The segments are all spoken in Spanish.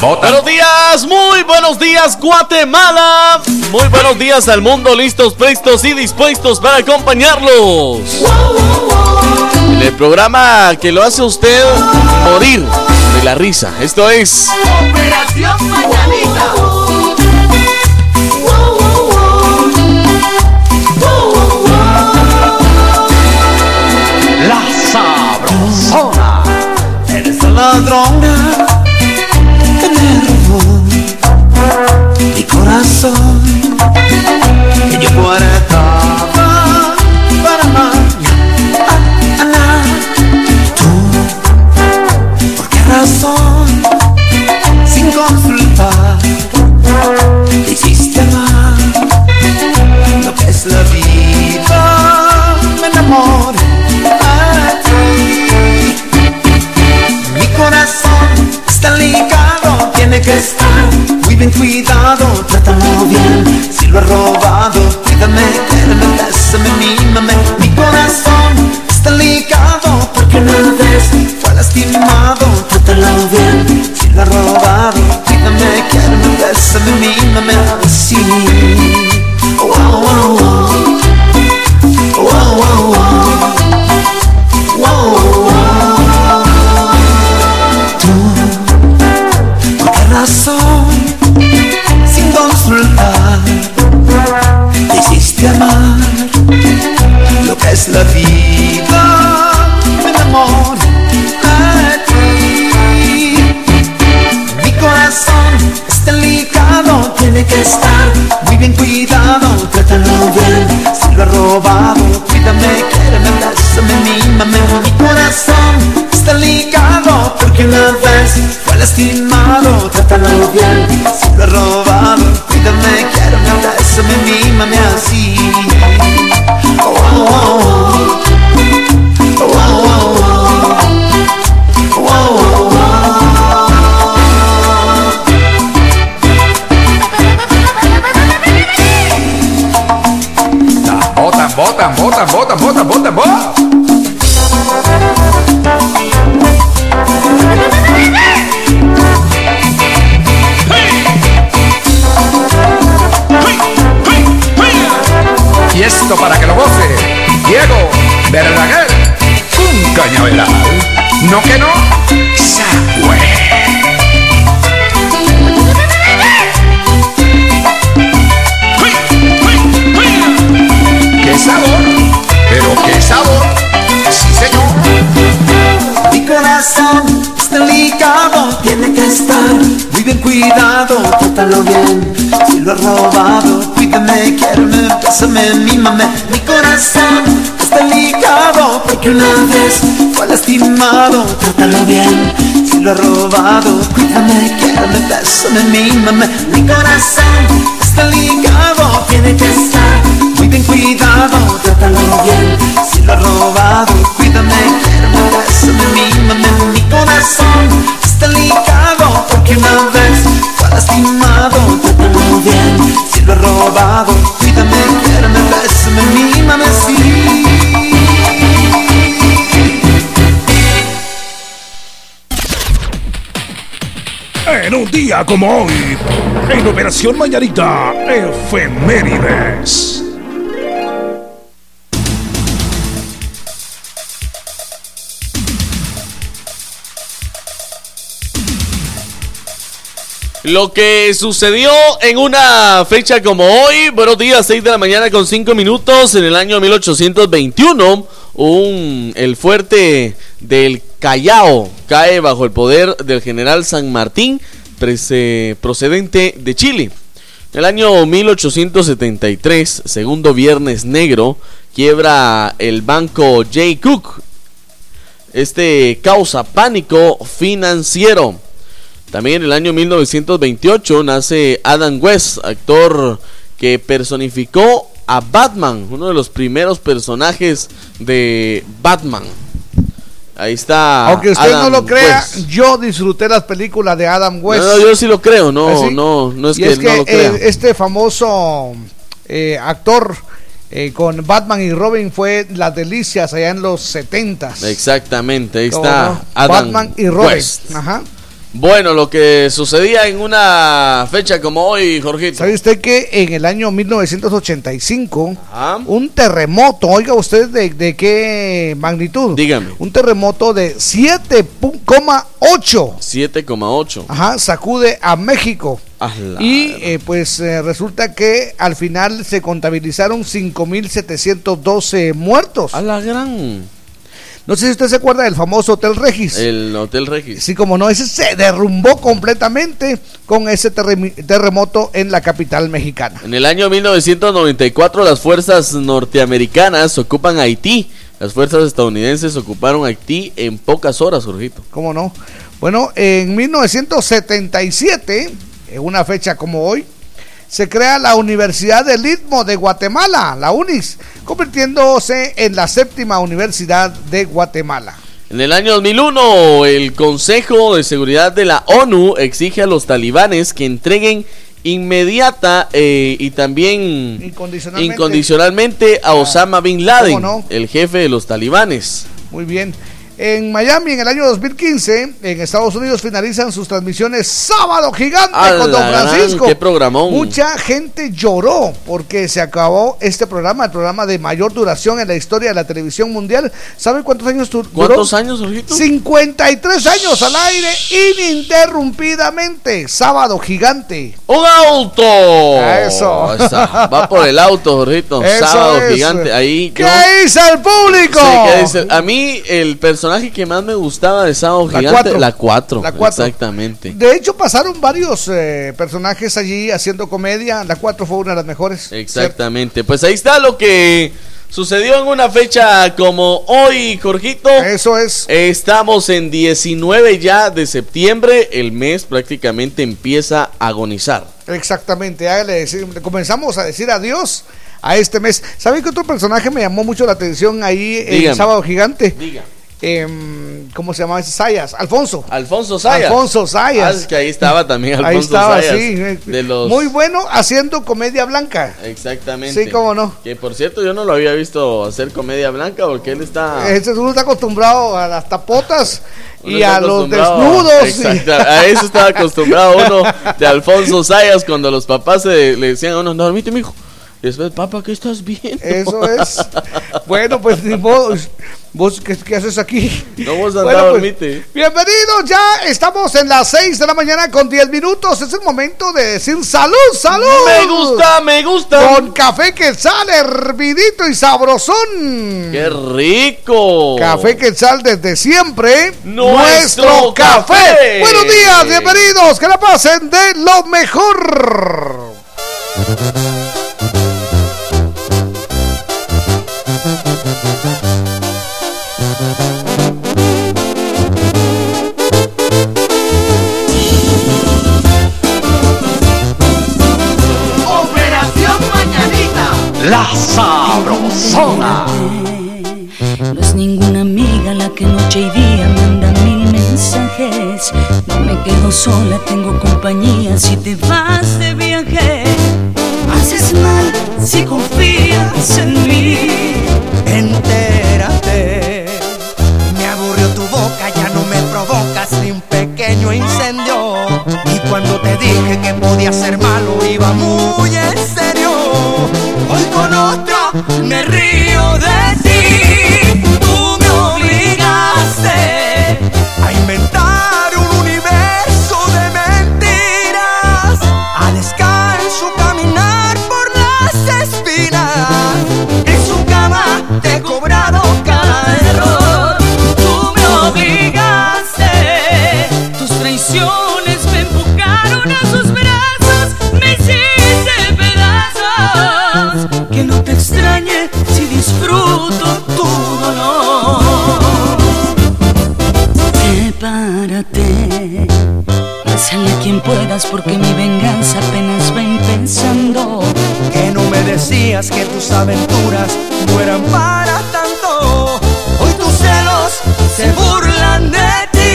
Buenos días, muy buenos días Guatemala. Muy buenos días al mundo, listos, prestos y dispuestos para acompañarlos. En el programa que lo hace usted morir de la risa. Esto es Operación Mañanita. La sabrosona. Eres ladrona mi corazón que yo guardaba para mañana. Tú, ¿por qué razón? Sin consultar, te hiciste mal. Lo que es la vida, me enamoré a ti. Mi corazón está ligado, tiene que estar cuidado, trátalo bien. Si lo robado, cuídame, quédame, bésame, mímame. Mi corazón está ligado porque una vez fue lastimado, trátalo bien. Si lo he robado, cuídame, quédame, bésame, mímame, así. Trátalo bien. Si lo has robado, cuídame, quiéreme, pásame, mímame. Mi corazón está ligado, tiene que estar muy bien cuidado, trátalo bien. Si lo ha robado, día como hoy, en Operación Mañanita, Efemérides. Lo que sucedió en una fecha como hoy, buenos días, 6 de la mañana con 5 minutos, en el año 1821, un, el fuerte del Callao cae bajo el poder del general San Martín, procedente de Chile. En el año 1873, segundo viernes negro, quiebra el banco J. Cook. Este causa pánico financiero. También en el año 1928 nace Adam West, actor que personificó a Batman, uno de los primeros personajes de Batman. Ahí está. Aunque usted no Adam lo crea, West. yo disfruté las películas de Adam West. No, no, yo sí lo creo, no, ¿Ah, sí? no, no es Y que, es no que lo crea. eh, este famoso eh, actor eh, con Batman y Robin fue Las Delicias allá en los 70 Exactamente, ahí está Adam Batman y Robin. West. Ajá. Bueno, lo que sucedía en una fecha como hoy, Jorgito. ¿Sabe usted que en el año 1985 Ajá. un terremoto, oiga usted de, de qué magnitud? Dígame. Un terremoto de 7,8. 7,8. Ajá, sacude a México. Ah, la- Y eh, pues eh, resulta que al final se contabilizaron 5.712 muertos. a la gran. No sé si usted se acuerda del famoso Hotel Regis. El Hotel Regis. Sí, como no, ese se derrumbó completamente con ese terremoto en la capital mexicana. En el año 1994 las fuerzas norteamericanas ocupan Haití. Las fuerzas estadounidenses ocuparon Haití en pocas horas, Jorgito. ¿Cómo no? Bueno, en 1977, en una fecha como hoy, se crea la Universidad del Istmo de Guatemala, la UNIS, convirtiéndose en la séptima universidad de Guatemala. En el año 2001, el Consejo de Seguridad de la ONU exige a los talibanes que entreguen inmediata eh, y también Incondicionalmente. incondicionalmente a Osama Bin Laden, el jefe de los talibanes. Muy bien. En Miami, en el año 2015, en Estados Unidos finalizan sus transmisiones Sábado Gigante ¡A con Don gran! Francisco. ¡Qué programón! Mucha gente lloró porque se acabó este programa, el programa de mayor duración en la historia de la televisión mundial. ¿Sabe cuántos años duró? ¿Cuántos años, Jorgito? 53 años al aire ininterrumpidamente. Sábado Gigante. ¡Un auto! Eso. Va por el auto, Jorgito. Sábado es. gigante. Ahí ¿Qué yo- dice el público? Sí, ¿qué dice? A mí el personaje que más me gustaba de Sábado La Gigante, cuatro. la 4. La cuatro. Exactamente. De hecho, pasaron varios eh, personajes allí haciendo comedia. La 4 fue una de las mejores. Exactamente. Pues ahí está lo que sucedió en una fecha como hoy, Jorgito. Eso es. Estamos en 19 ya de septiembre. El mes prácticamente empieza a agonizar. Exactamente. ya le decimos- le comenzamos a decir adiós a este mes. ¿Sabe que otro personaje me llamó mucho la atención ahí en Dígame. Sábado Gigante? Diga. Em, ¿Cómo se llamaba ese? Sayas. Alfonso. Alfonso Sayas. Alfonso Sayas. Ah, es que ahí estaba también Alfonso Ahí estaba, Sayas. sí. De los... Muy bueno haciendo comedia blanca. Exactamente. Sí, cómo no. Que por cierto yo no lo había visto hacer comedia blanca porque él está... Uno está acostumbrado a las tapotas y a los desnudos. Exacto, a eso estaba acostumbrado uno de Alfonso Sayas cuando los papás se- le decían a uno, no, dormite, mijo. Después, papá, ¿qué estás viendo? Eso es. Bueno, pues ni modo. ¿Vos qué, qué haces aquí? No, vos Bueno, pues, bienvenidos, ya estamos en las 6 de la mañana con 10 minutos. Es el momento de decir salud, salud. Me gusta, me gusta. Con café quetzal, hervidito y sabrosón. ¡Qué rico! Café quetzal desde siempre. Nuestro café. Buenos días, bienvenidos. Que la pasen de lo mejor. No es ninguna amiga la que noche y día manda mil mensajes. No me quedo sola, tengo compañía si te vas de viaje. Haces mal si confías en mí. Entérate, me aburrió tu boca, ya no me provocas ni un pequeño incendio. Y cuando te dije que podía ser malo, río de puedas porque mi venganza apenas va empezando. decías que tus aventuras no eran para tanto. Hoy tus celos se burlan de ti.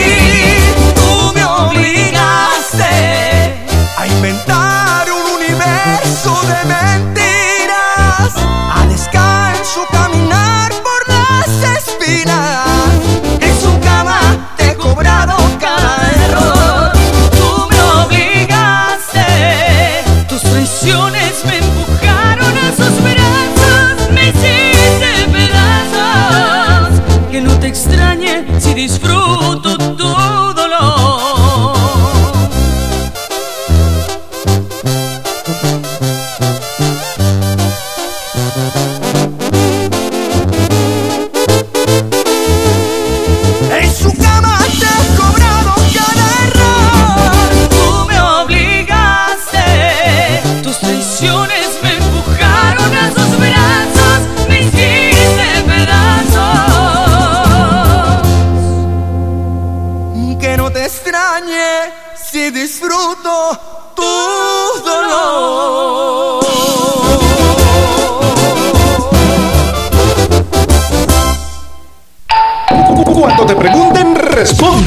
Tú me obligaste a inventar un universo de mentiras.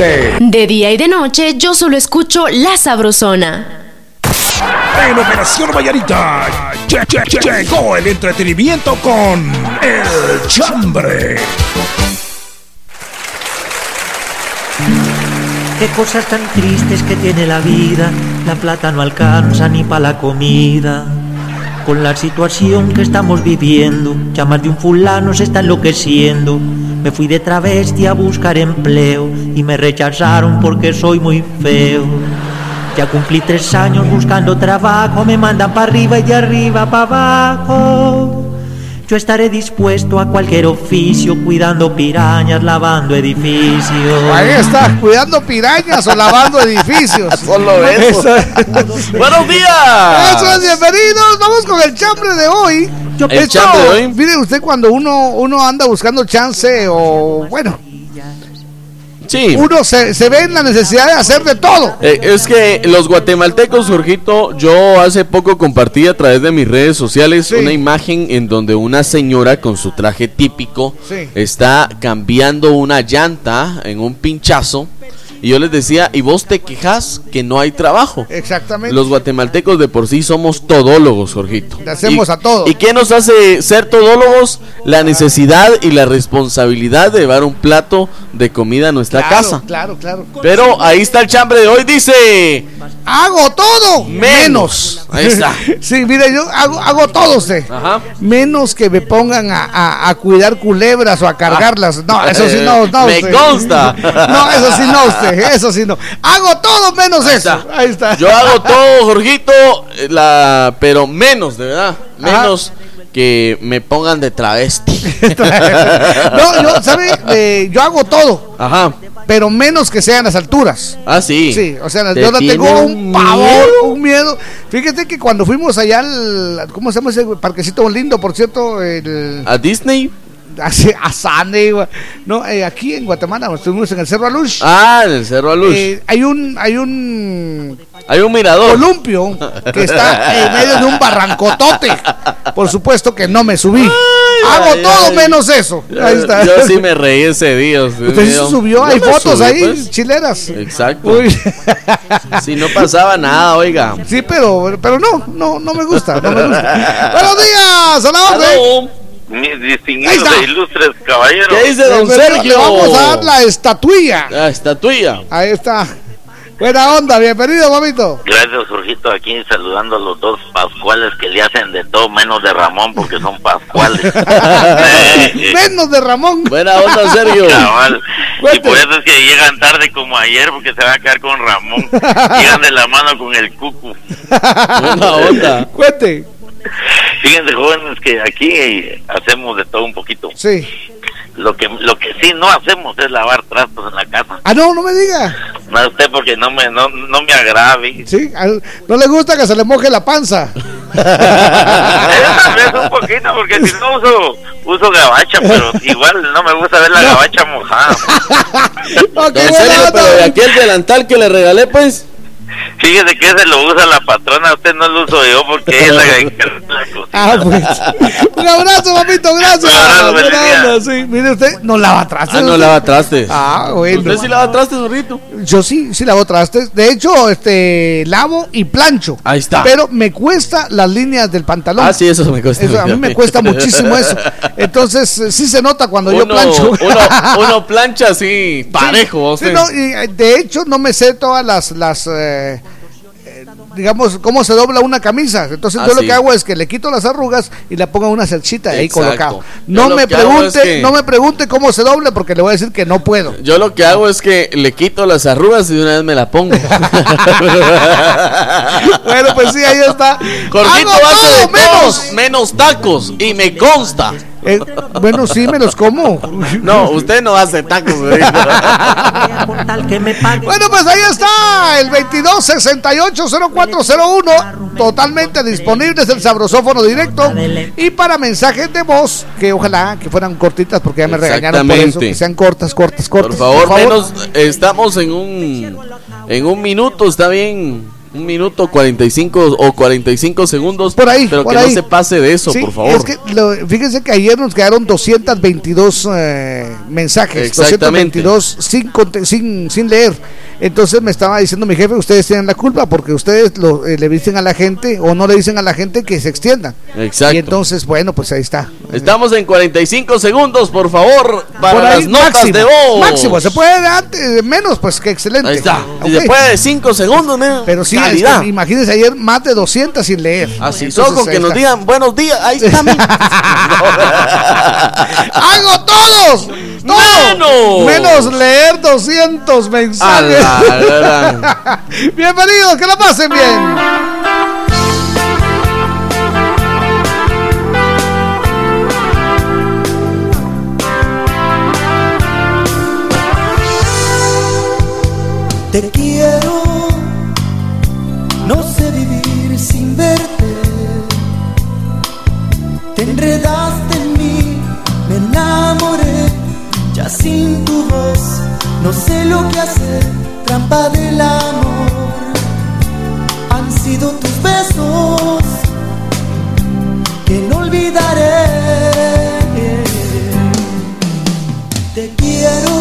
De día y de noche yo solo escucho La Sabrosona. En Operación Vallarita lle- lle- lle- llegó el entretenimiento con El Chambre. Qué cosas tan tristes que tiene la vida, la plata no alcanza ni para la comida. Con la situación que estamos viviendo, ya más de un fulano se está enloqueciendo. Me fui de travesti a buscar empleo y me rechazaron porque soy muy feo. Ya cumplí tres años buscando trabajo, me mandan para arriba y de arriba para abajo. Yo estaré dispuesto a cualquier oficio, cuidando pirañas, lavando edificios. Ahí está, cuidando pirañas o lavando edificios. Solo eso. ¡Buenos días! Eso es, bienvenidos. Vamos con el chambre de hoy. El De hecho, chambre de hoy. Mire usted cuando uno, uno anda buscando chance o bueno, Sí. uno se, se ve en la necesidad de hacer de todo. Eh, es que los guatemaltecos, Jorgito, yo hace poco compartí a través de mis redes sociales Sí. una imagen en donde una señora con su traje típico Sí. está cambiando una llanta en un pinchazo. Y yo les decía, ¿y vos te quejas que no hay trabajo? Exactamente. Los guatemaltecos de por sí somos todólogos, Jorgito. Le hacemos ¿Y- a todo. ¿Y qué nos hace ser todólogos? La necesidad y la responsabilidad de llevar un plato de comida a nuestra Claro, casa. Claro, claro. Pero ahí está el chambre de hoy, dice... Hago todo Menos. Ahí está. sí, mire, yo hago, hago todo usted. Ajá. Menos que me pongan a, a- a cuidar culebras o a cargarlas. No, eso sí no, no. Me usted. consta. No, eso sí no, usted. Eso sí no. Hago todo menos eso. está. Ahí está. Yo hago todo, Jorgito, eh, la, pero menos, de verdad. Menos que me pongan de travesti. no, yo, ¿sabe? Eh, yo hago todo, Ajá. pero menos que sean las alturas. Ah, sí. Sí, o sea, ¿Te yo tengo un pavor, un miedo. Fíjate que cuando fuimos allá al. ¿Cómo se llama ese parquecito lindo, por cierto? El. ¿A Disney? A Sane, güey. No, eh, aquí en Guatemala, estuvimos en el Cerro Alush. Ah, en el Cerro Aluz. Eh, hay un hay un Hay un mirador. columpio que está en medio de un barrancotote. Por supuesto que no me subí. Hago ay, todo ay. menos eso. Ahí está. Yo sí me reí ese día. Usted sí subió, hay fotos subí, ahí, pues. chileras. Exacto. Uy. Si no pasaba nada, oiga. Sí, pero, pero no, no, no me gusta, no me gusta. Buenos días, a la orden. Mis distinguidos e ilustres caballeros. ¿Qué dice don Sergio? Le vamos a dar la estatuilla. La estatuilla. Ahí está. Buena onda, bienvenido, mamito. Gracias, Jorgito, aquí saludando a los dos Pascuales que le hacen de todo menos de Ramón porque son Pascuales. Menos de Ramón. Buena onda, Sergio. Cabal. Y por eso es que llegan tarde como ayer porque se va a quedar con Ramón. Llegan de la mano con el cucu. Buena onda. Cuente. Fíjense, jóvenes, que aquí hacemos de todo un poquito. Sí. Lo que lo que sí no hacemos es lavar trastos en la casa. Ah, no, no me diga. No usted porque no me no, no me agrave. Sí, no le gusta que se le moje la panza. Vez un poquito porque si no uso uso gabacha, pero igual no me gusta ver la gabacha mojada. Ok, Don buena Sergio, onda. pero de aquel delantal que le regalé, pues. Fíjese que ese lo usa la patrona, usted no lo uso yo porque ella es la que. Ah, pues. Un abrazo, papito, gracias. Un abrazo, feliz Buena día. onda, sí. Mire usted, no lava trastes. Ah, no usted. lava trastes. Ah, bueno. ¿Usted sí lava trastes, zorrito? Yo sí, sí lavo trastes. De hecho, este, lavo y plancho. Ahí está. Pero me cuesta las líneas del pantalón. Ah, sí, eso me cuesta. Eso, a mí me cuesta muchísimo eso. Entonces, eh, sí se nota cuando yo plancho. uno, uno plancha así, parejo. Sí, usted. no, y, eh, de hecho, no me sé todas las, las eh, eh, digamos, cómo se dobla una camisa. Entonces, Ah, yo lo que hago es que le quito las arrugas y le pongo una cerchita ahí colocado. No me pregunte, es que- no me pregunte cómo se doble porque le voy a decir que no puedo. Yo lo que hago es que le quito las arrugas y de una vez me la pongo. bueno, pues sí, ahí está. Hago hace de menos. todos menos tacos y me consta. Eh, bueno, sí, me los como. No, usted no hace tacos. Bueno, pues ahí está, el 22680401, totalmente disponible, es el sabrosófono directo. Y para mensajes de voz, que ojalá que fueran cortitas, porque ya me regañaron por eso, Exactamente. que sean cortas, cortas, cortas. Por favor, menos estamos en un en un minuto, está bien. Un minuto 45 o 45 segundos. Por ahí, Pero por que ahí. no se pase de eso, Sí, por favor. Es que lo- fíjense que ayer nos quedaron 222 eh, mensajes, Exactamente. 222 sin, sin, sin leer. Entonces me estaba diciendo mi jefe, ustedes tienen la culpa porque ustedes lo, eh, le dicen a la gente o no le dicen a la gente que se extiendan. Exacto. Y entonces, bueno, pues ahí está. Estamos en 45 segundos, por favor, para Por ahí, las notas máximo, de voz. Máximo, se puede dar antes, menos, pues que excelente. Ahí está. Si Ok. se puede de 5 segundos, mira, Pero sí, calidad. este, imagínense ayer más de 200 sin leer. Así, solo con que nos digan buenos días. Ahí está. mi- ¡Hago todos! ¡Todo! ¡Menos! Menos leer 200 mensajes. Bienvenidos, que la pasen bien. Te quiero, no sé vivir sin verte. Te enredaste en mí, me enamoré, ya sin tu voz, no sé lo que hacer, trampa del amor. Han sido tus besos que no olvidaré. Te quiero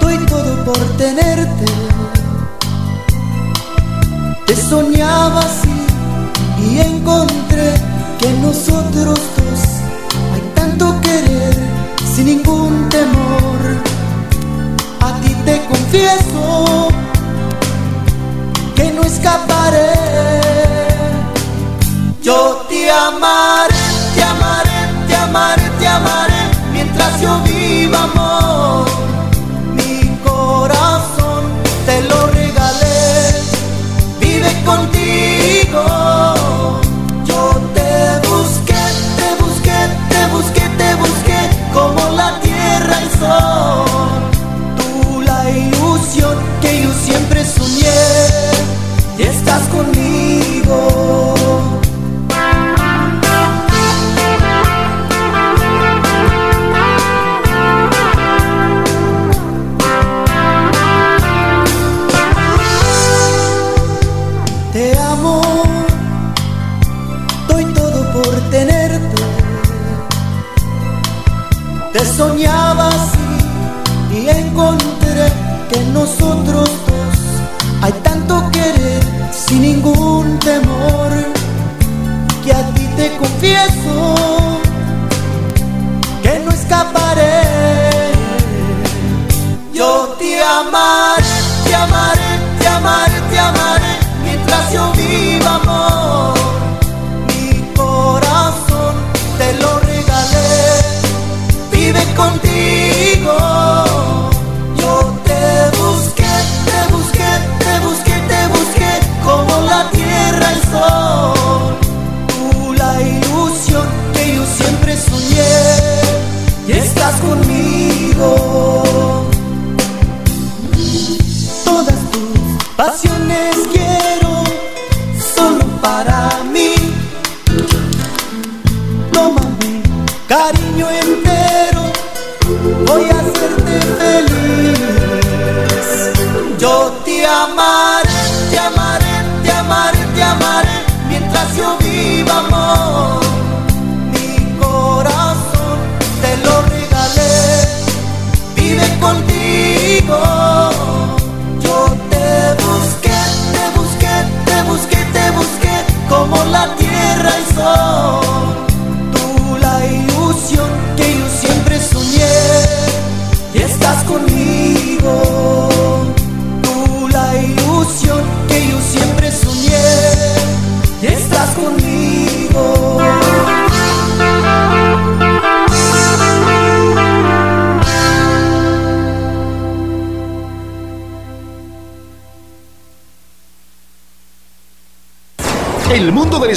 doy todo por tenerte. Te soñaba así y encontré que nosotros dos hay tanto querer sin ningún temor. Te confieso que no escaparé. Yo te amaré,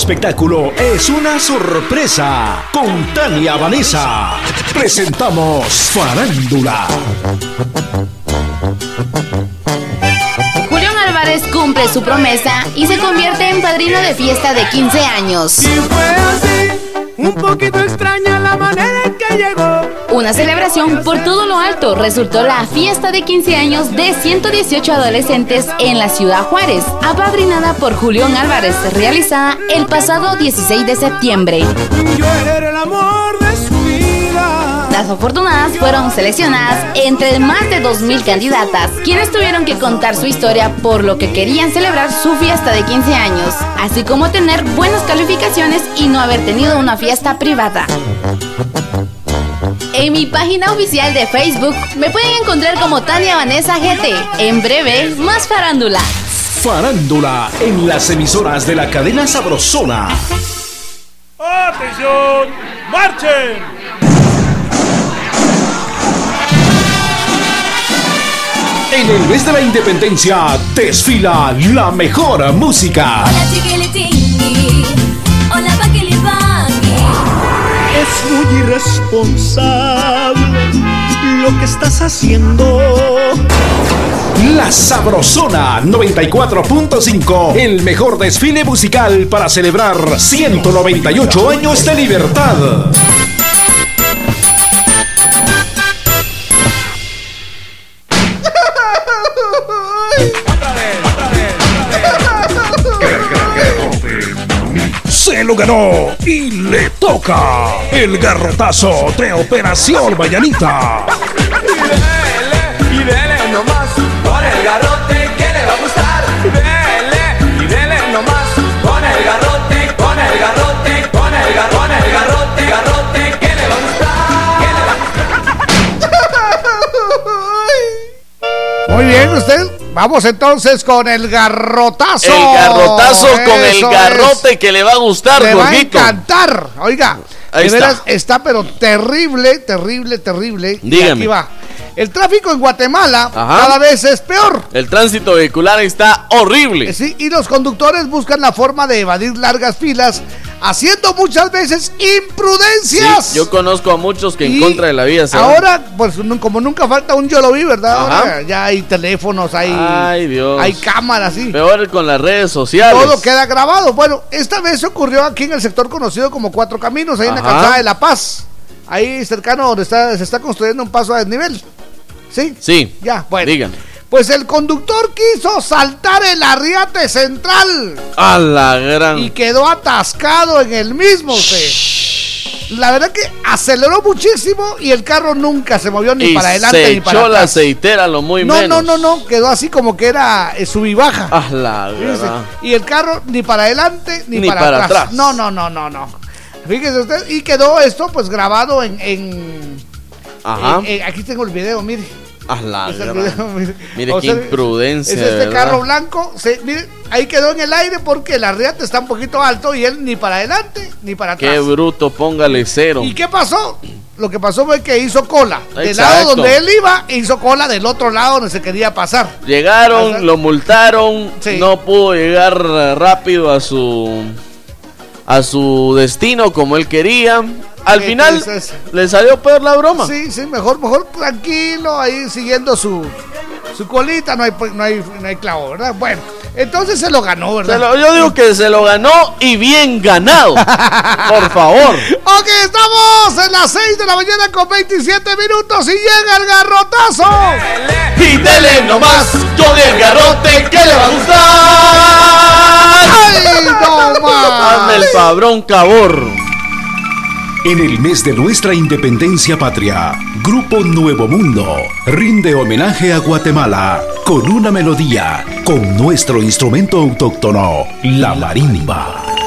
espectáculo es una sorpresa. Con Tania Vanessa. Presentamos Farándula. Julián Álvarez cumple su promesa y se convierte en padrino de fiesta de 15 años. Y fue así, un poquito extraña la manera. Una celebración por todo lo alto resultó la fiesta de 15 años de 118 adolescentes en la ciudad Juárez, apadrinada por Julián Álvarez, realizada el pasado 16 de septiembre. Yo era el amor de su vida. Las afortunadas fueron seleccionadas entre más de 2.000 candidatas, quienes tuvieron que contar su historia por lo que querían celebrar su fiesta de 15 años, así como tener buenas calificaciones y no haber tenido una fiesta privada. En mi página oficial de Facebook me pueden encontrar como Tania Vanessa GT. En breve, más farándula. Farándula en las emisoras de la cadena Sabrosona. ¡Atención! ¡Marchen! En el mes de la independencia desfila la mejor música. Hola Es muy irresponsable lo que estás haciendo. La Sabrosona 94.5, el mejor desfile musical para celebrar 198 años de libertad. Se lo ganó y le toca el garrotazo de Operación Mañanita. Y dele nomás con el garrote que le va a gustar. Dele y dele nomás con el garrote, con el garrote, con el garrote, con el garrote, garrote que le va a gustar. Muy bien, usted. Vamos entonces con el garrotazo. El garrotazo con el garrote es. que le va a gustar, Le va a encantar. Oiga, Ahí de está. veras está pero terrible, terrible, terrible. Y Dígame. aquí va. El tráfico en Guatemala Ajá. cada vez es peor. El tránsito vehicular está horrible. Sí, y los conductores buscan la forma de evadir largas filas, haciendo muchas veces imprudencias. Sí, yo conozco a muchos que en contra de la se van. Ahora, pues como nunca falta un yo lo vi, ¿verdad? Ajá. Ahora ya hay teléfonos, hay, Ay, Dios. hay cámaras, sí. Peor con las redes sociales. Todo queda grabado. Bueno, esta vez ocurrió aquí en el sector conocido como Cuatro Caminos, ahí en la calzada de La Paz. Ahí cercano donde está, se está construyendo un paso a desnivel. ¿Sí? Sí. Ya, bueno. Dígame. Pues el conductor quiso saltar el arriate central A la gran. y quedó atascado en el mismo. La verdad que aceleró muchísimo y el carro nunca se movió ni Y para adelante se ni para echó la aceitera, lo muy no, menos. no, no, no, quedó así como que era eh, sub y baja. A la gran. Y el carro ni para adelante ni, Ni para, para atrás. atrás. No, no, no, no, no. Fíjese usted, y quedó esto pues grabado en... en- Ajá. en- en- aquí tengo el video, mire. A la mire. O qué sea, imprudencia. Es este carro blanco, se- mire, ahí quedó en el aire porque el arriate está un poquito alto y él ni para adelante ni para atrás. Qué bruto, póngale cero. ¿Y qué pasó? Lo que pasó fue que hizo cola. Del lado donde él iba, hizo cola del otro lado donde se quería pasar. Llegaron, lo multaron, Sí. no pudo llegar rápido a su a su destino como él quería. Al final le salió peor la broma. Sí, sí, mejor, mejor tranquilo, ahí siguiendo su, su colita, no hay, no, hay, no hay clavo, ¿verdad? Bueno, entonces se lo ganó, ¿verdad? Lo- yo digo que se lo ganó y bien ganado. Por favor. Ok, estamos en las 6 de la mañana con 27 minutos y llega el garrotazo. Y dele nomás con el garrote que le va a gustar. ¡Ay, no más! Hazme el fabrón cabor. En el mes de nuestra independencia patria, Grupo Nuevo Mundo rinde homenaje a Guatemala con una melodía, con nuestro instrumento autóctono, la marimba.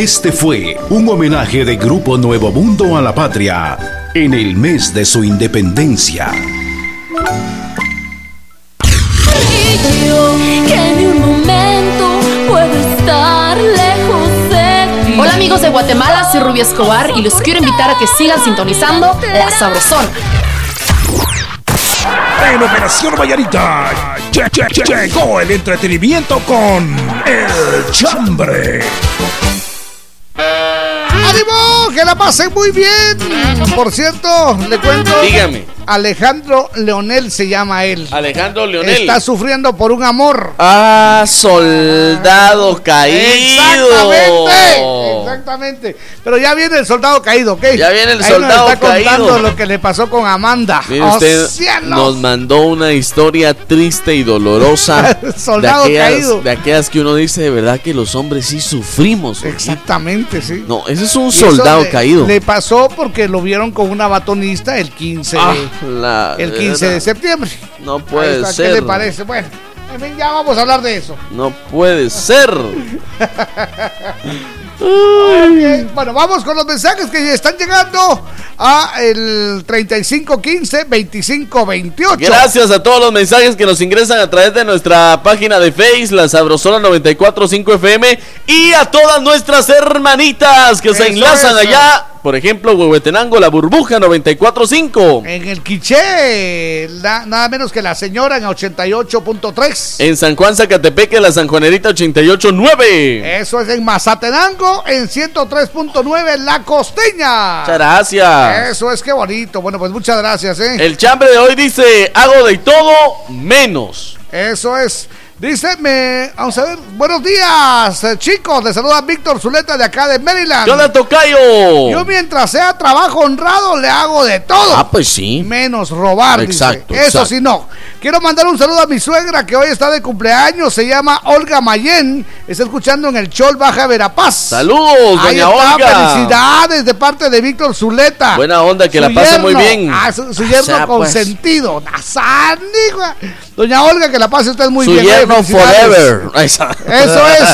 Este fue un homenaje de Grupo Nuevo Mundo a la patria en el mes de su independencia. Hola amigos de Guatemala, soy Rubia Escobar y los quiero invitar a que sigan sintonizando La Sabrosona. En Operación Vallarita llegó el entretenimiento con El Chambre. ¡Ánimo! ¡Que la pasen muy bien! Por cierto, le cuento. Dígame. Alejandro Leonel se llama él. Alejandro Leonel. Está sufriendo por un amor. Ah, soldado caído. Exactamente, exactamente. Pero ya viene el soldado caído, ¿ok? Ya viene el Ahí nos soldado está contando lo que le pasó con Amanda. Mire ¡Oh, usted, nos mandó una historia triste y dolorosa. Soldado de aquellas, caído. De aquellas que uno dice de verdad que los hombres sí sufrimos. Exactamente, sí. No, ese es un Y soldado le- caído. Le pasó porque lo vieron con una batonista el 15, Ah, la- el 15 de septiembre. No puede está, ser. ¿Qué le parece? Bueno, en fin, ya vamos a hablar de eso. No puede ser. Bueno, vamos con los mensajes que están llegando a el 3515-2528. Gracias a todos los mensajes que nos ingresan a través de nuestra página de Face, la Sabrosona 945 FM, y a todas nuestras hermanitas que se enlazan es. allá. Por ejemplo, Huehuetenango, la burbuja 945. En el Quiché, la- nada menos que la señora en 88.3. En San Juan Zacatepeque, la Sanjuanerita 889. Eso es en Mazatenango, en 103.9, La Costeña. Muchas gracias. Eso es que bonito. Bueno, pues muchas gracias, ¿eh? El chambre de hoy dice, hago de todo menos. Eso es. Dice, me, vamos a ver, buenos días, eh, chicos. Les saluda Víctor Zuleta de acá de Maryland. ¿Qué onda, Tocayo? Yo mientras sea trabajo honrado le hago de todo. Ah, pues sí. Menos robar. dice. Exacto, Eso exacto. sí, no. Quiero mandar un saludo a mi suegra que hoy está de cumpleaños. Se llama Olga Mayen. Está escuchando en el Chol Baja Verapaz. Saludos, Ahí doña está, Olga. Felicidades de parte de Víctor Zuleta. Buena onda, que Su la pase muy bien. Ah, su, su yerno sea, pues. Doña Olga, que la pase usted muy Su bien. yerno forever. Eso es.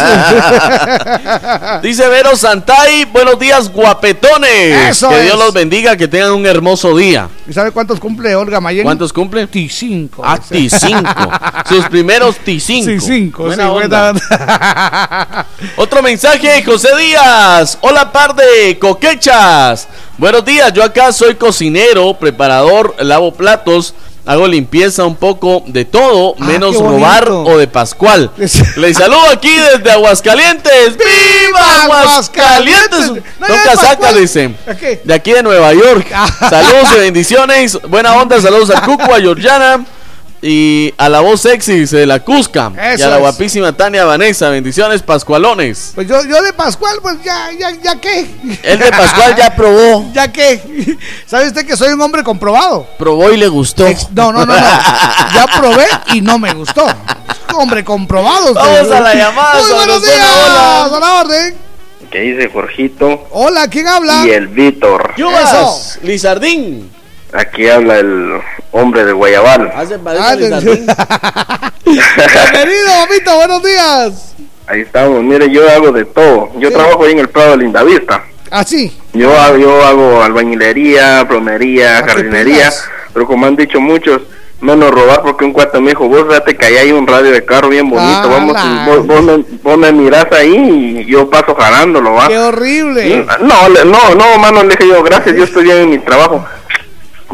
Dice Vero Santay, buenos días guapetones. Eso que Dios es. los bendiga, que tengan un hermoso día. ¿Y sabe cuántos cumple Olga Mayen? ¿Cuántos cumple? T5. Ah, T5. Sus primeros T5. Sí, cinco. Buena sí, onda. buena- Otro mensaje, José Díaz. Hola, par de coquechas. Buenos días, yo acá soy cocinero, preparador, lavo platos. Hago limpieza un poco de todo, Ah, menos robar o de Pascual. Les saludo aquí desde Aguascalientes. ¡Viva Aguascalientes! No, Don ya de Casaca Pascual. dice. ¿A qué? De aquí de Nueva York. Saludos y bendiciones. Buena onda, saludos a Cuco, a Georgiana. Y a la voz sexy de la Cusca. y a la es. guapísima Tania Vanessa. Bendiciones, Pascualones. Pues yo, yo de Pascual, pues ya, ya, ya qué. El de Pascual ya probó. ¿Ya qué? ¿Sabe usted que soy un hombre comprobado? Probó y le gustó. No, no, no, no. Ya probé y no me gustó. Hombre comprobado. usted. Vamos a la llamada, Muy buenos días. hola. A la orden. ¿Qué dice Jorgito? Hola, ¿quién habla? Y el Víctor. ¿Qué? Lizardín. Aquí habla el hombre de Guayabal. Hace Ah. Bienvenido, mamita, buenos días. Ahí estamos. Mire, yo hago de todo. Yo trabajo ahí en el Prado de Lindavista. Así. Yo, hago- yo hago albañilería, plomería, Ah, jardinería. Pero como han dicho muchos, menos robar porque un cuate me dijo, vos date que ahí hay un radio de carro bien bonito. Ah, Vamos, la- vos, vos me, vos me mirás ahí y yo paso jalándolo, ¿va? Qué horrible. No, le- no, no, mano, le dije yo, gracias, yo estoy bien en mi trabajo.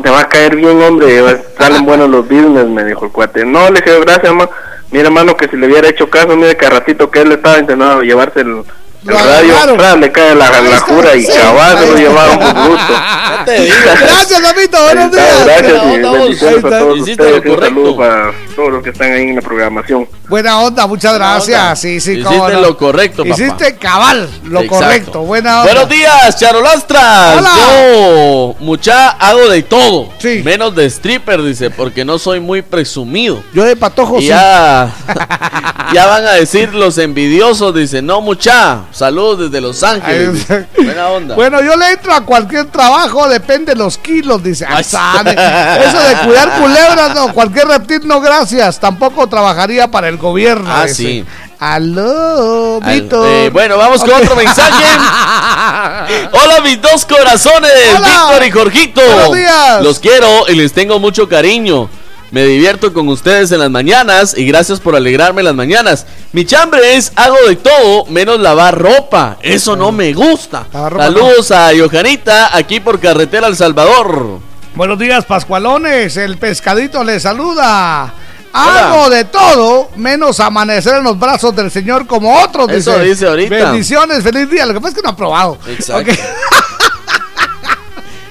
Te va a caer bien, hombre, salen buenos los business, me dijo el cuate. No, le dije gracias, ma. Mira, mano, que si le hubiera hecho caso, mire que a ratito que él estaba intentando llevarse el, el Lo radio. ¡tras! le cae la, la jura y cabal, se lo llevaron con gusto. Ya te digo. Gracias, mamita, buenos días. Gracias Buena y bendiciones Ahí a está. todos ustedes un saludo para todos los que están ahí en la programación. Buena onda, muchas Buena gracias. onda. Sí, sí, Hiciste cómo no. lo correcto, papá. Hiciste cabal, lo Exacto. correcto. Buena onda. Buenos días, Charolastras. Hola. Yo, mucha, hago de todo. Sí. Menos de stripper, dice, porque no soy muy presumido. Yo de patojo Y sí. ya, ya van a decir los envidiosos, dice, no mucha, saludos desde Los Ángeles. Buena onda. Bueno, yo le entro a cualquier trabajo, depende de los kilos, dice. Ay. Asane. Eso de cuidar culebras, no, cualquier reptil, no, gracias. Tampoco trabajaría para el gobierno. Ah, dice. sí. Aló, Al- Víctor. eh, bueno, vamos con otro mensaje. Hola, mis dos corazones. Víctor y Jorgito. Buenos días. Los quiero y les tengo mucho cariño. Me divierto con ustedes en las mañanas y gracias por alegrarme las mañanas. Mi chambre es hago de todo menos lavar ropa. Eso no me gusta. Saludos a Johanita aquí por carretera El Salvador. Buenos días, Pascualones. El pescadito le saluda. Hago de todo menos amanecer en los brazos del Señor como otros. Eso dice ahorita. Bendiciones, feliz día. Lo que pasa es que no ha probado. Exacto.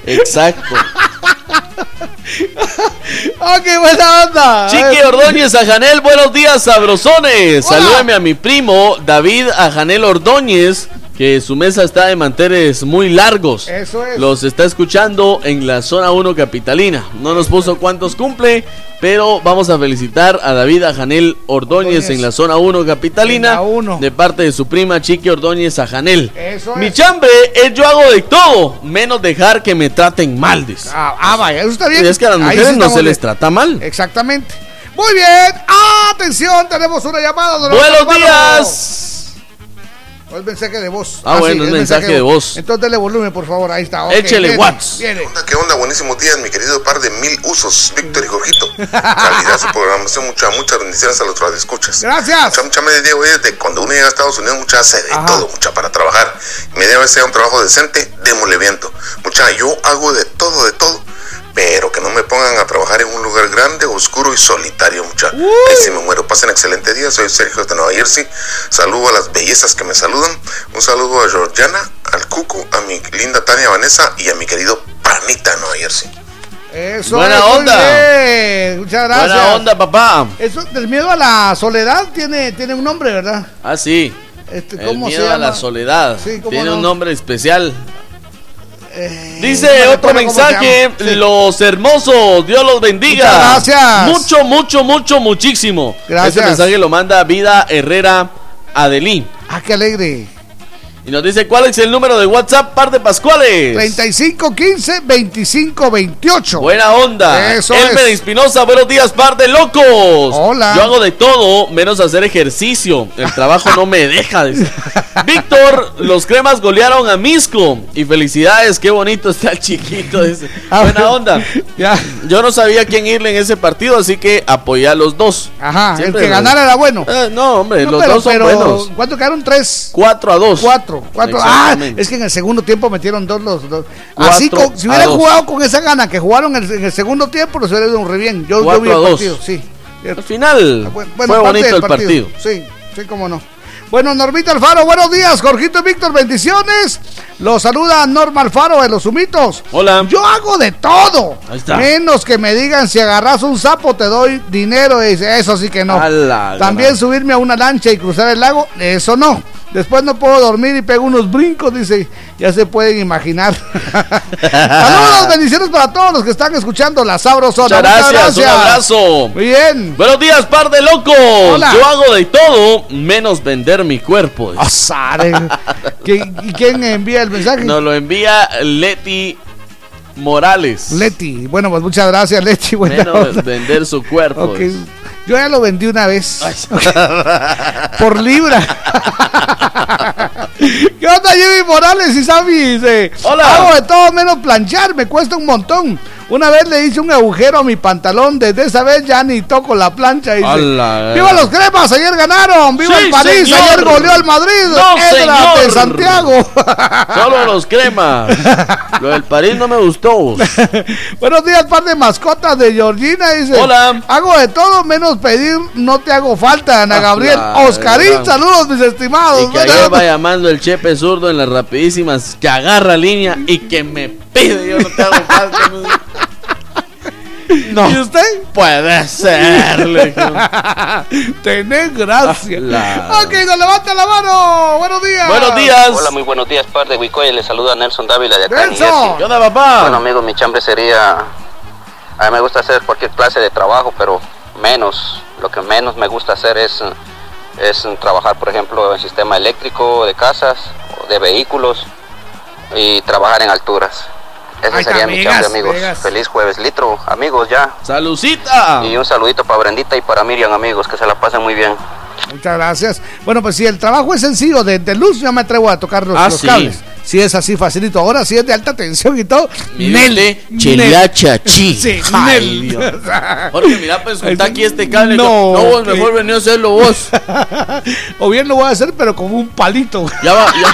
Exacto. Ok, buena onda. Chiqui Ordóñez a Janel, buenos días, sabrosones. Hola. Salúdame a mi primo David a Janel Ordóñez, que su mesa está de manteles muy largos. Eso es. Los está escuchando en la zona 1 capitalina. No nos puso cuántos cumple, pero vamos a felicitar a David a Janel Ordóñez Ordóñez. en la zona 1 capitalina. Uno. De parte de su prima Chiqui Ordóñez a Janel. Eso Mi es. chambre es yo hago de todo, menos dejar que me traten mal. dice. Ah, ah, vaya, eso está bien. Y es que a las mujeres sí no se les trata mal. Exactamente. Muy bien. Atención, tenemos una llamada. Buenos días. O el mensaje de voz. Ah, bueno, sí, es el mensaje de voz. Entonces dele volumen, por favor. Ahí está. ok, Échele viene, watts. viene. onda? ¿Qué onda? Buenísimos días, mi querido par de mil usos, Víctor y Jorgito. Calidad su programación, muchas, muchas bendiciones a los radioescuchas. Gracias. Mucha, mucha me digo, oye, de cuando uno llega a Estados Unidos, mucha hace de Ajá. todo, mucha para trabajar. Me debe ser un trabajo decente, démosle viento. Mucha, yo hago de todo, de todo. Pero que no me pongan a trabajar en un lugar grande, oscuro y solitario, mucha. Ahí sí me muero. Pasen excelente día. Soy Sergio de Nueva Jersey. Saludo a las bellezas que me saludan. Un saludo a Georgiana, al Cucu, a mi linda Tania Vanessa y a mi querido Panita de Nueva Jersey. Eso Buena onda. bien. Muchas gracias. Buena onda, papá. Eso del miedo a la soledad tiene, tiene un nombre, ¿verdad? Ah, sí. Este, El ¿Cómo se miedo a la soledad. Sí, ¿cómo Tiene no? un nombre especial. Eh, Dice no otro mensaje. Sí. los hermosos, Dios los bendiga. Muchas gracias. Mucho, mucho, mucho, muchísimo. Gracias. Este mensaje lo manda Vida Herrera Adelí. Ah, qué alegre. Y nos dice, ¿cuál es el número de WhatsApp, par de Pascuales? 3515 2528. Buena onda. Eso Elmer es. Espinosa, buenos días, par de locos. Hola. Yo hago de todo, menos hacer ejercicio. El trabajo no me deja. dice. Víctor, los cremas golearon a Misco. Y felicidades, qué bonito está el chiquito. dice. Buena onda. Ya. Yo no sabía quién irle en ese partido, así que apoyé a los dos. Ajá, Siempre el que ganara era bueno. Eh, no, hombre, No, los pero- dos son pero, buenos. ¿Cuánto quedaron? Tres. 4 a 2. Cuatro, cuatro. Ah, es que en el segundo tiempo metieron dos los dos. Cuatro Así, con- si hubieran jugado con esa gana que jugaron en el, en el segundo tiempo, les hubiera ido re bien. Yo, yo vi el dos. partido, sí. Al final Bueno, fue bonito el partido. Sí, sí, cómo no. Bueno, Normita Alfaro, buenos días. Jorgito y Víctor, bendiciones. Los saluda Norma Alfaro de los Humitos. Hola. Yo hago de todo. Ahí está. Menos que me digan si agarras un sapo te doy dinero. Y dice, eso sí que no. También subirme a una lancha y cruzar el lago, eso no. Después no puedo dormir y pego unos brincos, dice. Ya se pueden imaginar. Saludos, bendiciones para todos los que están escuchando la Sabrosona. Muchas gracias, un abrazo. Muy bien. Buenos días, par de locos. Hola. Yo hago de todo menos vender mi cuerpo. Azar, eh. ¿Qui- ¿Y quién envía el mensaje? Nos lo envía Leti Morales. Leti. Bueno, pues muchas gracias, Leti. Buena menos onda. vender su cuerpo. Ok. Yo ya lo vendí una vez. Por libra. ¿Qué onda, Jimmy Morales y Sammy? Dice, Hola. Hago de todo menos planchar, me cuesta un montón. Una vez le hice un agujero a mi pantalón, desde esa vez ya ni toco la plancha. Dice, Ala, ¡Viva los cremas! Ayer ganaron. ¡Viva Sí, el París! señor. Ayer goleó al Madrid. No, Edra de. Santiago. Solo los cremas. Lo del París no me gustó. Buenos días, par de mascotas de Georgina. Dice: Hola. Hago de todo menos pedir, no te hago falta, Ana Ah, Gabriel. claro, Oscarín, saludos, mis estimados. Y que ayer va llamando el chepe zurdo en las rapidísimas que agarra línea y que me pide. Yo no te hago falta. No. ¿Y usted? Puede ser. le. Tenés gracia. La- Ok, nos levanta la mano. Buenos días. Buenos días. Hola, muy buenos días, par de Huicoya. Les saluda Nelson Dávila de acá Nelson. ¿Qué onda, papá? Bueno, amigo, mi chambre sería. A mí me gusta hacer cualquier clase de trabajo, pero menos. Lo que menos me gusta hacer es, es trabajar, por ejemplo, en sistema eléctrico de casas, o de vehículos y trabajar en alturas. Ese Ahí sería mi Vegas, chambre, amigos. Vegas. Feliz jueves, litro, amigos, ya. ¡Salucita! Y un saludito para Brendita y para Miriam, amigos, que se la pasen muy bien. Muchas gracias. Bueno, pues si el trabajo es sencillo de, de luz, yo me atrevo a tocar los, Ah, los sí. cables. Si es así facilito. Ahora si es de alta tensión y todo. Usted, chelacha, chi. Sí, Ay, Nel. Dios. Jorge, mira, pues junta aquí este cable. No, No, vos que- mejor vení a hacerlo vos. o bien lo voy a hacer, pero con un palito. Ya, va- ya,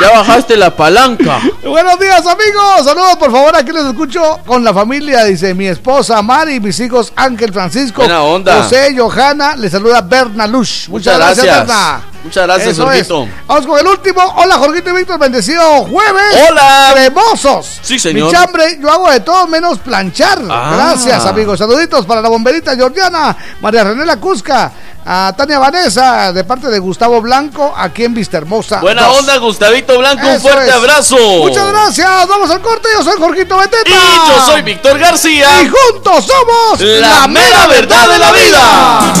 ya bajaste la palanca. Buenos días, amigos. Saludos, por favor. Aquí les escucho con la familia. Dice mi esposa Mari mis hijos Ángel Francisco. Buena onda. José, Johanna. Les saluda Berna Lush. Muchas, Muchas gracias, gracias. Berna. Muchas gracias, Eso es. Jorgito. Vamos con el último. Hola, Jorgito y Víctor. Bendecido jueves. Hola. Cremosos. Sí, señor. Mi chambre, yo hago de todo menos planchar. Ah. Gracias, amigos. Saluditos para la bomberita Georgiana, María René La Cusca, a Tania Vanessa, de parte de Gustavo Blanco, aquí en Vista Hermosa. Buena 2. onda, Gustavito Blanco. Un fuerte es. abrazo. Muchas gracias. Vamos al corte. Yo soy Jorgito Beteta. Y yo soy Víctor García. Y juntos somos La mera verdad de la vida.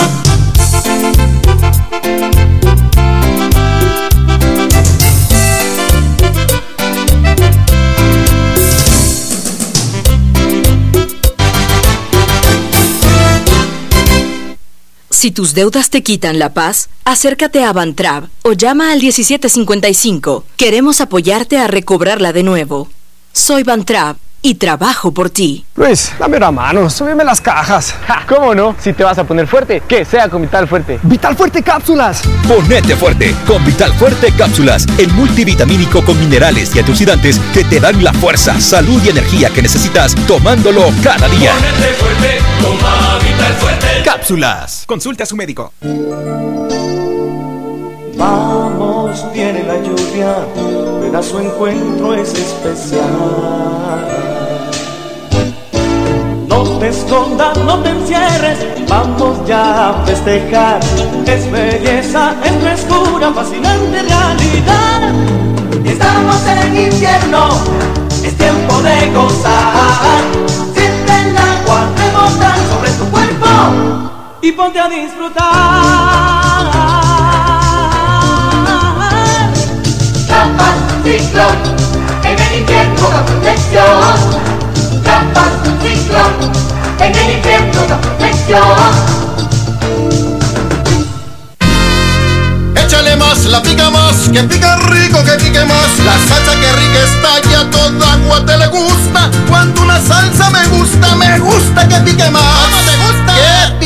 Si tus deudas te quitan la paz, acércate a Bantrab o llama al 1755. Queremos apoyarte a recobrarla de nuevo. Soy Bantrab y trabajo por ti. Luis, dame una mano, súbeme las cajas. ¿Cómo no? Si te vas a poner fuerte, que sea con Vital Fuerte. ¡Vital Fuerte Cápsulas! Ponete fuerte con Vital Fuerte Cápsulas, el multivitamínico con minerales y antioxidantes que te dan la fuerza, salud y energía que necesitas tomándolo cada día. fuerte, toma Vital Fuerte. Cápsulas. Consulte a su médico. Vamos, viene la lluvia, ven a su encuentro es especial. Te escondas, no te encierres, vamos ya a festejar. Es belleza, es frescura, fascinante realidad. Estamos en invierno, es tiempo de gozar. Siente el agua rebotar sobre tu cuerpo y ponte a disfrutar. En el invierno da protección. Protección. Échale más, la pica más, que pica rico, que pique más. La salsa que rica está y a toda agua te le gusta. Cuando una salsa me gusta, me gusta que pique más. te gusta?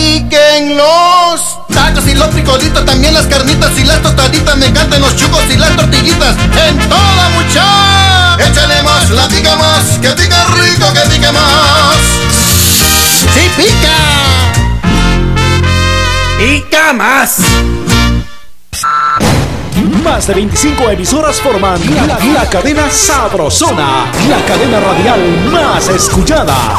Que piquen los tacos y los frijolitos, también las carnitas y las tostaditas. Me encantan los chucos y las tortillitas. En toda mucha. Échale más, la pica más, que pica rico, que pique más. ¡Sí pica! ¡Pica más! Más de 25 emisoras forman la, la cadena Sabrosona, la cadena radial más escuchada.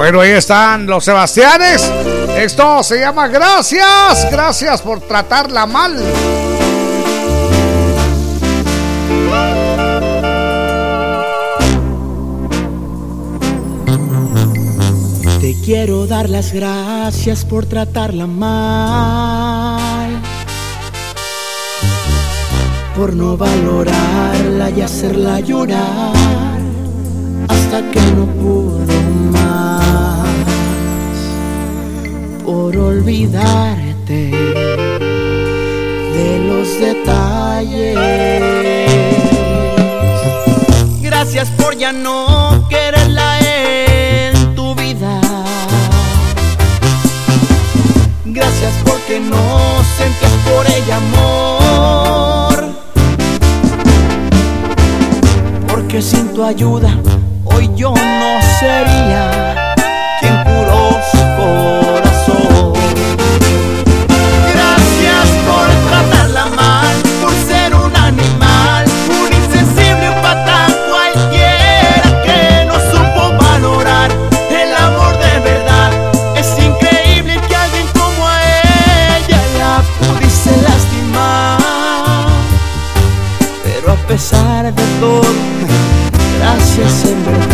Bueno, ahí están los Sebastianes. Esto se llama Gracias. Gracias por tratarla mal. Te quiero dar las gracias por tratarla mal, por no valorarla y hacerla llorar hasta que no pudo por olvidarte de los detalles. Gracias por ya no quererla en tu vida. Gracias porque no sentías por ella amor. Porque sin tu ayuda hoy yo no sería quien curó su corazón. Pesar de todo, gracias en verdad.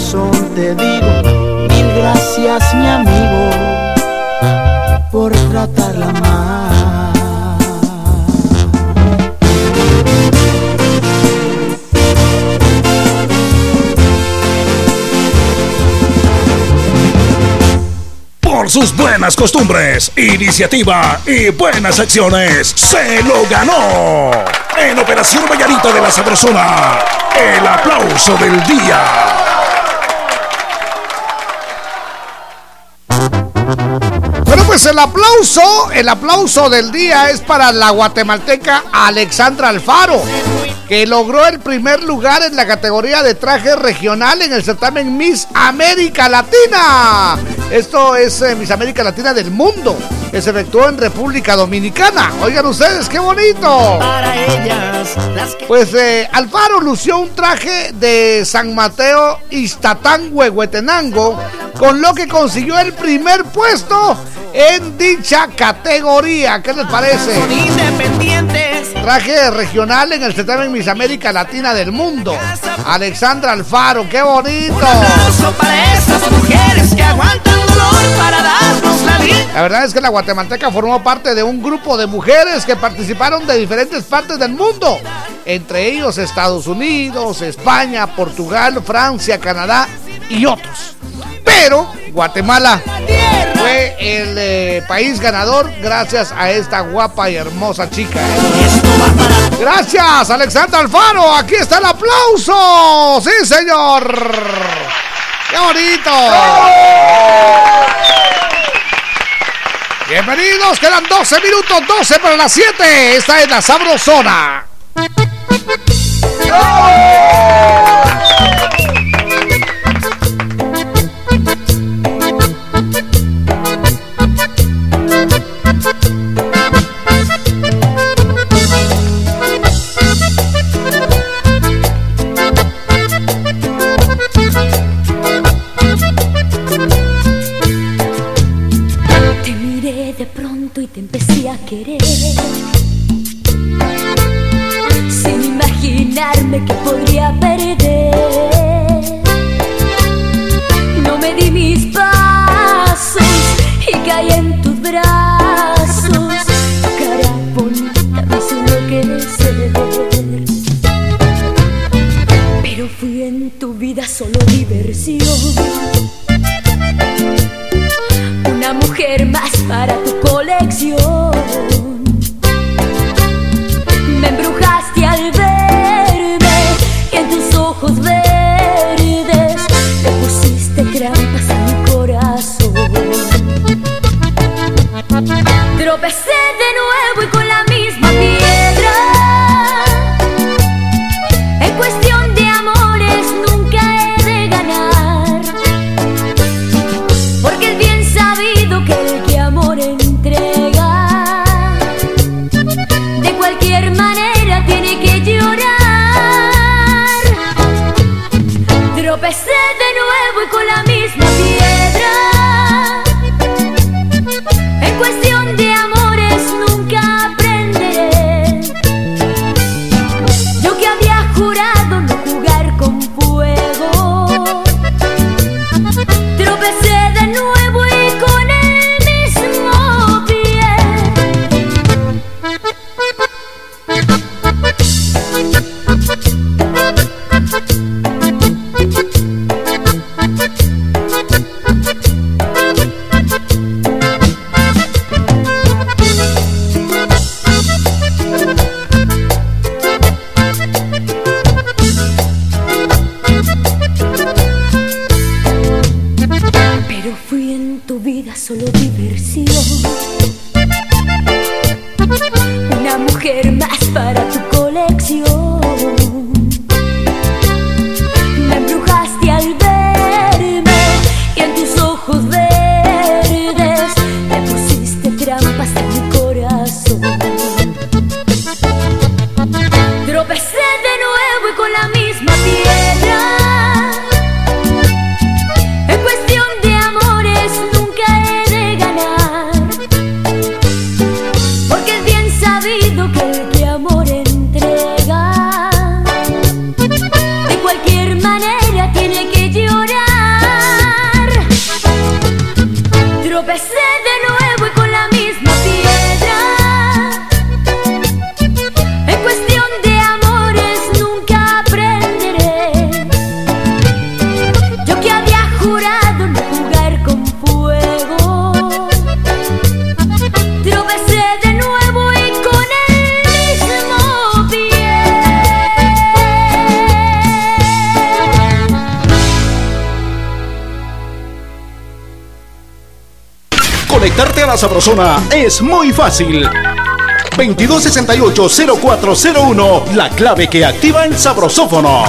Corazón te digo, mil gracias mi amigo por tratarla mal. Por sus buenas costumbres, iniciativa y buenas acciones, se lo ganó. En Operación Vallarita de la Sabrosona, el aplauso del día. Pues el aplauso, el aplauso del día es para la guatemalteca Alexandra Alfaro, que logró el primer lugar en la categoría de traje regional en el certamen Miss América Latina. Esto es eh, Miss América Latina del mundo, que se efectuó en República Dominicana. Oigan ustedes, qué bonito. Para ellas, las que Pues eh, Alfaro lució un traje de San Mateo Iztatán Huehuetenango, con lo que consiguió el primer puesto en dicha categoría. ¿Qué les parece? son independientes. Traje regional en el certamen Miss América Latina del mundo. Alexandra Alfaro, qué bonito. Aplauso para esas mujeres que aguantan la verdad es que la guatemalteca formó parte de un grupo de mujeres que participaron de diferentes partes del mundo, entre ellos Estados Unidos, España, Portugal, Francia, Canadá y otros. Pero Guatemala fue el eh, país ganador gracias a esta guapa y hermosa chica. Gracias, Alexandra Alfaro. Aquí está el aplauso. Sí, señor. ¡Qué bonito! Bienvenidos, quedan 12 minutos, 12 para las 7. Esta es la Sabrosona. A la Sabrosona es muy fácil. 2268-0401, la clave que activa el sabrosófono.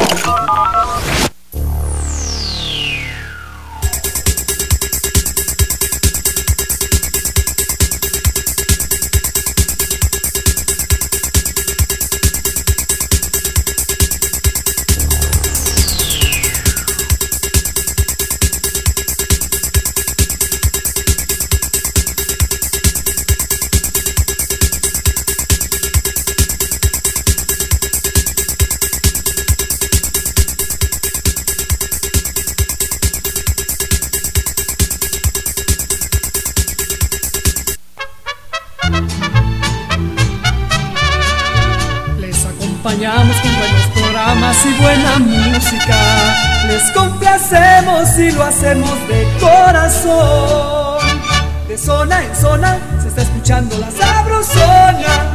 Escuchando la sabrosona.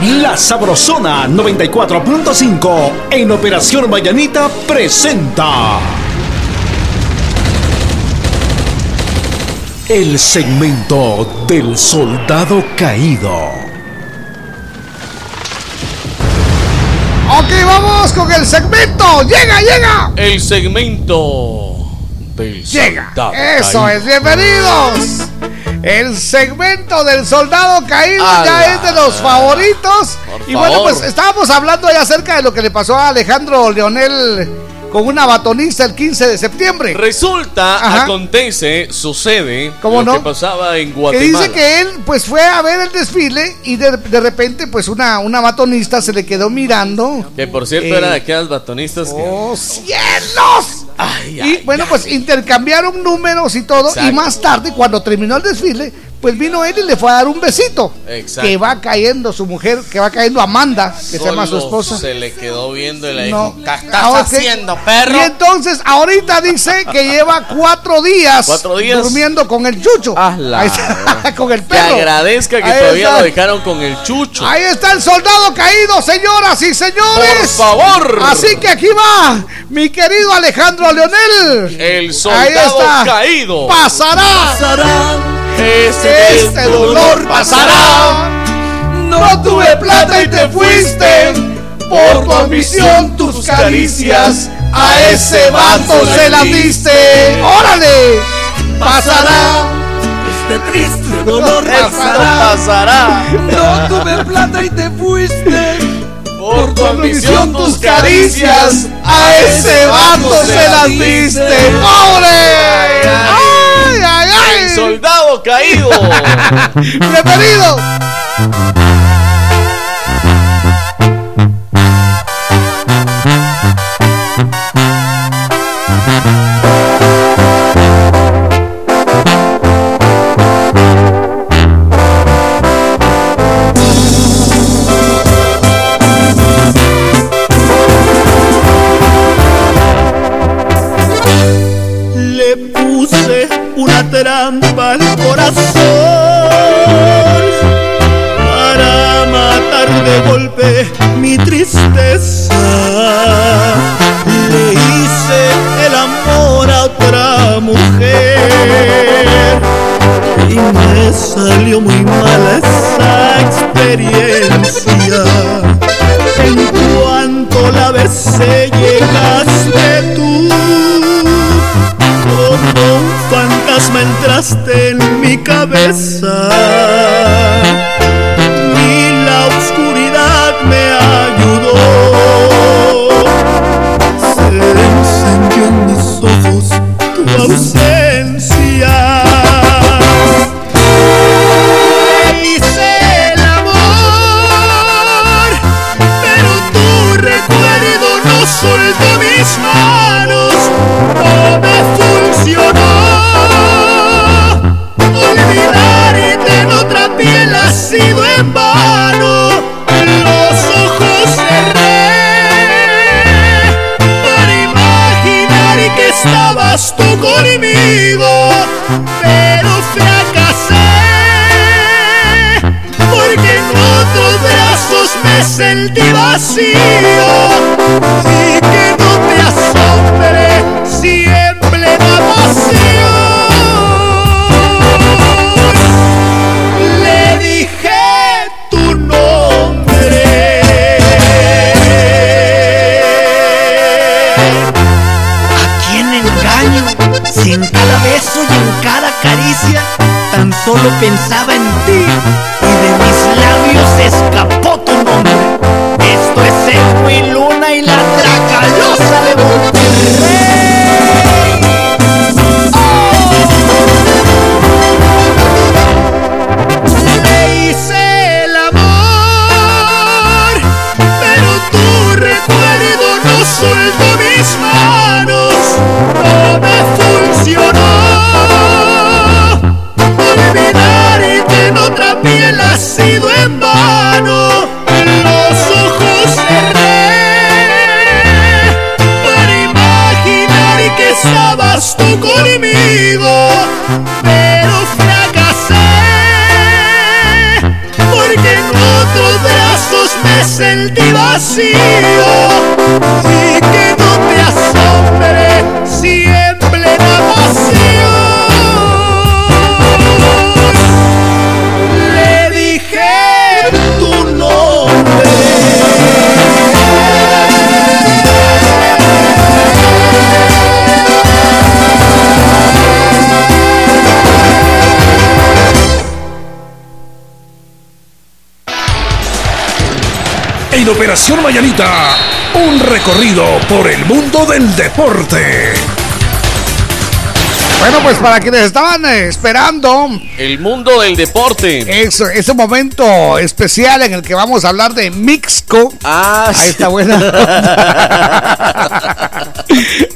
La Sabrosona 94.5 en Operación Mayanita presenta el segmento del soldado caído. Ok, vamos con el segmento. ¡Llega, llega! El segmento del Llega. soldado Eso caído. es, bienvenidos. El segmento del soldado caído ya es de los favoritos. Por y bueno, favor. pues estábamos hablando ya acerca de lo que le pasó a Alejandro Leonel con una batonista el 15 de septiembre. Resulta, Ajá. acontece, sucede ¿Cómo lo no? que pasaba en Que Guatemala. dice que él pues fue a ver el desfile y de, de repente pues una, una batonista se le quedó mirando. Que por cierto Eh, era de aquellas batonistas que... ¡Oh, cielos! Ay, y bueno, pues intercambiaron números y todo. Exacto. Y más tarde, cuando terminó el desfile, pues vino él y le fue a dar un besito. Exacto. Que va cayendo su mujer, que va cayendo Amanda, que se llama su Solo esposa. Se le quedó viendo y le No. dijo, ¿qué estás Ah, haciendo, perro? Y entonces, ahorita dice que lleva cuatro días, Cuatro días. durmiendo con el chucho. la- Ahí está, con el Que perro. agradezca que Ahí todavía está. lo dejaron con el chucho. Ahí está el soldado caído, señoras y señores. Por favor. Así que aquí va mi querido Alejandro Leonel. El Ahí soldado está. caído. Pasará. Este, Este dolor pasará. No tuve plata y te fuiste. Por tu ambición, tus caricias. A ese vato se las diste. ¡Órale! Pasará. este triste dolor Esto pasará. No tuve plata y te fuiste. Por tu ambición, tus caricias, a ese vato se las diste. ¡Pobre! ¡Ay, ay! El soldado caído. ¡Bienvenido! Tristeza. Le hice el amor a otra mujer y me salió muy mala esa experiencia. En cuanto la besé llegaste tú como un fantasma entraste en mi cabeza en mis ojos tu ausencia. Sentí vacío y que no te asombre si plena pasión le dije tu nombre. ¿A quién engaño? Si en cada beso y en cada caricia tan solo pensaba see En Operación Mayanita, un recorrido por el mundo del deporte. Bueno, pues para quienes estaban eh, esperando El mundo del deporte. eso, ese momento especial en el que vamos a hablar de Mixco. Ah, Ahí está buena.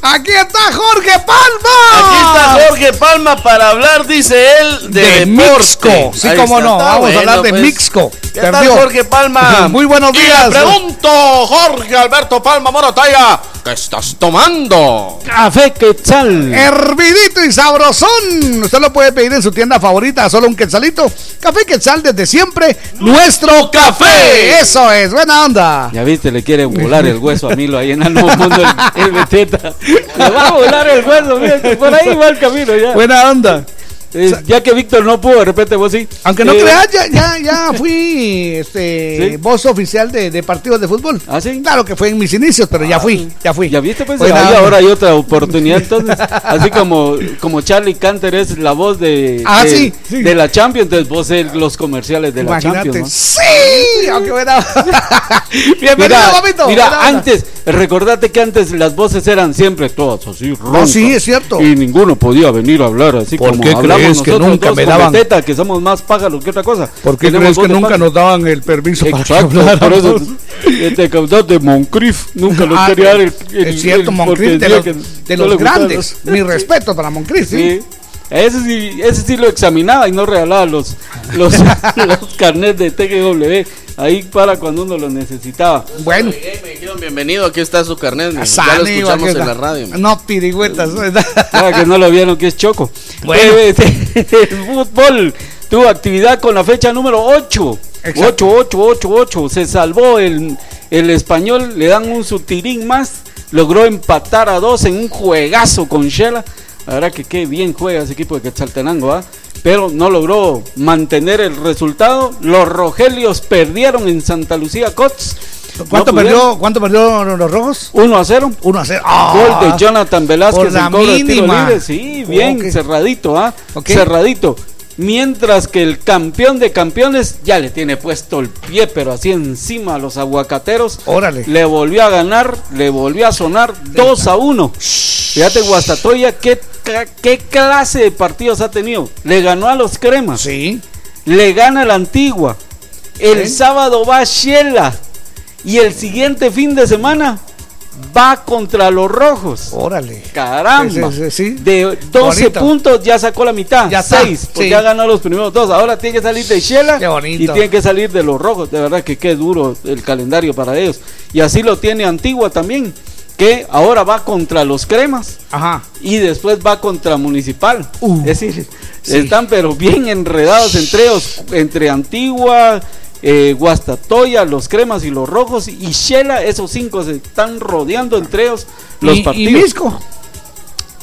Aquí está Jorge Palma. Aquí está Jorge Palma para hablar, dice él, de. Mixco. Sí, Ahí cómo está, no. está Vamos bueno, a hablar de pues. Mixco. ¿Qué tal. Jorge Palma? Muy buenos Y días. le pregunto, Jorge Alberto Palma Morataya, ¿qué estás tomando? Café Quetzal. Hervidito y sabrosón. Usted lo puede pedir en su tienda favorita, solo un quetzalito. Café Quetzal desde siempre. Nuestro café. Eso es, buena onda. Ya viste, le quiere volar el hueso a Milo ahí en el nuevo mundo el, el Beteta. Le va a volar el hueso, mira, que por ahí va el camino ya. Buena onda. Ya que Víctor no pudo, de repente vos sí. Aunque no Eh, creas, ya, ya, ya fui este, ¿Sí? voz oficial de, de partidos de fútbol. ¿Ah, sí? Claro que fue en mis inicios, pero ya fui, ya fui. Ya viste, pues ahí ahora hay otra oportunidad. Entonces, así como, como Charlie Canter es la voz de, Ah, de, sí, sí. de la Champions, entonces vos eres los comerciales de la. Champions. ¿no? Sí, aunque buena. Bienvenido, Mira, papito. mira, Buena antes, recordate que antes las voces eran siempre todas así, roncas, sí, es cierto. Y ninguno podía venir a hablar así ¿Por como hablamos crees que nunca me daban? Beteta, que somos más pájaros que otra cosa. ¿Por qué crees que nunca nos daban el permiso para que Exacto, por eso este caudal de Moncrief nunca nos Ah, quería dar el, el- es cierto, el- Moncrief, de los, de los grandes. Mi respeto para Moncrief, sí. Sí. Ese sí, ese sí lo examinaba y no regalaba los, los, los carnets de TGW ahí para cuando uno lo necesitaba. Bueno, Me dijeron bienvenido, aquí está su carnet. Ya lo escuchamos en la radio. No, pirigüetas. Para que no lo vieron que es Choco. Bueno. Eh, el fútbol tuvo actividad con la fecha número 8. Exacto. 8, 8, 8, 8. Se salvó el, el español, le dan un sutirín más. Logró empatar a dos en un juegazo con Shela. La verdad que qué bien juega ese equipo de Quetzaltenango, ¿ah? Pero no logró mantener el resultado. Los Rogelios perdieron en Santa Lucía Cots. ¿Cuánto, No perdió, ¿Cuánto perdió los rojos? 1 a 0. 1 a 0. Gol de Jonathan Velázquez por la en de tiro mínima. libre. Sí, bien, cerradito, ¿ah? Cerradito. Mientras que el campeón de campeones ya le tiene puesto el pie, pero así encima a los aguacateros. Órale. Le volvió a ganar, le volvió a sonar 2 a 1. Fíjate, Guastatoya, ¿qué, ¿qué clase de partidos ha tenido? Le ganó a los cremas. Sí. Le gana la antigua. El Sí. sábado va a Shela. Y el siguiente fin de semana va contra los rojos. Órale. Caramba. Sí, sí, sí, sí. De 12 Bonito. puntos ya sacó la mitad. Ya está, 6. Porque ya ganó los primeros dos. Ahora tiene que salir de Shela. Y tiene que salir de los rojos. De verdad que qué duro el calendario para ellos. Y así lo tiene Antigua también. Que ahora va contra los cremas. Ajá. Y después va contra Municipal. Uh, es decir, están pero bien enredados entre ellos. Entre Antigua. Eh, Guastatoya, los cremas y los rojos y Shela, esos cinco se están rodeando entre ellos los y, y partidos Misco.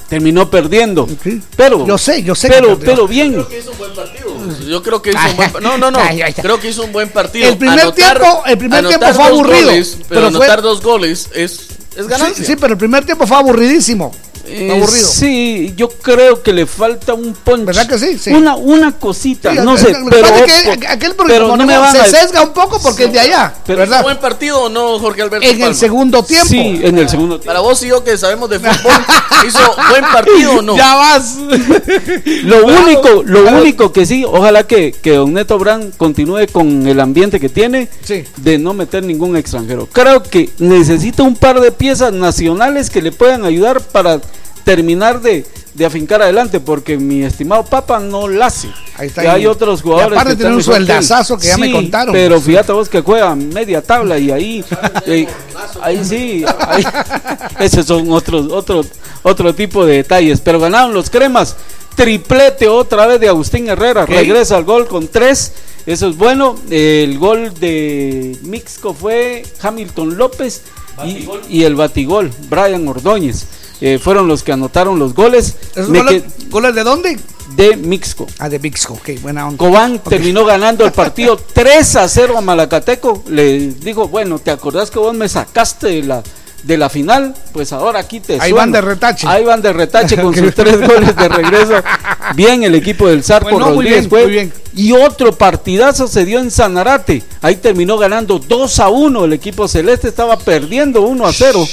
terminó perdiendo. Sí. Pero, Yo sé, yo sé que Pero, perdió. pero bien. Hizo un buen partido. Yo creo que hizo un buen partido. No, no, no. Ay, ay, ay. Creo que hizo un buen partido. El primer tiempo- el primer tiempo fue aburrido, goles, pero, pero fue- anotar dos goles es, es ganancia. Sí, sí, pero el primer tiempo fue aburridísimo. Eh, aburrido. Sí, yo creo que le falta un punch. ¿Verdad que sí? Sí. Una, una cosita, Sí, no sé. pero, que aquel porque pero no me van se a- sesga un poco porque es de allá, Pero- ¿Un ¿verdad? buen partido o no, Jorge Alberto? En el segundo tiempo. Sí, en el segundo tiempo. Para vos y yo que sabemos de fútbol, ¿hizo buen partido o no? Ya vas. Lo Bravo. único, lo Bravo. único que sí, ojalá que, que Don Neto Brand continúe con el ambiente que tiene Sí. de no meter ningún extranjero. Creo que necesita un par de piezas nacionales que le puedan ayudar para terminar de, de afincar adelante, porque mi estimado Papa no la hace. Ahí está. Que hay Y- otros jugadores. y aparte que tiene un mejor que sueldazazo que ya me contaron. Pero fíjate vos que juega media tabla y ahí, eh, ahí sí, ahí- esos son otros, otro, otro tipo de detalles. Pero ganaron los cremas. Triplete otra vez de Agustín Herrera. Regresa al gol con tres. Eso es bueno. El gol de Mixco fue Hamilton López y, y el batigol, Brian Ordóñez. Eh, fueron los que anotaron los goles. ¿Esos Me goles, de dónde? de Mixco. Ah, de Bixco, ok, buena onda. Cobán terminó ganando el partido 3 a 0 a Malacateco. Le dijo, bueno, ¿te acordás que vos me sacaste de la, de la final? Pues ahora aquí te Ahí sueno". van de retache. Ahí van de retache con sus tres goles de regreso. Bien el equipo del Zarco Bueno, muy Rodríguez bien, fue. muy bien. Y otro partidazo se dio en Sanarate. Ahí terminó ganando 2 a 1. El equipo celeste estaba perdiendo 1 a 0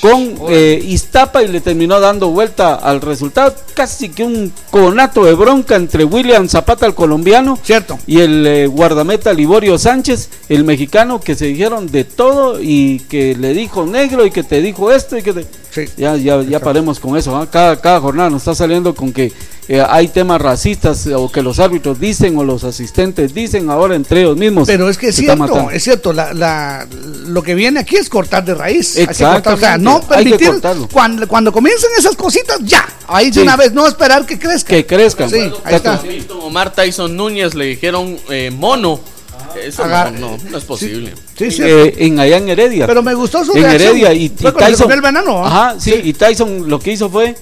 con eh, Iztapa y le terminó dando vuelta al resultado. Casi que un conato de bronca entre William Zapata, el colombiano, Cierto. y el eh, guardameta Liborio Sánchez, el mexicano, que se dijeron de todo y que le dijo negro y que te dijo esto y que te... Sí. Ya, ya, ya paremos con eso. ¿ah? Cada, cada jornada nos está saliendo con que eh, hay temas racistas eh, o que los árbitros dicen o los asistentes dicen ahora entre ellos mismos. Pero es que es cierto, es cierto, la, la, lo que viene aquí es cortar de raíz. Cortar, o sea, no hay que permitir, cortarlo. cuando, cuando comiencen esas cositas, ya, ahí de Sí. una vez, no esperar que crezca. Que crezcan. Sí, ahí está. Milton Omar Tyson Núñez le dijeron eh, mono. Eso no, Agar- no, no es posible. Sí, sí. Eh, en allá en Heredia. Pero me gustó su en reacción. Heredia y, Tyson. el veneno, ¿ah? Ajá, sí, y Tyson lo que hizo fue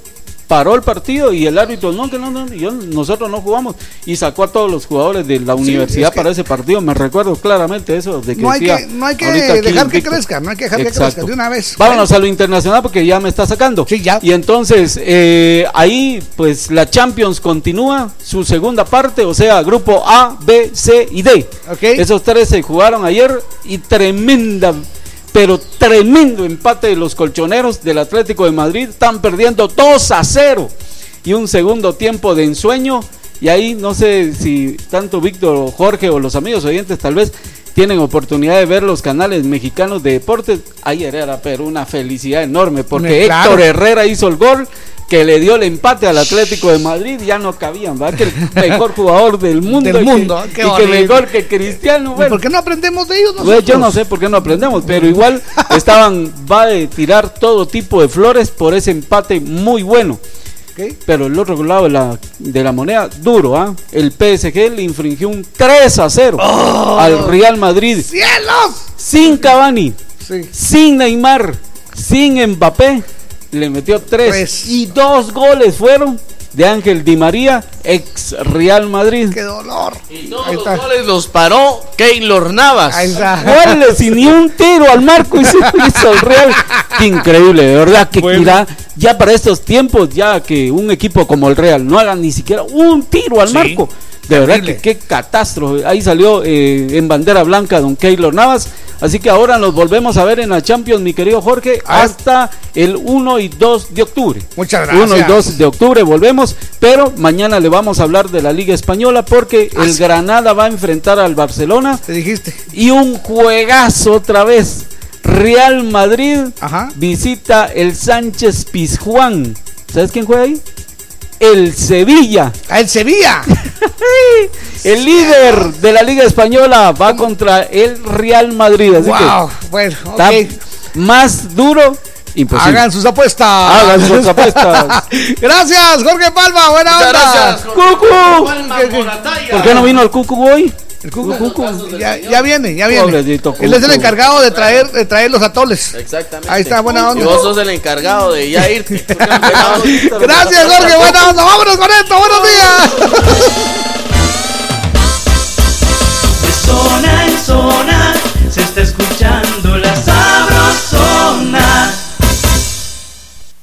paró el partido y el árbitro, no, que no, no, yo- nosotros no jugamos. Y sacó a todos los jugadores de la universidad es que- para ese partido. Me recuerdo claramente eso de que No hay decía, que, no hay que dejar que crezca, no hay que dejar que crezca de una vez. Vámonos a lo internacional porque ya me está sacando. Y entonces, eh, ahí, pues la Champions continúa su segunda parte, o sea, grupo A, B, C y D. Esos tres se jugaron ayer y tremenda, pero tremendo empate de los colchoneros del Atlético de Madrid. Están perdiendo 2 a 0 y un segundo tiempo de ensueño. Y ahí no sé si tanto Víctor o Jorge o los amigos oyentes tal vez tienen oportunidad de ver los canales mexicanos de deportes. Ayer era pero una felicidad enorme porque Claro. Héctor Herrera hizo el gol que le dio el empate al Atlético de Madrid. Ya no cabían, ¿verdad? Que el mejor jugador del mundo. Del y que- mundo, y que mejor que Cristiano. ¿Y Bueno, ¿Por qué no aprendemos de ellos pues nosotros? yo no sé por qué no aprendemos, pero igual estaban, va a tirar todo tipo de flores por ese empate muy bueno. Pero el otro lado de la, de la moneda, duro, ¿ah? El PSG le infringió un 3 a 0 ¡Oh! al Real Madrid. ¡Cielos! Sin Cavani, Sí. sin Neymar, sin Mbappé, le metió 3 y dos goles fueron de Ángel Di María, ex Real Madrid. ¡Qué dolor! Y todos los goles los paró Keylor Navas. goles y ni un tiro al marco hizo, hizo el Real. Qué increíble, de verdad que mira, ya para estos tiempos, ya que un equipo como el Real no haga ni siquiera un tiro al Sí, marco. De verdad que qué catástrofe. Ahí salió eh, en bandera blanca don Keylor Navas. Así que ahora nos volvemos a ver en la Champions, mi querido Jorge, hasta el 1 y 2 de octubre. Muchas 1 y gracias. 2 de octubre volvemos, pero mañana le vamos a hablar de la Liga Española porque Ah, el Granada va a enfrentar al Barcelona. Te dijiste. Y un juegazo otra vez. Real Madrid visita el Sánchez Pizjuán. ¿Sabes quién juega ahí? El Sevilla. ¡El Sevilla! el líder de la Liga Española va contra el Real Madrid. Así Wow, que bueno, está más duro. Imposible. Hagan sus apuestas. Hagan sus apuestas. gracias, Jorge Palma. Buena Muchas onda. gracias, ¡Cucu! ¿Por qué no vino el Cucu hoy? El Cucu, Ya, ya viene, ya viene. Pobrecito Él es el encargado de traer, de traer los atoles. Exactamente. Ahí está, buena onda. Y vos sos el encargado de ya irte. Gracias, Jorge. Buena onda. Vámonos con esto. Buenos días. De zona en zona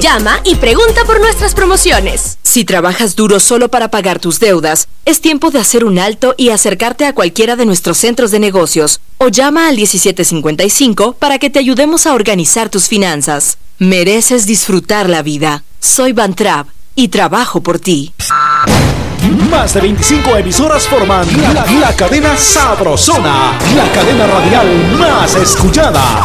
Llama y pregunta por nuestras promociones. Si trabajas duro solo para pagar tus deudas, es tiempo de hacer un alto y acercarte a cualquiera de nuestros centros de negocios o llama al 1755 para que te ayudemos a organizar tus finanzas. Mereces disfrutar la vida. Soy Van Trapp y trabajo por ti. Más de 25 emisoras forman la, la cadena Sabrosona, la cadena radial más escuchada.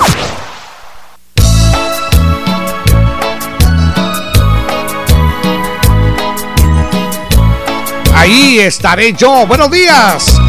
Ahí estaré yo. Buenos días.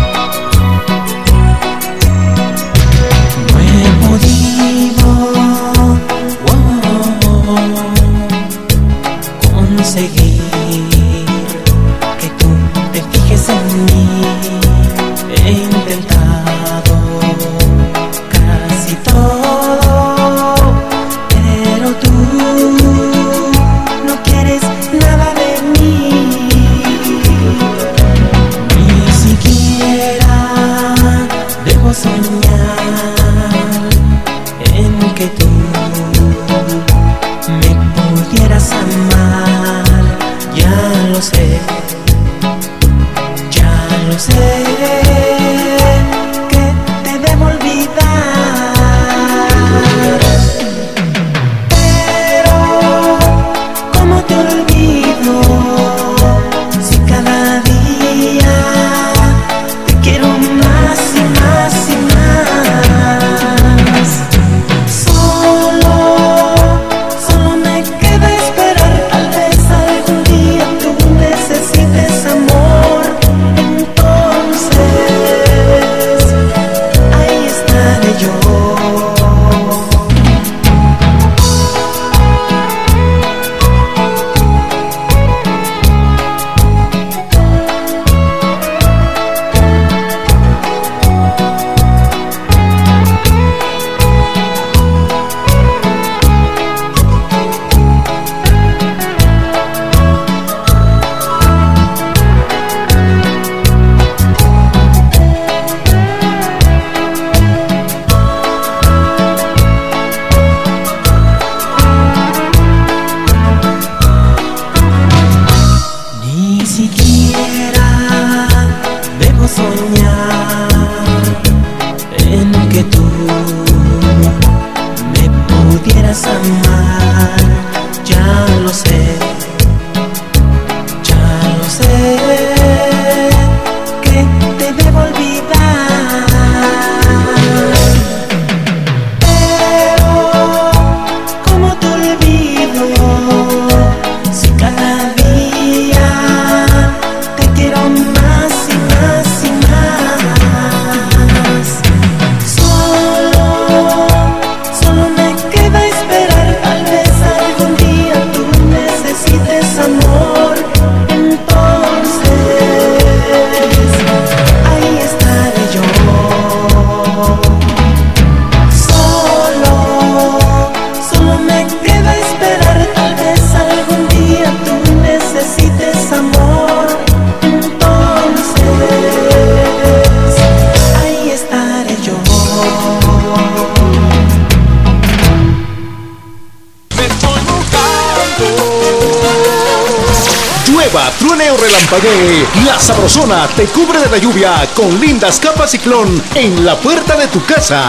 Ciclón en la puerta de tu casa.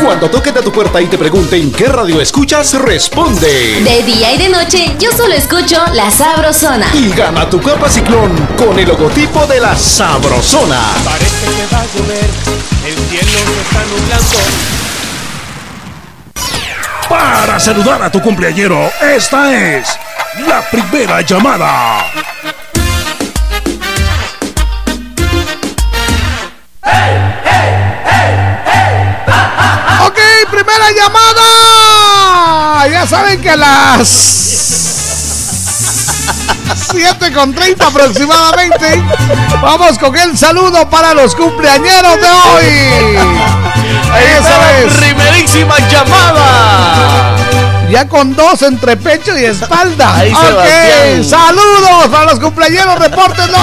Cuando toquen a tu puerta y te pregunten qué radio escuchas, responde. De día y de noche, yo solo escucho La Sabrosona. Y gana tu capa ciclón con el logotipo de la sabrosona. Parece que va a llover, el cielo se está nublando. Para saludar a tu cumpleañero, esta es la primera llamada. Ya saben que a las 7 con 30 aproximadamente vamos con el saludo para los cumpleañeros de hoy. Eso es. Primerísima llamada. Ya con dos entre pecho y espalda. Ahí, ok, Sebastián. saludos para los cumpleaños, repórtenlo.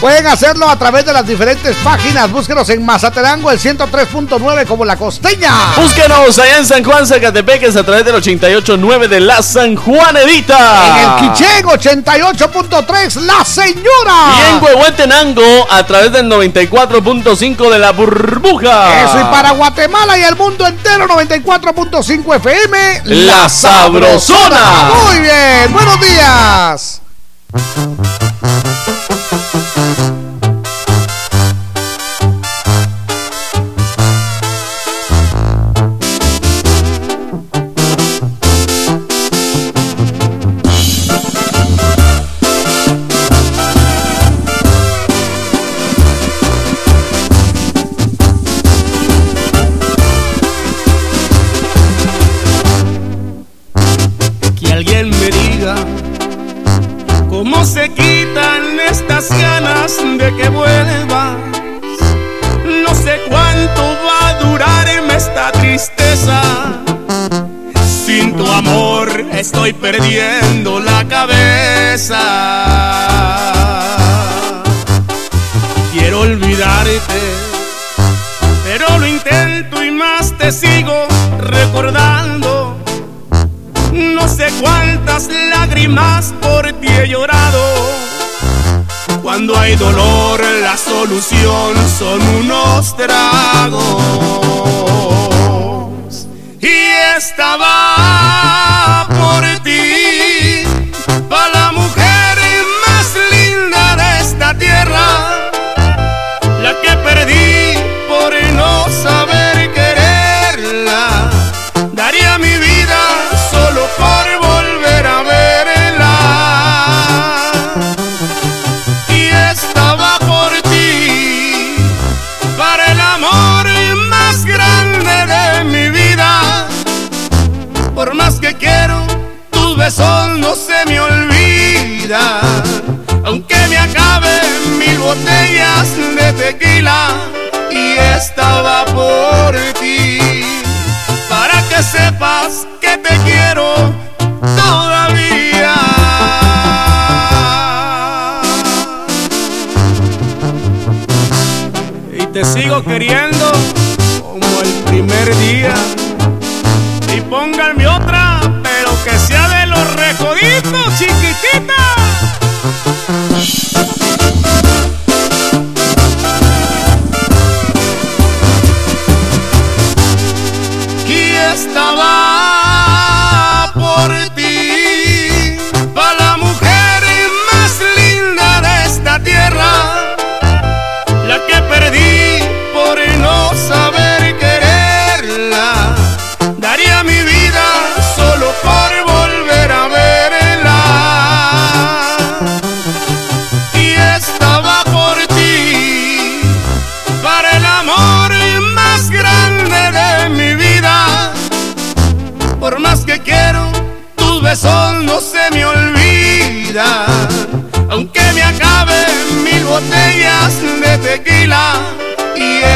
Pueden hacerlo a través de las diferentes páginas. Búsquenos en Mazaterango, el 103.9 como La Costeña. Búsquenos allá en San Juan, Zacatepeques a través del 88.9 de la San Juanedita. En el Quichén, 88.3, La Señora. Y en Huehuetenango a través del 94.5 de la burbuja. Eso, y para Guatemala y el mundo entero, 94.5 FM, La Sabrosona. Muy bien, buenos días. Por ti he llorado. Cuando hay dolor, la solución son unos tragos. Y estaba por ti, besos no se me olvidan. Aunque me acaben mil botellas de tequila, y estaba por ti. Para que sepas que te quiero todavía. Y te sigo queriendo como el primer día.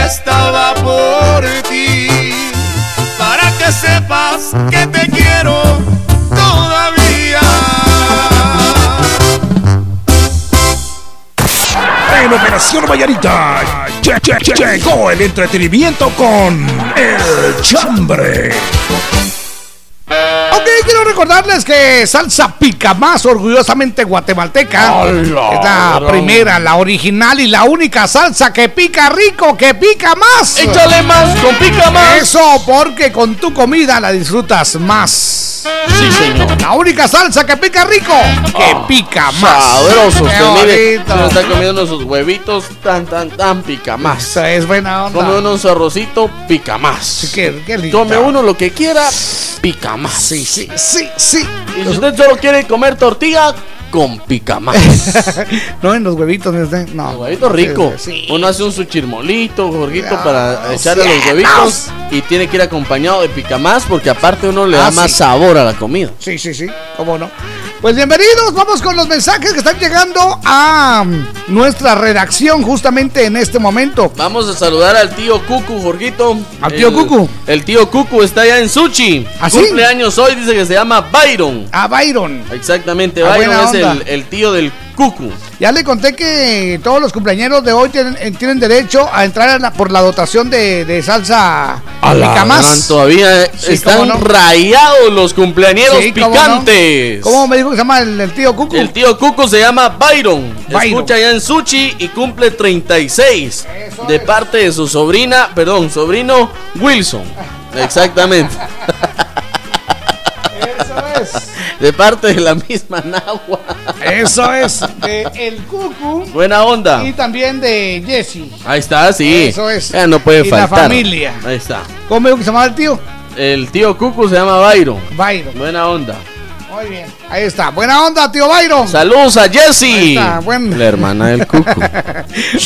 Estaba por ti. Para que sepas que te quiero todavía. En Operación Vallarita llegó el entretenimiento con El Chambre. Recordarles que Salsa Pica Más, orgullosamente guatemalteca, Hola, es la bro. primera, la original y la única salsa que pica rico, que pica más. Échale más, con pica más. Eso, porque con tu comida la disfrutas más. Sí, señor. La única salsa que pica rico, que pica más. Sabroso, Qué usted mire, está comiendo sus huevitos tan, tan, tan, pica más. Eso es buena onda. Come uno un arrocito, pica más. qué- qué lindo. Come uno lo que quiera, pica más. Sí, sí, sí, sí. Y si usted solo quiere comer tortilla, con pica más. no, en los huevitos, no. Huevito rico. Sí. Uno hace un su chirmolito, Jorgito, Ah, para echarle los cielos. huevitos. Y tiene que ir acompañado de pica más, porque aparte uno le da Ah, más sí. sabor a la comida. Sí, sí, sí, cómo no. Pues bienvenidos, vamos con los mensajes que están llegando a nuestra redacción justamente en este momento. Vamos a saludar al tío Cucu, Jorgito. ¿Al tío El- Cucu? El tío Cucu está allá en Suchi. ¿Ah, sí? Cumpleaños hoy, dice que se llama Byron. A Byron. Exactamente, Ah, Byron es el, el tío del Cucu. Ya le conté que todos los cumpleaños de hoy tienen, eh, tienen derecho a entrar a la- por la dotación de, de salsa pica más. Todavía Sí, están no. rayados los cumpleañeros Sí, cómo no. picantes. ¿Cómo me dijo que se llama el, el tío Cucu? El tío Cuco se llama Byron. Byron. Escucha allá en Suchi y cumple 36. de parte de su sobrina, perdón, sobrino Wilson. Exactamente. Eso es. De parte de la misma Nahua. Eso es. De el Cucu Buena onda. y también de Jesse. Ahí está, sí. Eso es. Ya no puede Y la faltar. familia. Ahí está. ¿Cómo dijo que se llamaba el tío? El tío Cucu se llama Byron. Byron. Buena onda. Muy bien. Ahí está. Buena onda, tío Byron. Saludos a está, buen- La hermana del Cucu.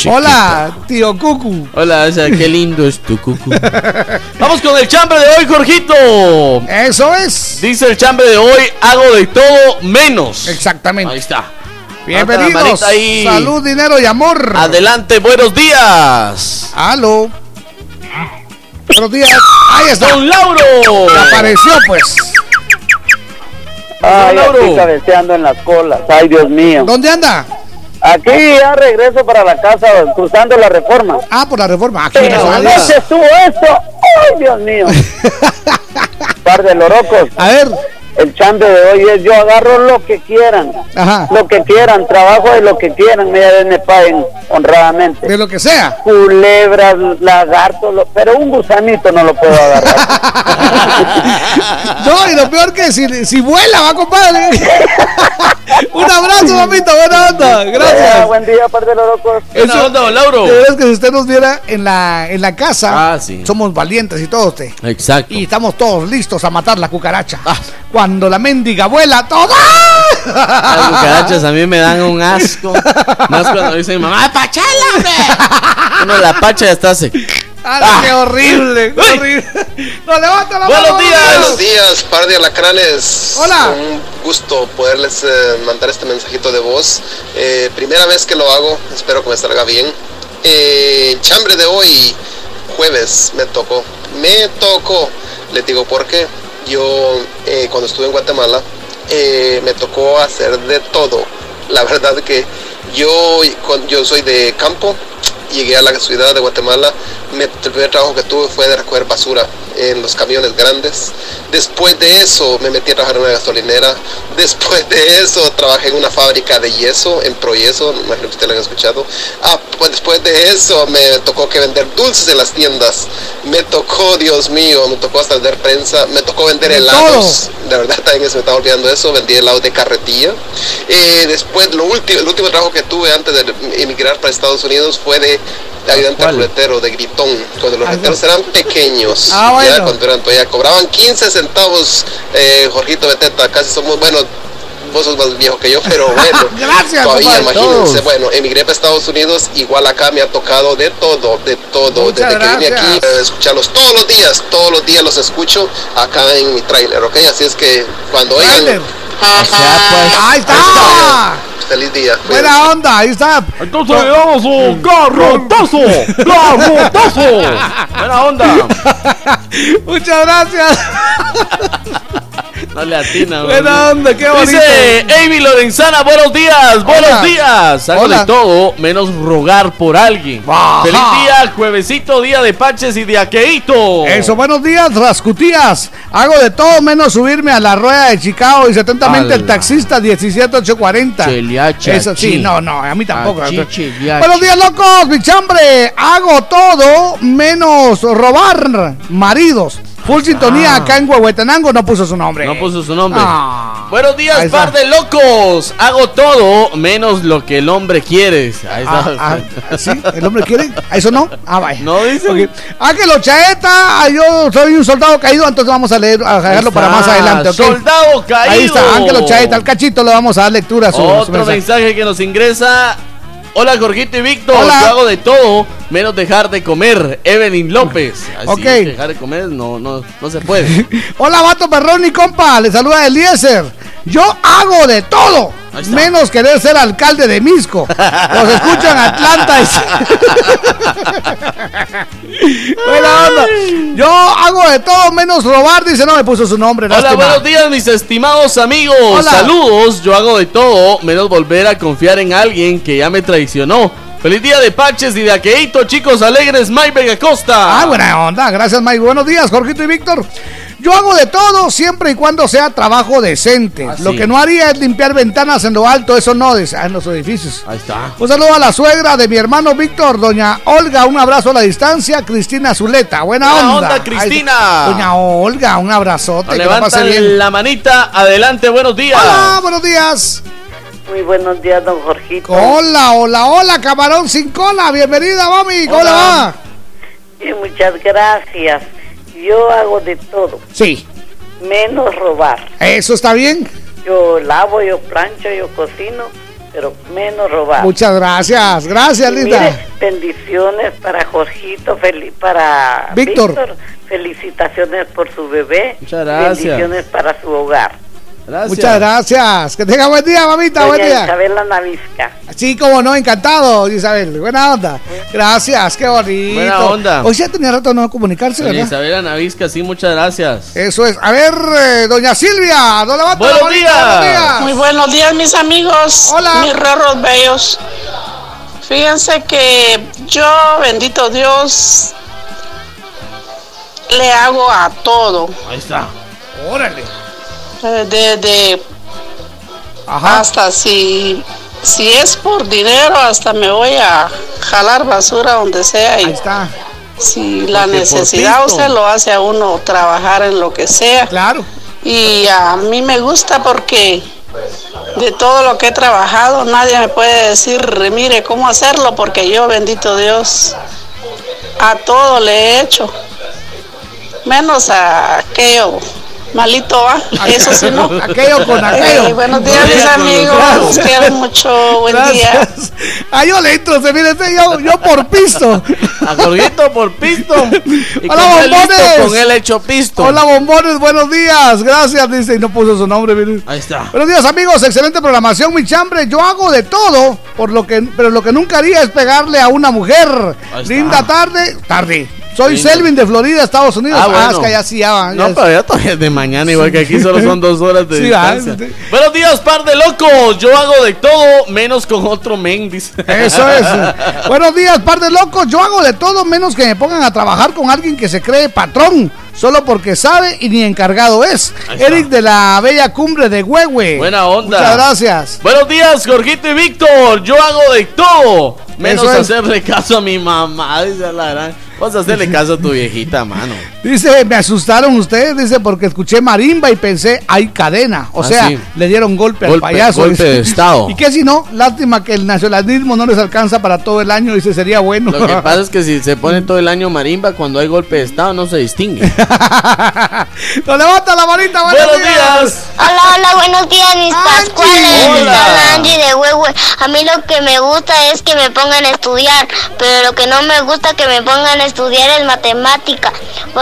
Hola, tío Cucu. Hola, o sea, qué lindo es tu Cucu. Vamos con el chambre de hoy, Jorgito. Eso es. Dice el chambre de hoy, hago de todo menos. Exactamente. Ahí está. Bienvenidos. Ahí. Salud, dinero y amor. Adelante, buenos días. Aló. Buenos días. Ahí está. Don Lauro. Apareció, pues. Ay, aquí cabeceando en las colas. Ay, Dios mío. ¿Dónde anda? Aquí ya regreso para la casa cruzando la reforma. Ah, por la reforma. Aquí Pero no anoche estuvo esto. Ay, Dios mío. Par de lorocos. A ver. El chambre de hoy es yo agarro lo que quieran, Ajá. lo que quieran, trabajo de lo que quieran, me, me paguen honradamente. De lo que sea. Culebras, lagartos, lo- pero un gusanito no lo puedo agarrar. No, y lo peor que si, si vuela, va, compadre. Un abrazo, mamita, buena onda. Gracias. buen día, par de los locos. Buena onda, don Lauro. De verdad es que si usted nos viera en la, en la casa, Ah, sí. somos valientes y todo usted. Exacto. Y estamos todos listos a matar la cucaracha. Cuando la mendiga vuela, todo. Las cucarachas a mí me dan un asco. Más cuando dicen, mamá, pachala. Uno la pacha ya está así. Ah, ¡Qué horrible! ¡Qué horrible! ¡No, levanta la Buenos mano! días. Buenos días, par de alacranes. Hola. Un gusto poderles eh, mandar este mensajito de voz. Eh, primera vez que lo hago, espero que me salga bien. Eh, chambre de hoy, jueves, me tocó. Me tocó. Les digo por qué. Yo, eh, cuando estuve en Guatemala, eh, me tocó hacer de todo. La verdad que yo, yo soy de campo, llegué a la ciudad de Guatemala, me- el primer trabajo que tuve fue de recoger basura en los camiones grandes. Después de eso me metí a trabajar en una gasolinera. Después de eso trabajé en una fábrica de yeso, en Proyeso, no imagino que ustedes lo han escuchado. Ah, pues después de eso me tocó que vender dulces en las tiendas. Me tocó, Dios mío, me tocó hasta vender prensa, me tocó vender De helados. De verdad también se me estaba olvidando eso, vendí helados de carretilla. Eh, después, lo último, el último trabajo que tuve antes de emigrar para Estados Unidos fue de, de ayudante ¿Cuál? ruletero, de gritón, cuando los ruleteros eran pequeños. Ah, bueno. ya cuando eran todavía cobraban 15 centavos, eh, Jorgito Beteta, casi somos, bueno, vos sos más viejo que yo, pero bueno. Gracias, todavía imagínense, Todos. bueno, emigré para Estados Unidos, igual acá me ha tocado de todo, de todo. Muchas Desde que vine gracias. aquí, eh, escucharlos todos los días, todos los días los escucho acá en mi trailer, ¿ok? Así es que cuando oigan, ¡Ahí está! feliz día. Buena onda, ahí está. Entonces le damos un garrotazo. Garrotazo. Buena onda. Muchas gracias. No le atina. Buena onda, qué bonito. Dice Amy Lorenzana, buenos días, buenos Hola. días. Hago Hola. de todo menos rogar por alguien. Ajá. Feliz día, juevesito, día de paches y de aqueito. Eso, buenos días, Rascutías. Hago de todo menos subirme a la rueda de Chicago. Dice atentamente el Ala. taxista 17840. Cheliacha, Eso sí, no, no, a mí tampoco. Buenos días, locos, mi chambre. Hago todo menos robar maridos. Full sintonía Ah. acá en Huehuetenango no puso su nombre. No puso su nombre. Ah. Buenos días, par de locos. Hago todo menos lo que el hombre quiere. Ahí está. Ah, ah, ¿Sí? ¿El hombre quiere? ¿A ¿Eso no? Ah, vaya. No dice. Ok. Ángelo Chaeta, ah, yo soy un soldado caído, entonces vamos a leer, a dejarlo para más adelante, ¿ok? Soldado caído. Ahí está, Ángelo Chaeta, al cachito le vamos a dar lectura a su, su Otro mensaje. mensaje que nos ingresa. Hola Jorgito y Víctor, Hola. yo hago de todo menos dejar de comer. Evelyn López. Así Ok. es dejar de comer no, no, no se puede. Hola, vato perrón y compa, le saluda Eliezer. Yo hago de todo, menos querer ser alcalde de Misco. Los escucho en Atlanta. Buena onda. Yo hago de todo, menos robar, dice, no me puso su nombre. Hola, lástima. buenos días mis estimados amigos. Hola. Saludos, yo hago de todo menos volver a confiar en alguien que ya me traicionó. Feliz día de Paches y de Aqueito, chicos alegres, Mike Acosta. Ah, buena onda. Gracias, Mike. Buenos días, Jorgito y Víctor. Yo hago de todo siempre y cuando sea trabajo decente. Ah, Lo sí. que no haría es limpiar ventanas en lo alto, eso no, ah, en los edificios. Ahí está. Un saludo a la suegra de mi hermano Víctor, doña Olga, un abrazo a la distancia, Cristina Zuleta, buena, Buena onda. onda, Cristina. Doña Olga, un abrazote, que la bien. la manita, adelante, buenos días. Hola, buenos días. Muy buenos días, don Jorgito. Hola, hola, hola, camarón sin cola, bienvenida, mami, ¿cómo le va? Y muchas gracias. Yo hago de todo, Sí, menos robar. eso está bien. Yo lavo, yo plancho, yo cocino, pero menos robar. Muchas gracias, gracias, Y linda. mire, bendiciones para Jorgito, feliz para Víctor. Felicitaciones por su bebé. Muchas gracias. Bendiciones para su hogar. Gracias. Muchas gracias. Que tenga buen día, mamita. buen día. Isabel La Navisca. Sí, como no, encantado, Isabel. Buena onda. Gracias, qué bonito. Buena onda. Hoy ya tenía rato no comunicarse, Doña ¿verdad? Isabela Navisca, sí, muchas gracias. Eso es. A ver, eh, doña Silvia, no levanta la Buenos buenos días. Muy buenos días, mis amigos. Hola. Mis rorros bellos. Fíjense que yo, bendito Dios, le hago a todo. Ahí está. Órale. Eh, de, hasta si, si es por dinero, hasta me voy a jalar basura donde sea. Y Ahí está. Si la Porque necesidad usted lo hace a uno trabajar en lo que sea. Claro. Y a mí me gusta porque de todo lo que he trabajado, nadie me puede decir, mire cómo hacerlo, porque yo, bendito Dios, a todo le he hecho. Menos a aquello malito, ¿va? Eso sí, no. Aquello con aquello. Eh, buenos días, mis Aquello con amigos. aquello. Los quiero mucho. Buen día. Ah, yo le entro, se mire, yo, yo por pisto. A Jorgito por pisto. Y Hola, con él listo, bombones. con él hecho pisto. Hola, bombones, buenos días. Gracias, dice, y no puso su nombre, mire. Ahí está. Buenos días, amigos. Excelente programación, mi chambre. Yo hago de todo, por lo que, pero lo que nunca haría es pegarle a una mujer. Ahí está. Linda tarde, tarde. Soy. Selvin de Florida, Estados Unidos. Ah, Ah, bueno. allá sí ya va, ya No, pero ya todavía es de mañana, igual que aquí solo son dos horas de Sí, distancia. Buenos días, par de locos. Yo hago de todo, menos con otro men, dice. Eso es. Buenos días, par de locos. Yo hago de todo menos que me pongan a trabajar con alguien que se cree patrón, solo porque sabe y ni encargado es. Eric de la Bella Cumbre de Huehue. Buena onda. Muchas gracias. Buenos días, Jorgito y Víctor. Yo hago de todo, menos es. hacerle caso a mi mamá, dice la gran. Vas a hacerle caso a tu viejita, mano. Dice, me asustaron ustedes, dice, porque escuché marimba y pensé, hay cadena. O Ah, sea, sí. le dieron golpe, Golpe- al payaso. golpe dice. de estado. Y que si no, lástima que el nacionalismo no les alcanza para todo el año, dice, sería bueno. Lo que pasa es que si se pone todo el año marimba, cuando hay golpe de estado no se distingue. ¡Lo levanta la manita, buenos, Buenos días. Hola, hola, buenos días, mis pascuales. Hola. Angie de Huehue. A mí lo que me gusta es que me pongan a estudiar, pero lo que no me gusta que me pongan a estudiar es matemática,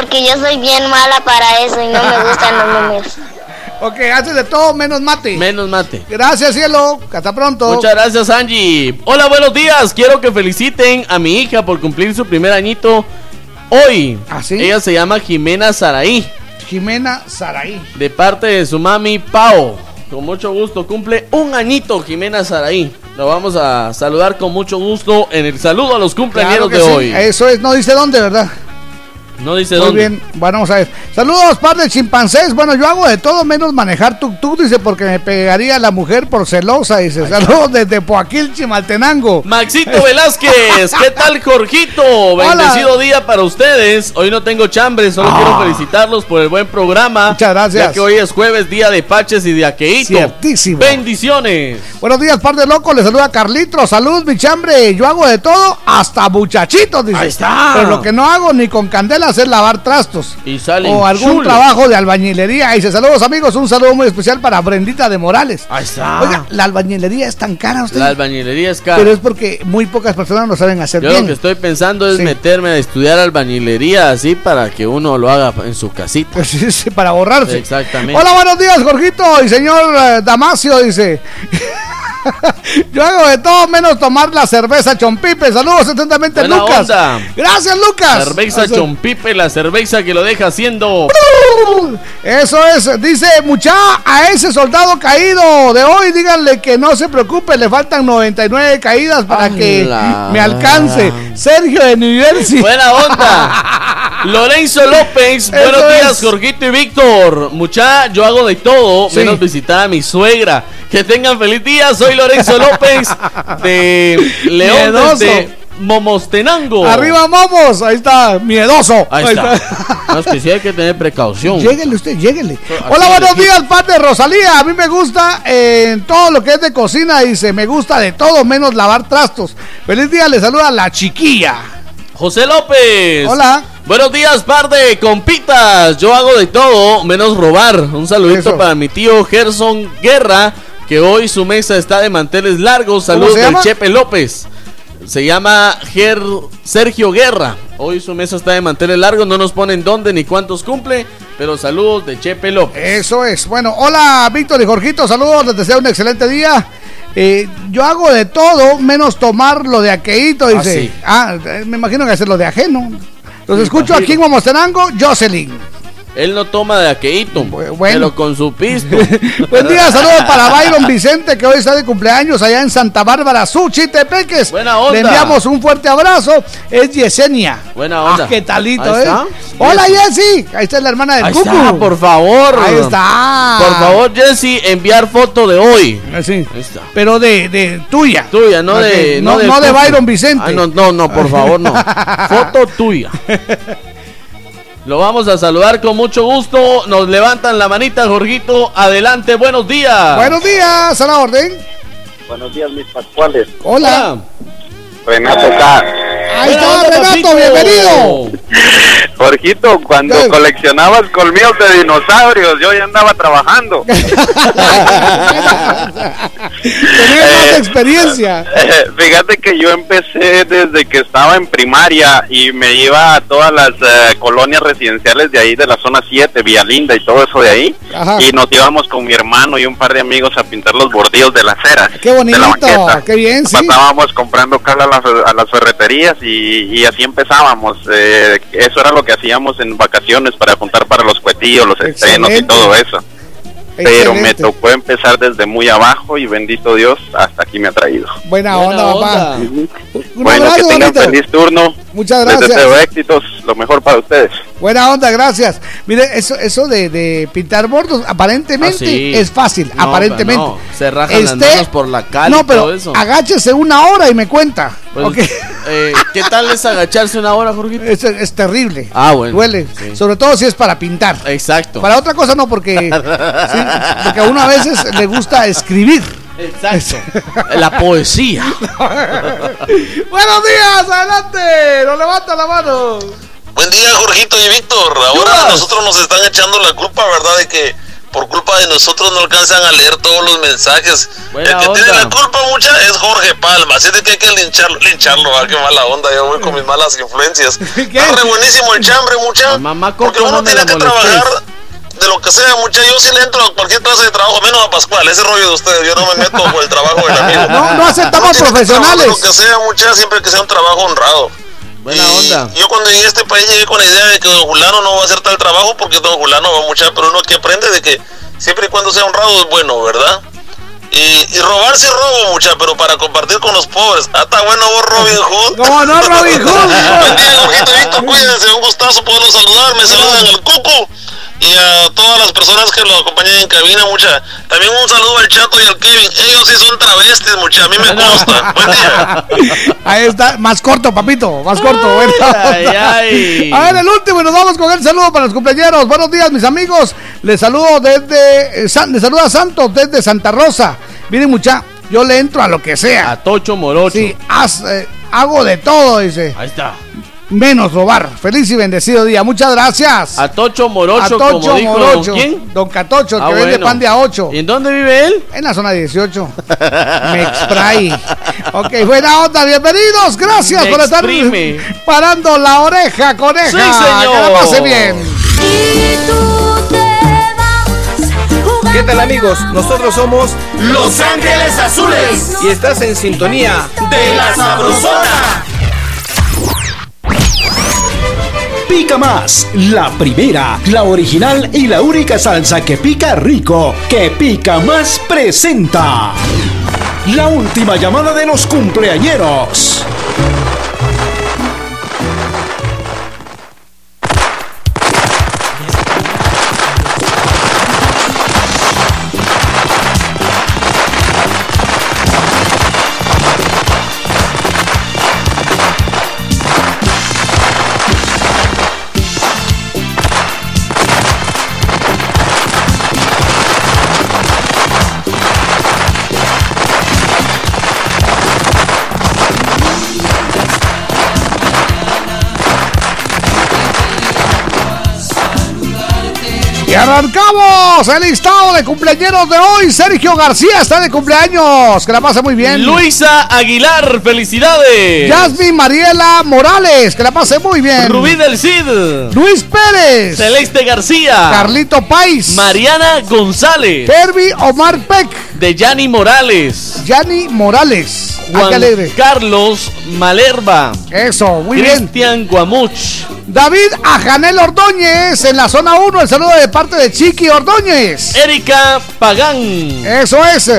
porque yo soy bien mala para eso y no me gustan los números. Ok, haces de todo menos mate. Menos mate. Gracias, cielo. Hasta pronto. Muchas gracias, Angie. Hola, buenos días. Quiero que feliciten a mi hija por cumplir su primer añito hoy. Ella se llama Jimena Saraí. Jimena Saraí. De parte de su mami Pau. Con mucho gusto. Cumple un añito Jimena Saraí. Lo vamos a saludar con mucho gusto en el saludo a los cumpleaños Claro de sí. hoy. Eso es, no dice dónde, ¿verdad? No dice Muy dónde. bien, bueno, vamos a ver. Saludos, par de chimpancés. Bueno, yo hago de todo menos manejar tuk-tuk, dice, porque me pegaría la mujer por celosa, dice. Saludos desde Poaquil, Chimaltenango. Maxito Velázquez, ¿qué tal Jorgito? Bendecido día para ustedes. Hoy no tengo chambre, solo quiero felicitarlos por el buen programa. Muchas Ah. gracias. Ya que hoy es jueves, día de Paches y de Aqueito. Ciertísimo. Bendiciones. Buenos días, par de locos. Le saluda Carlitos. Salud, mi chambre. Yo hago de todo, hasta muchachitos, dice. Ahí está. Pero lo que no hago ni con es lavar trastos. Y salen O algún trabajo de albañilería. Dice, saludos, amigos. Un saludo muy especial para Brendita de Morales. Ahí está. Oiga, la albañilería es tan cara, usted. La albañilería es cara. Pero es porque muy pocas personas lo saben hacer Yo bien. lo que estoy pensando es Sí. meterme a estudiar albañilería así para que uno lo haga en su casita. Sí, sí, para borrarse. Exactamente. Hola, buenos días, Jorgito y señor eh, Damasio, dice. Yo hago de todo menos tomar la cerveza chompipe. Saludos atentamente, Buena Lucas. onda. Gracias, Lucas. Cerveza chompipe, la cerveza que lo deja haciendo. Eso es, dice mucha a ese soldado caído de hoy, díganle que no se preocupe, le faltan 99 caídas para que me alcance. Sergio de New Jersey. Buena onda. Lorenzo López, buenos Eso días, es. Jorgito y Víctor. Mucha, yo hago de todo, Sí. menos visitar a mi suegra. Que tengan feliz día, soy Lorenzo López de León desde Momostenango. Arriba, momos. Ahí está, miedoso. Ahí está. No, es que sí hay que tener precaución. Lléguele usted, lléguele. Aquí Hola, buenos días, de Rosalía. A mí me gusta eh, en todo lo que es de cocina. Dice, me gusta de todo menos lavar trastos. Feliz día, le saluda la chiquilla. José López. Hola. Buenos días, par de compitas. Yo hago de todo, menos robar. Un saludito Eso. para mi tío Gerson Guerra, que hoy su mesa está de manteles largos. ¿Cómo Saludos del? Chepe López. Se llama Ger Sergio Guerra. Hoy su mesa está de manteles largos. No nos ponen dónde ni cuántos cumple, pero saludos de Chepe López. Eso es. Bueno, hola, Víctor y Jorgito. Saludos, les deseo un excelente día. Eh, yo hago de todo menos tomar lo de aqueíto, dice. sí. Ah, me imagino que hacer lo de ajeno. Los escucho aquí en Momostenango, Jocelyn. Él no toma de aqueíto, pero con su pisto. Buen día, saludos para Byron Vicente, que hoy está de cumpleaños allá en Santa Bárbara, Suchitepeques. Buena onda. Le enviamos un fuerte abrazo. Es Yesenia. Buena onda. Ah, qué talito, Ahí ¿eh? está. Hola, Jessy. Ahí está la hermana del Ahí Cucu. está, por favor. Ahí está. Por favor, Jesse, enviar foto de hoy. Sí. Ahí está. Pero de, de tuya. Tuya, no de. no- de. Byron Vicente. Ah, no, no, no, por favor, no. Foto tuya. Lo vamos a saludar con mucho gusto. Nos levantan la manita, Jorgito. Adelante, buenos días. Buenos días, a la orden. Buenos días, mis pascuales. Hola. Renato K. Ahí está, Renato, bienvenido. Jorgito, cuando coleccionabas colmillos de dinosaurios, yo ya andaba trabajando. Tenés más experiencia. Eh, Fíjate que yo empecé desde que estaba en primaria y me iba a todas las eh, colonias residenciales de ahí, de la zona 7, Vía Linda y todo eso de ahí. Ajá. Y nos íbamos con mi hermano y un par de amigos a pintar los bordillos de las ceras. Qué bonito, de la qué bien, sí. Pasábamos comprando cal a las, a las ferreterías y, y así empezábamos. Eh, eso era lo que hacíamos en vacaciones para juntar para los cuetillos, los estrenos y todo eso. Pero me tocó empezar desde muy abajo y bendito Dios, hasta aquí me ha traído. Buena, onda, papá. Un Bueno, abrazo, que tengan bonito. feliz turno. Muchas Les gracias. deseo éxitos, lo mejor para ustedes. Buena onda, gracias. Mire, eso, eso de, de pintar bordos, aparentemente Ah, sí. es fácil, No, aparentemente. no, Se rajan las Este- manos por la cal no, y todo pero eso. agáchese una hora y me cuenta. Pues, eh, ¿Qué tal es agacharse una hora, Jorgito? Es, es terrible. Ah, bueno. Duele. Sí. Sobre todo si es para pintar. Exacto. Para otra cosa no, porque, sí, porque a uno a veces le gusta escribir. Exacto. La poesía. Buenos días, adelante. Nos levanta la mano. Buen día, Jorgito y Víctor. Ahora a nosotros nos están echando la culpa, ¿verdad? De que por culpa de nosotros no alcanzan a leer todos los mensajes. Buena el que onda. tiene la culpa mucha es Jorge Palma. Así de que hay que lincharlo, lincharlo. Ah, qué mala onda. Yo voy con mis malas influencias. Está re buenísimo el chambre, mucha. Mamá Porque uno tiene que molestes. trabajar de lo que sea, mucha. Yo sí le entro a cualquier clase de trabajo, menos a Pascual. Ese rollo de ustedes. Yo no me meto por el trabajo del amigo. No, no aceptamos trabajar profesionales. Lo que sea, mucha, siempre que sea un trabajo honrado. Buena Y onda. Yo cuando llegué a este país llegué con la idea de que don Julano no va a hacer tal trabajo porque don Julano va mucha, pero uno que aprende de que siempre y cuando sea honrado es bueno, ¿verdad? Y, y robar sí robo mucha, pero para compartir con los pobres. Ah, está bueno vos Robin Hood. ¿Cómo no, Robin Hood? Buen día, Víctor, cuídense, un gustazo poderlos saludar, me saludan al Cucu y a todas las personas que lo acompañan en cabina, mucha. También un saludo al Chato y al Kevin, ellos sí son travestis, mucha, a mí me consta. Buen día. Ahí está, más corto, papito, más corto. bueno. ay, ay. A ver, el último y nos vamos con el saludo para los cumpleaños. Buenos días, mis amigos. Les saludo desde, eh, San- les saluda Santos desde Santa Rosa. Miren, mucha, yo le entro a lo que sea. A Tocho Morocho. Sí, haz, eh, hago de todo, dice. Ahí está. Menos robar. Feliz y bendecido día. Muchas gracias. A Tocho A Morocho, Tocho como dijo Morocho. ¿quién? Don Catocho, Ah, que vende pan de a 8. ¿Y en dónde vive él? En la zona 18. Me extrae. Ok, buena onda, bienvenidos. Gracias Me por estar exprime. parando la oreja, coneja. Sí, señor. Que la pase bien. ¿Qué tal amigos? Nosotros somos Los Ángeles Azules y estás en sintonía de la Sabrosona. Pica más, la primera, la original y la única salsa que pica rico, que pica más presenta. La última llamada de los cumpleañeros. Arrancamos el listado de cumpleaños de hoy. Sergio García está de cumpleaños. Que la pase muy bien. Luisa Aguilar, felicidades. Yasmin Mariela Morales. Que la pase muy bien. Rubí del Cid. Luis Pérez. Celeste García. Carlito Pais. Mariana González. Herbie Omar Peck. De Yanni Morales. Yanni Morales. Juan. Carlos Malerba. Eso, muy bien. Cristian Guamuch. David Ajanel Ordóñez en la zona 1. El saludo de parte de Chiqui Ordóñez. Erika Pagán. Eso es.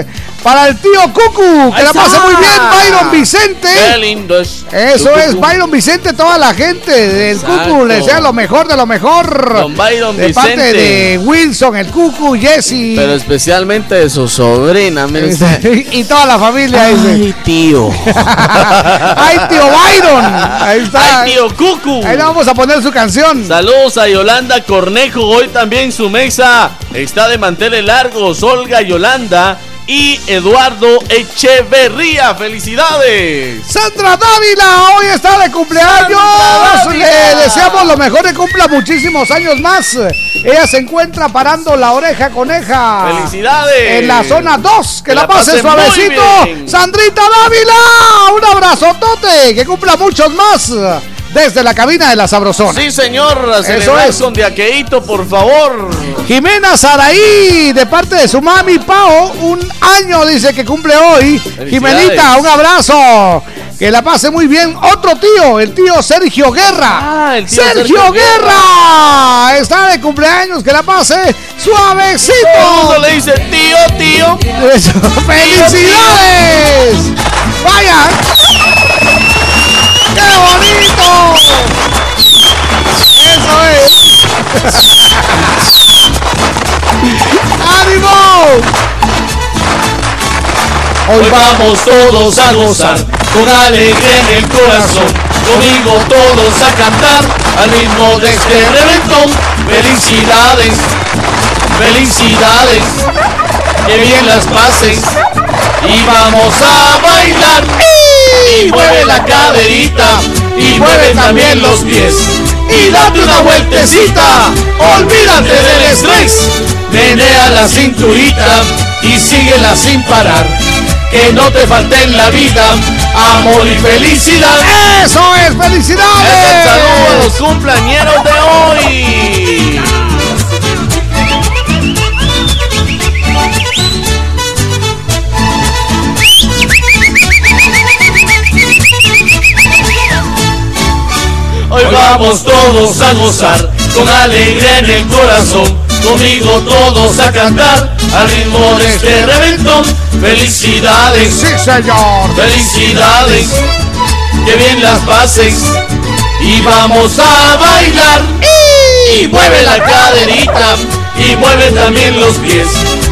Para el tío Cucu, que la pase está. muy bien, Byron Vicente. Qué lindo es. Eso tu es, Cucu. Byron Vicente, toda la gente del Exacto. Cucu, le desea lo mejor de lo mejor. Don Byron de parte Vicente. de Wilson, el Cucu, Jesse. Pero especialmente de su sobrina, mire y toda la familia dice. Ay, tío. ¡Ay, tío Byron! Ahí está. Ay, tío Cucu. Ahí le vamos a poner su canción. Saludos a Yolanda Cornejo. Hoy también su mesa está de manteles largos. Olga Yolanda y Eduardo Echeverría. ¡Felicidades! Sandra Dávila, hoy está de cumpleaños. Le deseamos lo mejor y cumpla muchísimos años más. Ella se encuentra parando la oreja coneja. ¡Felicidades! En la zona 2. Que, Que la, la pase suavecito. Sandrita Dávila, un abrazotote. Que cumpla muchos más. Desde la cabina de la Sabrosona. Sí, señor. A Eso es. con Diaqueito, por favor. Jimena Saraí, de parte de su mami Pao, un año dice que cumple hoy. Jimenita, un abrazo. Que la pase muy bien. Otro tío, el tío Sergio Guerra. Ah, el tío Sergio, Sergio Guerra. Está de cumpleaños, que la pase suavecito. Todo el mundo le dice tío, tío. Eso, ¡Felicidades! ¡Vaya! ¡Qué bonito! ¡Eso es! ¡Ánimo! Hoy vamos todos a gozar, con alegría en el corazón. Conmigo todos a cantar, al ritmo de este reventón. Felicidades, felicidades, que bien las pasen. Y vamos a bailar. Y mueve la caderita, y mueve también los pies. Y date una vueltecita, olvídate del estrés. Menea la cinturita y síguela sin parar. Que no te falte en la vida amor y felicidad. ¡Eso es! Es el ¡Felicidades! saludo a los cumpleañeros de hoy. Hoy vamos todos a gozar con alegría en el corazón. Conmigo todos a cantar al ritmo de este reventón. Felicidades, Sí, señor. felicidades, que bien las pases y vamos a bailar. Y mueve la caderita y mueve también los pies.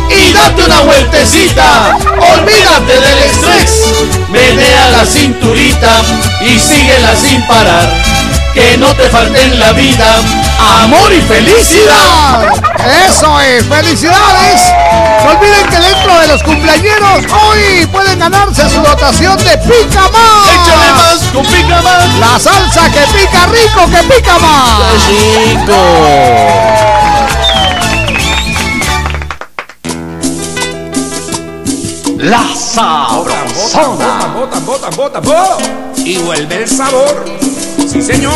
Y date una vueltecita, olvídate del estrés. Menea la cinturita y síguela sin parar. Que no te falte en la vida amor y felicidad. Eso es, felicidades. No olviden que dentro de los cumpleañeros hoy pueden ganarse su dotación de pica más. Échale más con pica más. La salsa que pica rico, que pica más. Chico. La sabrosona. Bota, bota, bota, bota. Y vuelve el sabor. Sí, señor.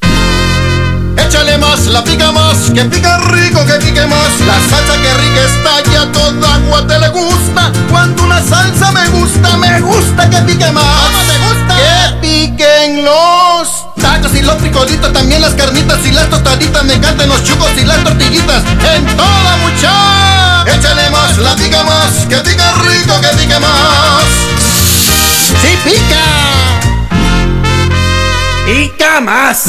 Échale más, la pica más, que pica rico, que pique más. La salsa que rica está y a toda agua te le gusta. Cuando una salsa me gusta, me gusta que pique más. me gusta? Que piquen los tacos y los frijolitos, también las carnitas y las tostaditas. Me encantan los chucos y las tortillitas. En toda mucha. Échale más, la pica más, que pica rico, que pique más. ¡Sí pica! ¡Pica más!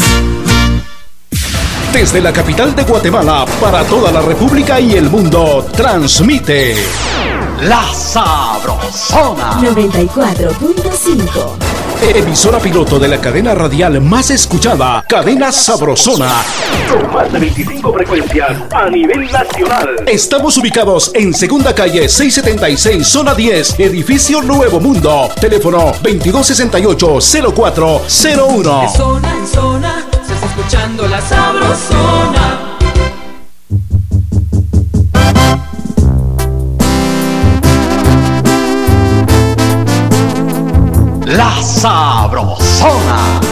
Desde la capital de Guatemala para toda la República y el mundo, transmite La Sabrosona. 94.5. Emisora piloto de la cadena radial más escuchada, Cadena Sabrosona. Con más de 25 frecuencias a nivel nacional. Estamos ubicados en Segunda Calle 676, Zona 10, Edificio Nuevo Mundo. Teléfono 2268-0401. De zona en zona escuchando la sabrosona. La Sabrosona.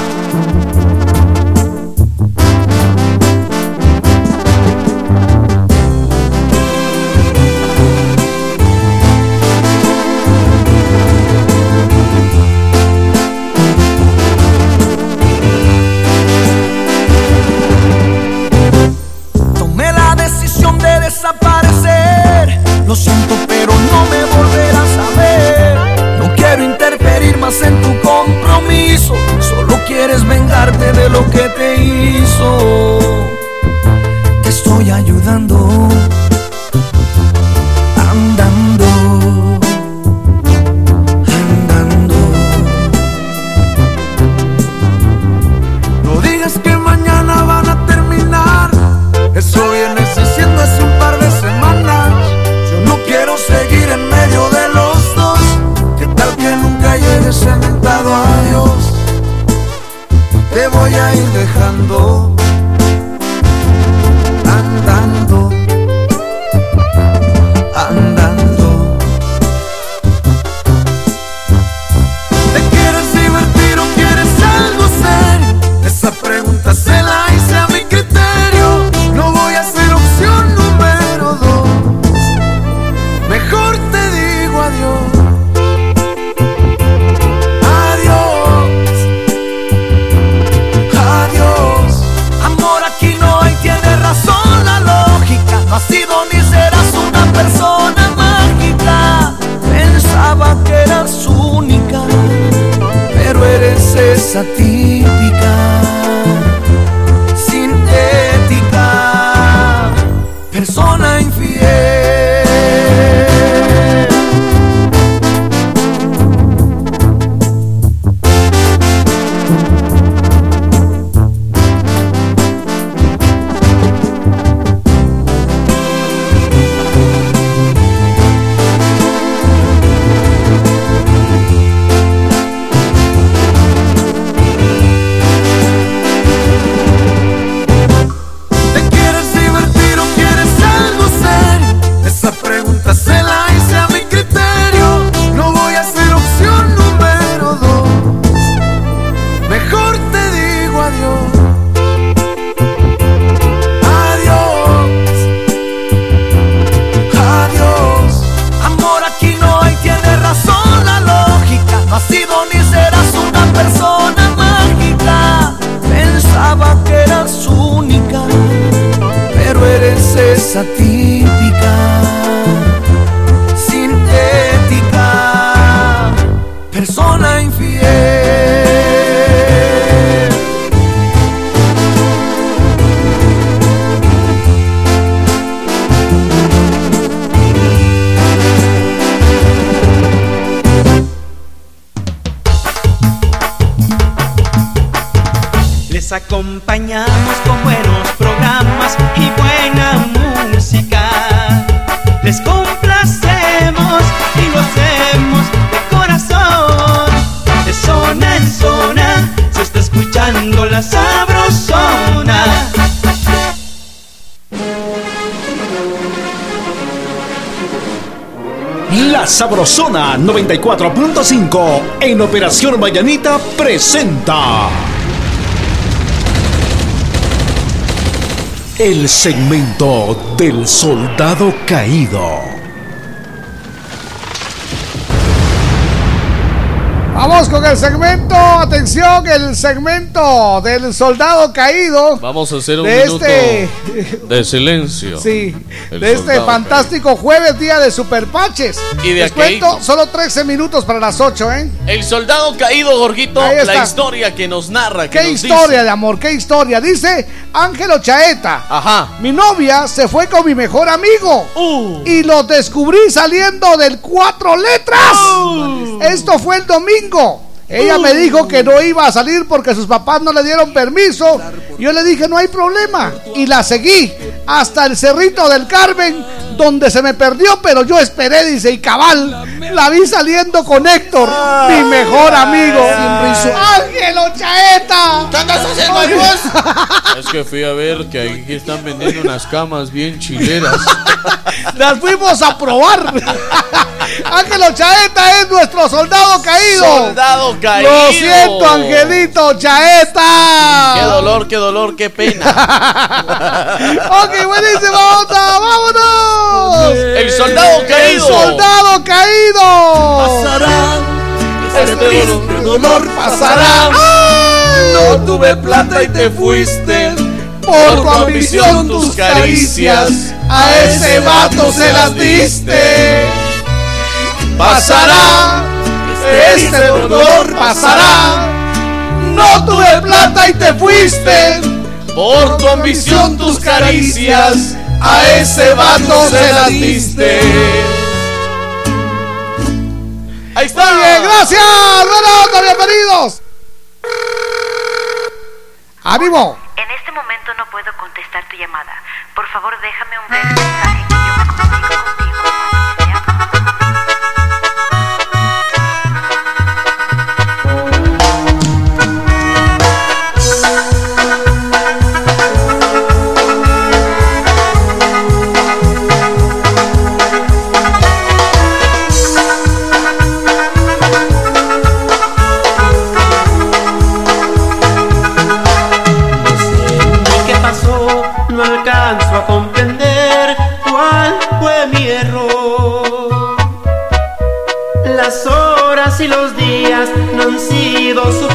94.5 en Operación Mayanita presenta el segmento del soldado caído. Vamos con el segmento, atención, el segmento del soldado caído. Vamos a hacer un de minuto este, de silencio. sí, de este fantástico jueves, día de superpaches. Y de Les cuento, solo 13 minutos para las 8, ¿eh? El soldado caído, Jorgito, Ahí está. la historia que nos narra. Que ¿Qué nos historia dice. de amor? ¿Qué historia? Dice Ángelo Chaeta. Ajá. Mi novia se fue con mi mejor amigo. Uh. Y lo descubrí saliendo del cuatro letras. Esto fue el domingo. Ella me dijo que no iba a salir porque sus papás no le dieron permiso. Yo le dije, no hay problema. Y la seguí hasta el Cerrito del Carmen, donde se me perdió, pero yo esperé, dice, y cabal, la vi saliendo con Héctor, mi mejor amigo. ¡Ángelo Chaeta! ¿Qué andas haciendo Es que fui a ver que aquí están vendiendo unas camas bien chileras. Las fuimos a probar. Ángelo Chaeta es nuestro soldado caído. Soldado caído. Lo siento, Angelito Chaeta. Qué dolor, qué dolor, qué pena. Ok, buenísimo, onda, vámonos. El soldado caído. El soldado caído. Pasará, Este triste dolor pasará. No tuve plata y te fuiste. Por tu ambición, tus caricias, a ese vato se las diste. Pasará, este dolor pasará. No tuve plata y te fuiste. Por tu ambición, tus caricias, a ese vato se las diste. Ahí está. Muy bien, gracias. Bienvenidos. ¡Ánimo! En este momento no puedo contestar tu llamada. Por favor, déjame un breve mensaje que yo me comunico han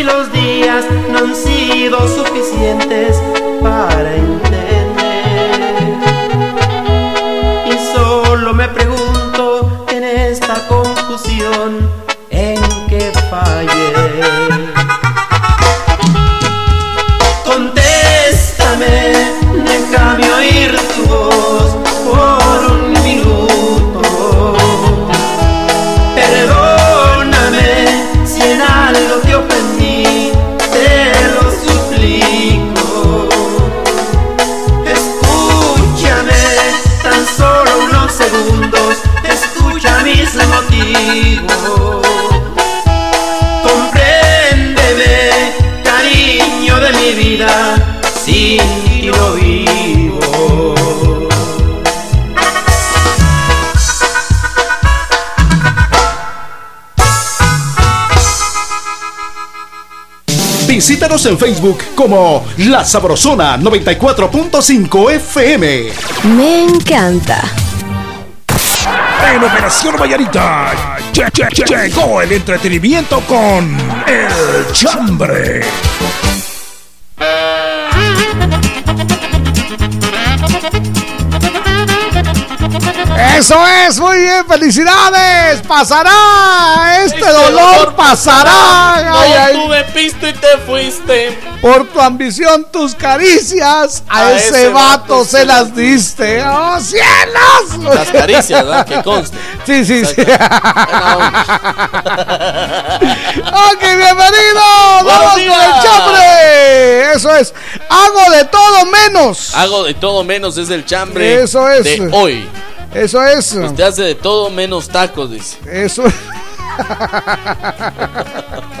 y los días no han sido suficientes En Facebook como La Sabrosona 94.5 FM. Me encanta. En Operación Vallarita lle- lle- lle- llegó el entretenimiento con El Chambre. Eso es, felicidades. Pasará, este dolor pasará. Ay, ay. No tuve pisto y te fuiste. Por tu ambición, tus caricias, a, A ese, vato, vato se las diste. ¡Oh, cielos! Las caricias, ¿verdad? Que conste. Sí, sí, sí. Ok, bienvenido. Vamos con el chambre. Eso es. Hago de todo menos. Hago de todo menos es el chambre Eso es. de hoy. Eso es. Usted hace de todo menos tacos, dice. Eso.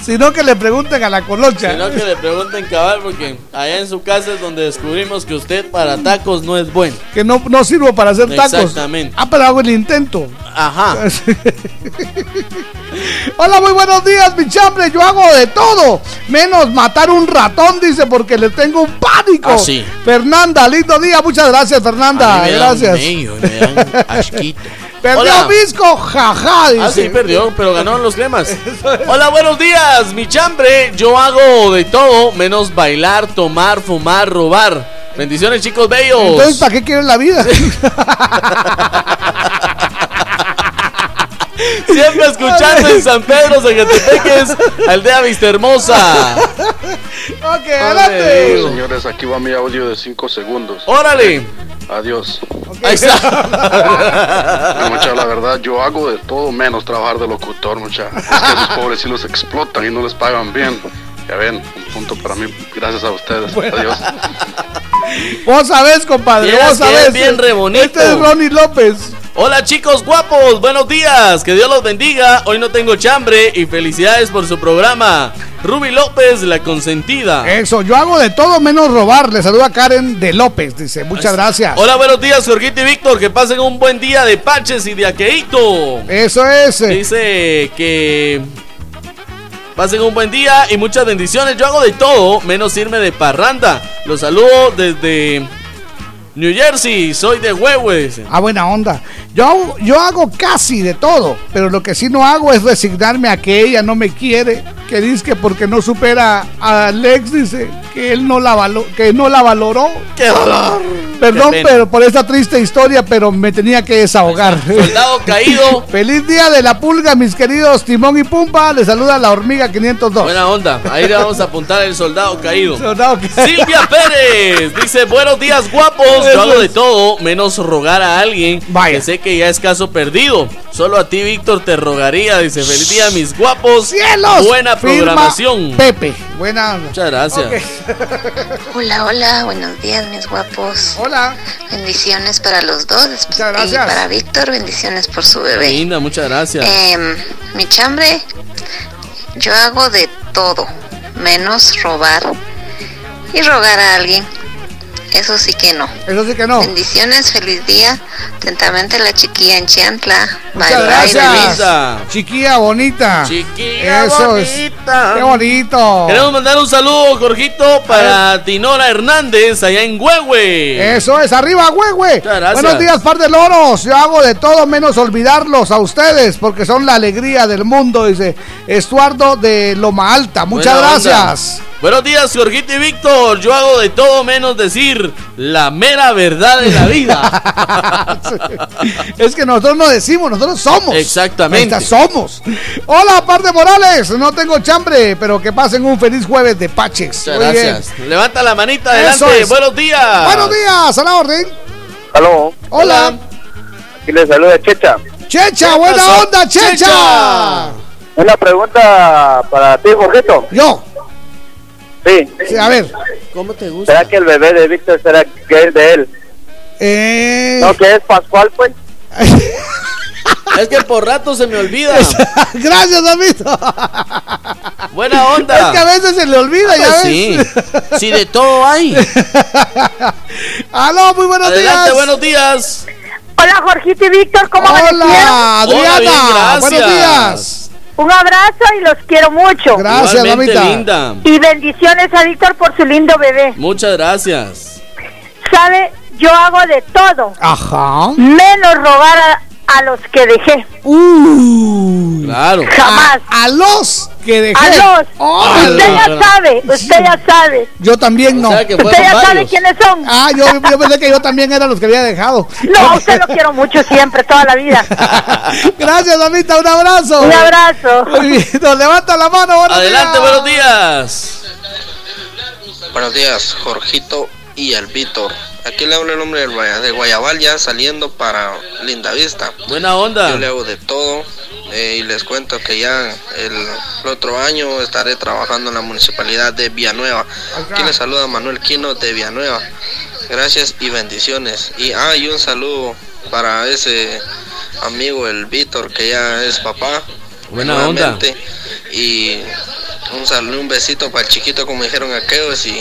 Sino que le pregunten a la colocha. Sino que le pregunten cabal porque allá en su casa es donde descubrimos que usted para tacos no es bueno. Que no, no sirvo para hacer tacos. Exactamente. Ah, pero hago el intento. Ajá. Hola, muy buenos días, mi chambre. Yo hago de todo, menos matar un ratón, dice, porque le tengo un pánico. Ah, sí. Fernanda, lindo día. Muchas gracias, Fernanda. A mí me da un Gracias. y me dan asquito. Perdió Hola. Visco, jaja, dice. Ah, sí, perdió, pero ganaron los lemas. Hola, buenos días, mi chambre. Yo hago de todo menos bailar, tomar, fumar, robar. Bendiciones, chicos bellos. Entonces, ¿para qué quieren la vida? Siempre escuchando en San Pedro, Zacatepeques, aldea Vista Hermosa. ok, adelante. Señores, aquí va mi audio de 5 segundos. Órale. Adiós. Ahí está. No, mucha, la verdad, yo hago de todo menos trabajar de locutor, mucha. Es que a esos pobres sí los explotan y no les pagan bien. Ya ven, un punto para mí, gracias a ustedes. Adiós. Vos sabés, compadre, vos sabés. bien re bonito. Este es Ronnie López. Hola chicos guapos, buenos días, que Dios los bendiga. Hoy no tengo chambre y felicidades por su programa. Ruby López, la consentida. Eso, yo hago de todo menos robar. Le saluda Karen de López, dice. Muchas gracias. Hola, buenos días, Jorgito y Víctor. Que pasen un buen día de Paches y de Aqueito. Eso es. Dice que pasen un buen día y muchas bendiciones. Yo hago de todo, menos irme de parranda. Los saludo desde New Jersey. Soy de Huehue. Ah, buena onda. Yo, hago- yo hago casi de todo, pero lo que sí no hago es resignarme a que ella no me quiere, que dice que porque no supera a Alex, dice que él no la, valo- que no la valoró. ¡Qué dolor! Perdón, Qué pero por esta triste historia, pero me tenía que desahogar. Soldado caído. Feliz día de la pulga, mis queridos Timón y Pumpa. Les saluda la hormiga 502. Buena onda. Ahí le vamos a apuntar el soldado caído. Soldado que- Silvia Pérez dice: Buenos días, guapos. Yo hago de todo menos rogar a alguien que sé que ya es caso perdido. Solo a ti, Víctor, te rogaría. Dice: Feliz día, mis guapos. ¡Cielos! Buena programación. Pepe. Buena. Muchas gracias. Hola, hola, buenos días mis guapos. Hola. Bendiciones para los dos. Muchas gracias. Y para Víctor, bendiciones por su bebé. Linda, muchas gracias. Em, mi chambre, yo hago de todo, menos robar y rogar a alguien. Eso sí que no. Eso sí que no. Bendiciones, feliz día. Atentamente la chiquilla en Chiantla. Bye, Muchas bye, gracias. bebés. Chiquilla bonita. Chiquilla Eso es. bonita. Qué bonito. Queremos mandar un saludo, Jorgito, para Tinora Hernández, allá en Huehue. Eso es, arriba, gracias. Buenos días, par de loros. Yo hago de todo menos olvidarlos a ustedes, porque son la alegría del mundo, dice Estuardo de Loma Alta. Muchas Buena onda. Buenos días, Jorgito y Víctor. Yo hago de todo menos decir la mera verdad de la vida. Es que nosotros no decimos, nosotros somos. Exactamente. Somos. Hola, par de Morales. No tengo chambre, pero que pasen un feliz jueves de Paches. Muchas Muy bien. gracias. Levanta la manita adelante. es. Buenos días. Buenos días, a la orden. Aló. Hola. Aquí le saluda Checha. Checha, buena pasó? onda, Checha. Una pregunta para ti, Jorgito. Yo. Sí. a ver. ¿Cómo te gusta? ¿Será que el bebé de Víctor será que es de él? Eh... No, que es Pascual, pues. Es que por rato se me olvida. Gracias, David. Buena onda. Es que a veces se le olvida, ya Ah, ves. sí. Sí, de todo hay. Aló, muy buenos Adelante, días. buenos días. Hola, Jorgito y Víctor, ¿cómo Hola? Adriana. Hola, bien, gracias. buenos días. Un abrazo y los quiero mucho. Gracias, mamita. linda. Y bendiciones a Víctor por su lindo bebé. Muchas gracias. ¿Sabe? Yo hago de todo, Ajá. menos robar a, los que dejé. Uh. Claro. Jamás. A, a los que dejé. A los. Oh, usted ya los- sabe, usted ya sabe. Yo también no. O sea que Usted ya sabe quiénes son. Ah, yo, yo pensé que yo también era los que había dejado. No, a usted lo quiero mucho siempre, toda la vida. Gracias, mamita. Un abrazo. Un abrazo. Muy bien. Nos levanta la mano. buenos Adelante, días. buenos días. Buenos días, Jorgito y Víctor. Aquí le hablo el nombre del de Guayabal ya saliendo para Linda Vista. Buena onda. Yo le hago de todo eh, y les cuento que ya el, el otro año estaré trabajando en la municipalidad de Villanueva. Aquí le saluda Manuel Quino de Villanueva. Gracias y bendiciones. Y ah, y un saludo para ese amigo el Víctor que ya es papá. Buena nuevamente. Y un saludo, un besito para el chiquito como dijeron aquellos y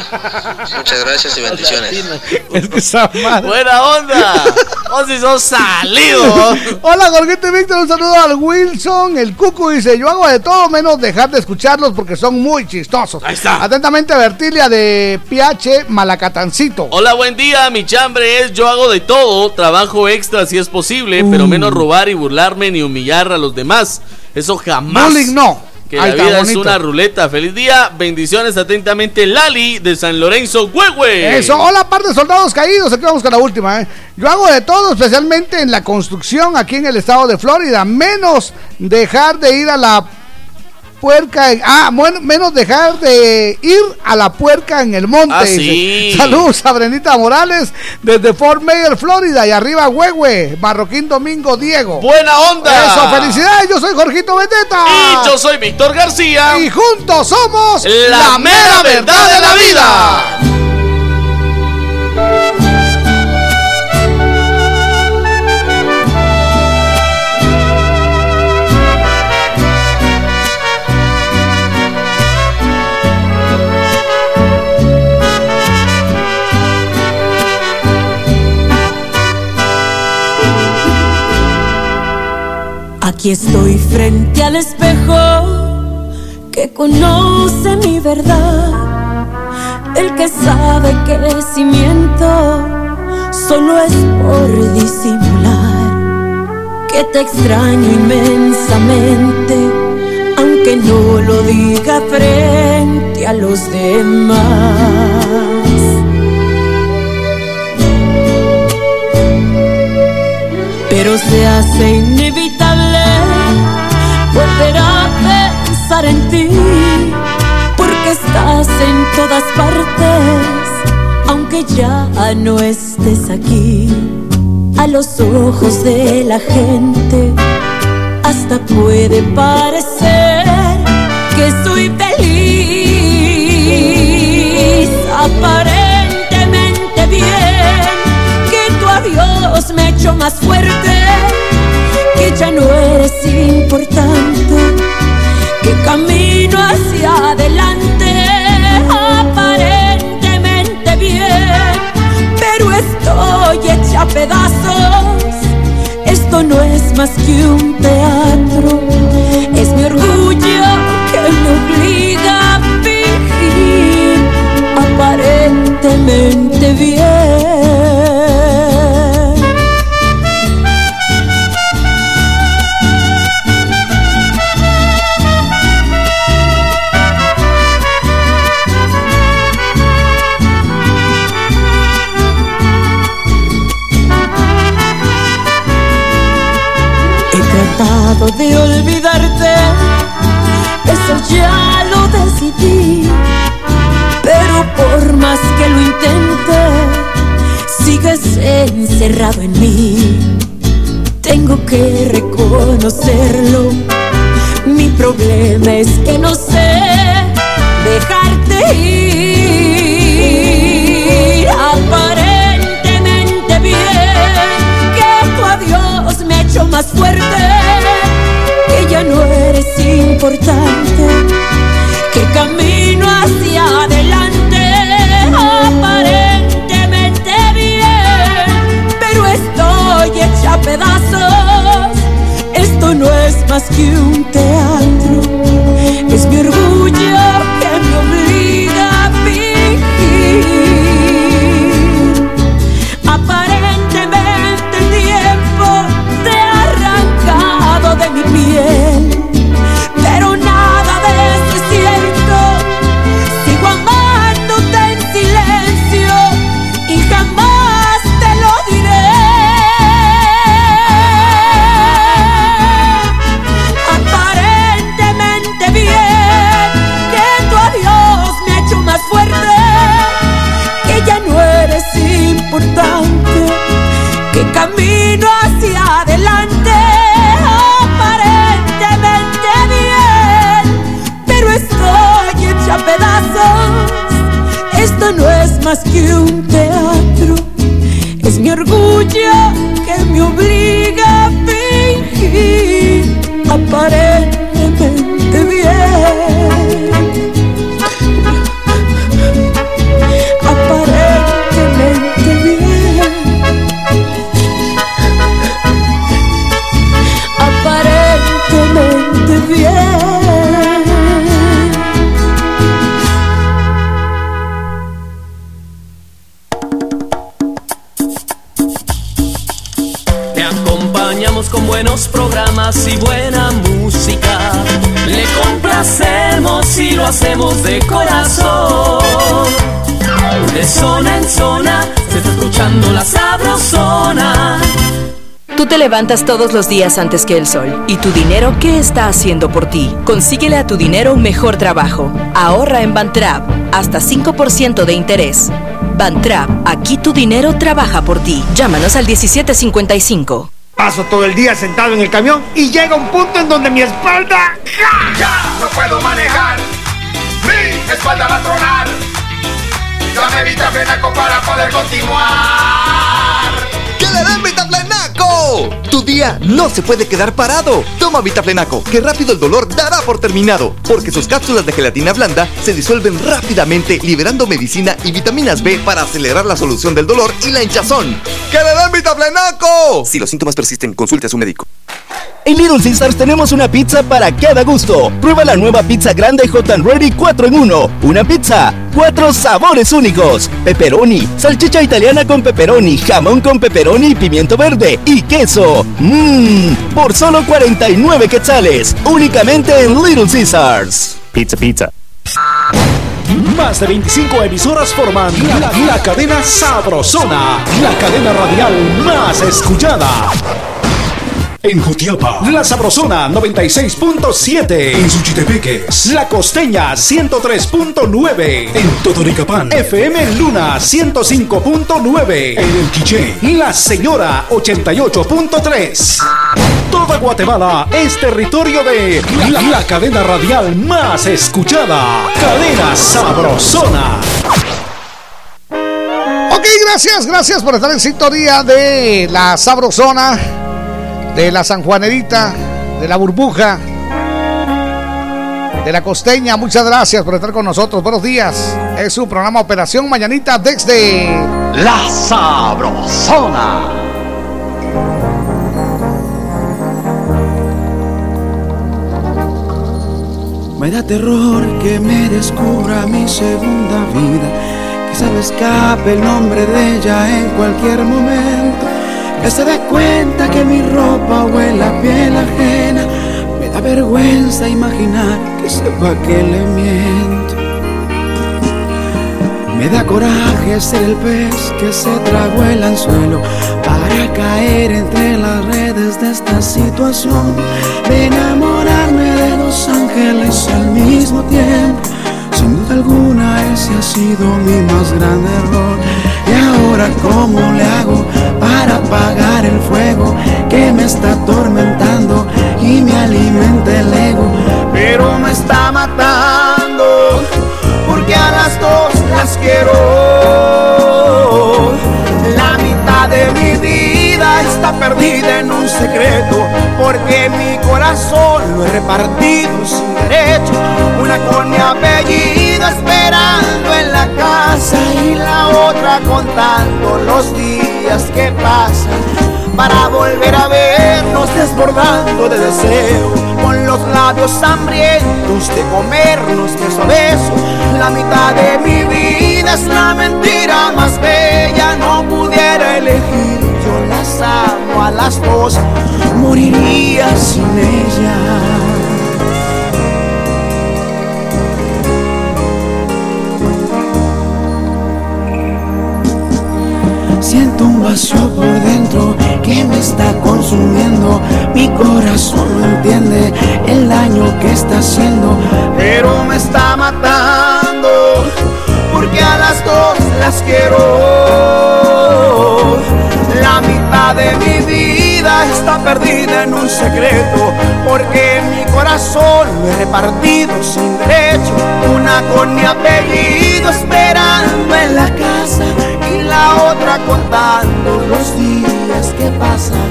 muchas gracias y bendiciones. Es que esa madre. Buena onda. Oh, si son salidos. Hola, Jorgito y Víctor. Un saludo al Wilson. El Cucu dice: Yo hago de todo menos dejar de escucharlos porque son muy chistosos. Ahí está. Atentamente, Bertilia de PH Malacatancito. Hola, buen día. Mi chambre es yo hago de todo, trabajo extra si es posible, pero Uh. menos robar y burlarme ni humillar a los demás. Eso jamás. Bullying no. Que Ahí la vida es una ruleta. Feliz día. Bendiciones atentamente, Lali de San Lorenzo, Huehue. Eso, hola, par de soldados caídos. Aquí vamos con la última. ¿eh? Yo hago de todo, especialmente en la construcción aquí en el estado de Florida. Menos dejar de ir a la puerca. en- ah, bueno, menos dejar de ir a la puerca en el monte. Ah, sí. Saludos a Brenita Morales desde Fort Mayer, Florida. Y arriba, Huehue, Marroquín Domingo Diego. Buena onda. Eso, felicidades. Yo soy Jorgito Beteta. Y yo soy Víctor García. Y juntos somos La mera verdad de la vida. Aquí estoy frente al espejo que conoce mi verdad. El que sabe que si miento solo es por disimular. Que te extraño inmensamente, aunque no lo diga frente a los demás. pero se hace inevitable en ti, porque estás en todas partes, aunque ya no estés aquí. A los ojos de la gente, hasta puede parecer que estoy feliz, aparentemente bien que tu adiós me echó más fuerte, que ya no eres importante, que camino hacia adelante aparentemente bien, pero estoy hecha a pedazos. Esto no es más que un teatro, es mi orgullo que me obliga a fingir aparentemente bien. Ya lo decidí. Pero por más que lo intente, sigues encerrado en mí. Tengo que reconocerlo. Mi problema es que no sé dejarte ir. Aparentemente bien, que tu adiós me ha hecho más fuerte no eres importante, que camino hacia adelante aparentemente bien, pero estoy hecha a pedazos. Esto no es más que un teatro, más que un teatro, es mi orgullo que me obliga a fingir aparentemente te levantas todos los días antes que el sol. ¿Y tu dinero qué está haciendo por ti? Consíguele a tu dinero un mejor trabajo. Ahorra en Bantrap. Hasta 5% de interés. Bantrap, aquí tu dinero trabaja por ti. Llámanos al 1755. Paso todo el día sentado en el camión y llega un punto en donde mi espalda... ¡Ya! no puedo manejar! ¡Mi espalda va a tronar! Dame Vitaflenaco para poder continuar. ¡Que le den Tu día no se puede quedar parado. Toma Vitaflenaco, que rápido el dolor dará por terminado, porque sus cápsulas de gelatina blanda se disuelven rápidamente, liberando medicina y vitaminas B para acelerar la solución del dolor y la hinchazón. ¡Que le den Vitaflenaco! Si los síntomas persisten, consulte a su médico. En Little Caesars tenemos una pizza para cada gusto. Prueba la nueva pizza grande Hot and Ready 4 en 1. Una pizza, cuatro sabores únicos: pepperoni, salchicha italiana con pepperoni, jamón con pepperoni pimiento verde y queso. Mmm, por solo 49 quetzales, únicamente en Little Caesars. Pizza, pizza. Más de 25 emisoras forman la, la cadena Sabrosona, la cadena radial más escuchada. En Jutiapa, La Sabrosona 96.7. En Suchitepeques, La Costeña 103.9. En Totoricapán, FM Luna 105.9. En El Quiché, La Señora 88.3. Toda Guatemala es territorio de la, cadena radial más escuchada. Cadena Sabrosona. Ok, gracias, gracias por estar en sintonía de la Sabrosona de la San Juanerita, de la Burbuja, de la Costeña. Muchas gracias por estar con nosotros. Buenos días. Es su programa Operación Mañanita desde La Sabrosona. Me da terror que me descubra mi segunda vida, que se me escape el nombre de ella en cualquier momento que se dé cuenta que mi ropa huele a piel ajena. Me da vergüenza imaginar que sepa que le miento. Me da coraje ser el pez que se tragó el anzuelo para caer entre las redes de esta situación. De enamorarme de dos ángeles al mismo tiempo. Sin duda alguna ese ha sido mi más grande error. Y ahora cómo le hago para apagar el fuego que me está atormentando y me alimenta el ego, pero me está matando porque a las dos las quiero. La mitad de mi vida está perdida en un secreto, porque mi corazón lo he repartido sin derecho. Una con mi apellido esperando en la casa y la otra contando los días que pasan para volver a vernos desbordando de deseo, con los labios hambrientos de comernos beso a beso. La mitad de mi vida es la mentira más bella, no pudiera elegir, yo las amo a las dos, moriría sin ella. Siento un vacío por dentro que me está consumiendo. Mi corazón no entiende el daño que está haciendo, pero me está matando porque a las dos las quiero. La mitad de mi vida está perdida en un secreto, porque mi corazón lo he repartido sin derecho. Una con mi apellido esperando en la casa otra contando los días que pasan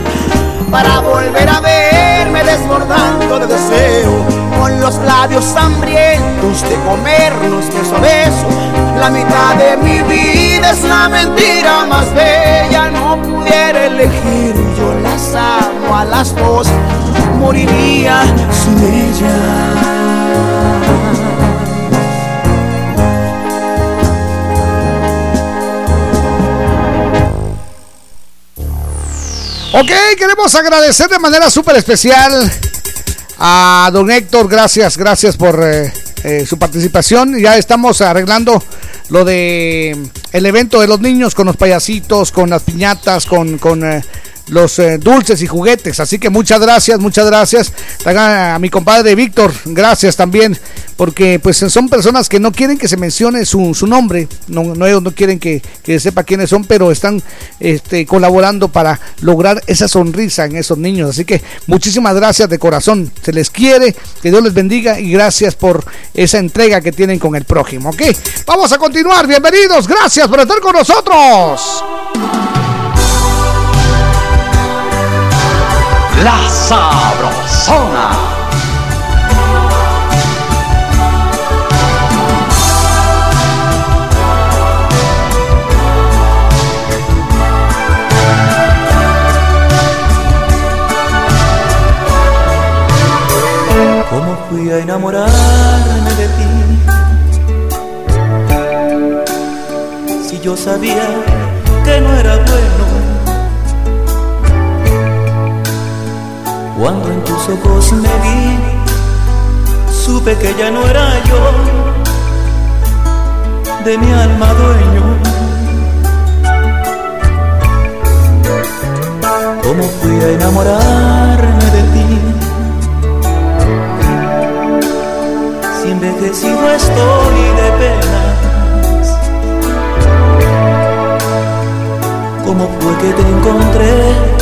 para volver a verme desbordando de deseo con los labios hambrientos de comernos beso a beso. La mitad de mi vida es la mentira más bella, no pudiera elegir, yo las amo a las dos, moriría sin ella. Ok, queremos agradecer de manera súper especial a don Héctor. Gracias, gracias por eh, eh, su participación. Ya estamos arreglando lo de el evento de los niños con los payasitos, con las piñatas, con, con eh, los eh, dulces y juguetes. Así que muchas gracias, muchas gracias. Haga A mi compadre Víctor, gracias también, porque pues son personas que no quieren que se mencione su, su nombre, no, no, ellos no quieren que, que sepa quiénes son, pero están este, colaborando para lograr esa sonrisa en esos niños. Así que muchísimas gracias de corazón, se les quiere, que Dios les bendiga y gracias por esa entrega que tienen con el prójimo. Ok, vamos a continuar, bienvenidos, gracias por estar con nosotros. La Sabrosona. ¿Cómo fui a enamorarme de ti? Si yo sabía que no era bueno. Cuando en tus ojos me vi, supe que ya no era yo de mi alma dueño. ¿Cómo fui a enamorarme de ti? Si envejecido estoy de penas. ¿Cómo fue que te encontré?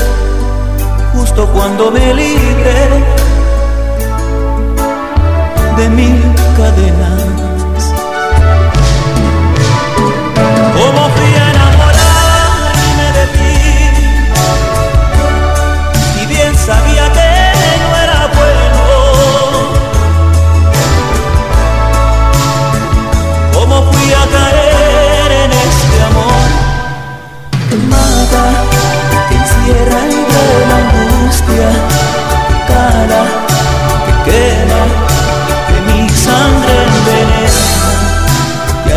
Justo cuando me libré de mil cadenas.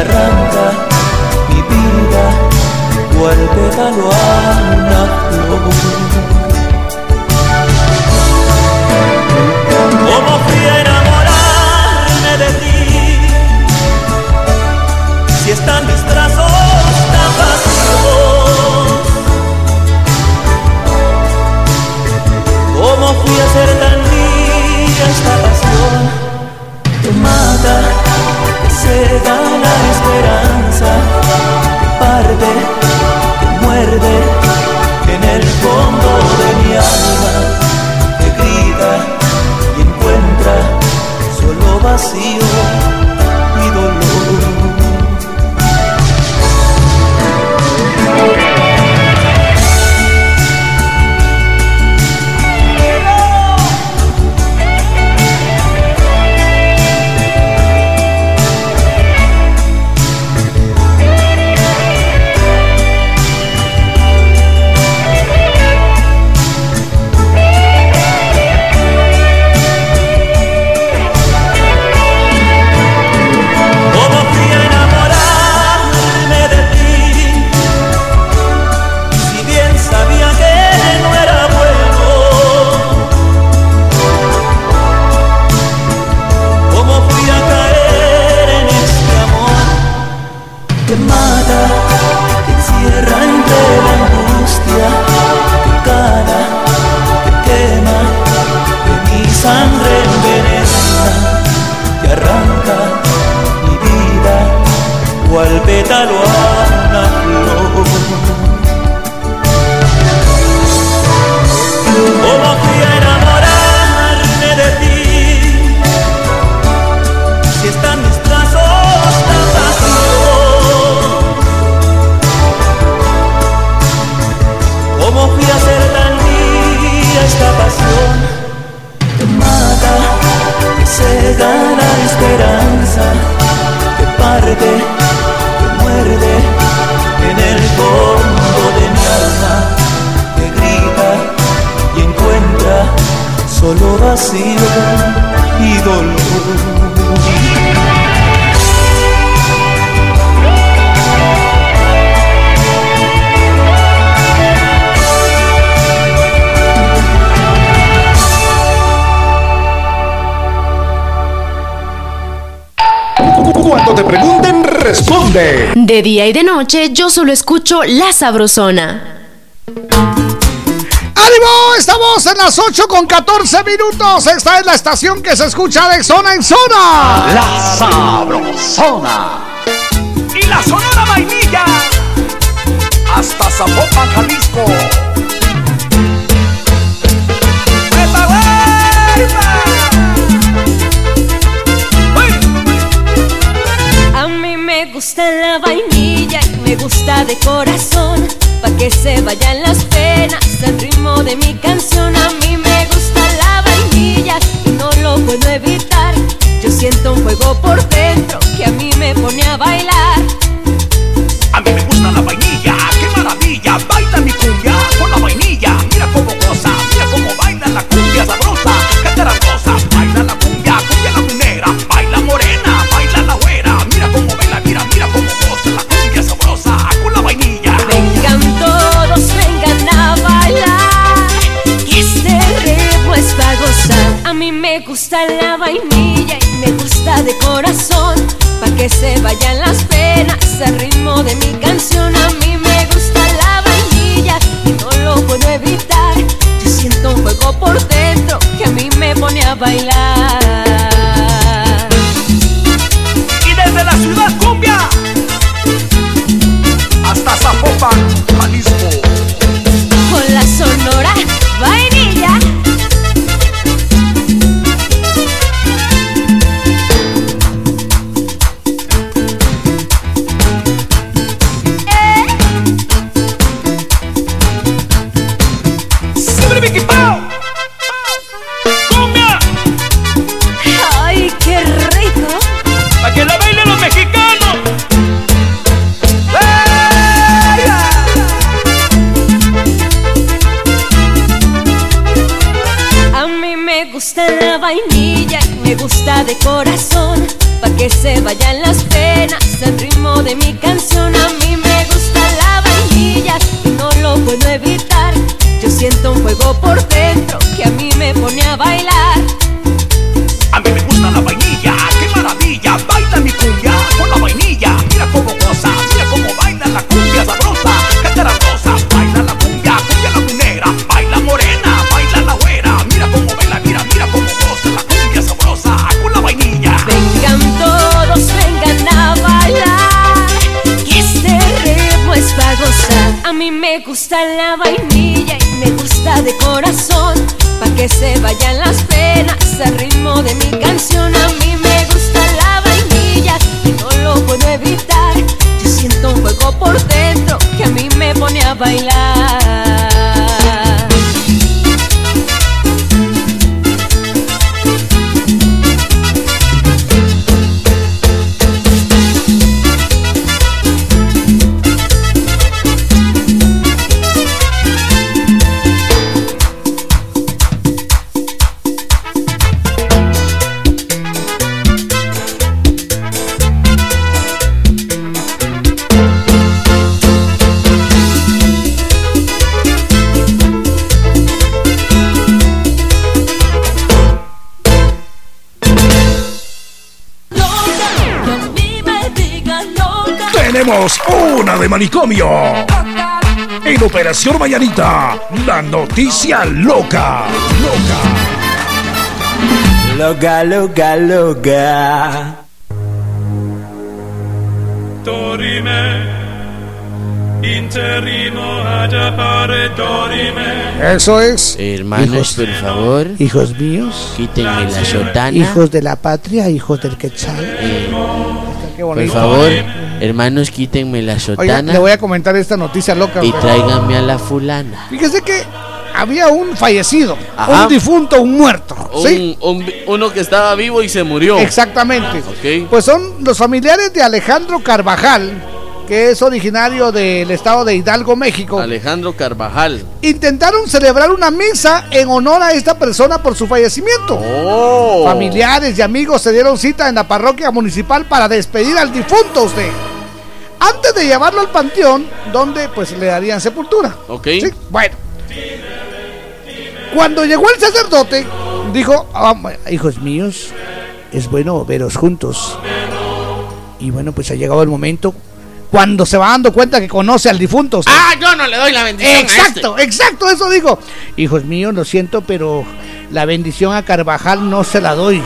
arranca mi vida cual pétalo a una flor. noche yo solo escucho La Sabrosona. ¡Ánimo! Estamos en las 8 con 14 minutos. Esta es la estación que se escucha de zona en zona. La Sabrosona. Y la Sonora Vainilla. Hasta Zapopan, Jalisco. de corazón, pa' que se vayan las penas al ritmo de mi canción. A mí me gusta la vainilla y no lo puedo evitar. Yo siento un juego por ti a bailar. manicomio. En Operación Mañanita, la noticia loca. Loca. Loca, loca, loca. Dorime. Eso es. Hermanos, hijos, por favor. Hijos míos. Quítenme la sotana. Hijos de la patria, hijos del quetzal. Eh, este, por favor, Hermanos, quítenme la sotana. Le voy a comentar esta noticia loca. Y tráiganme a la fulana. Fíjese que había un fallecido, un difunto, un muerto. ¿sí? Uno que estaba vivo y se murió. Exactamente. Pues son los familiares de Alejandro Carvajal, que es originario del estado de Hidalgo, México. Alejandro Carvajal. Intentaron celebrar una misa en honor a esta persona por su fallecimiento. Oh. Familiares y amigos se dieron cita en la parroquia municipal para despedir al difunto usted. Antes de llevarlo al panteón, donde pues le darían sepultura. Ok. Sí, bueno. Cuando llegó el sacerdote, dijo, "Ah, hijos míos, es bueno veros juntos. Y bueno, pues ha llegado el momento cuando se va dando cuenta que conoce al difunto. Ah, yo no le doy la bendición. a Exacto, este. exacto, eso dijo. Hijos míos, lo siento, pero la bendición a Carvajal no se la doy.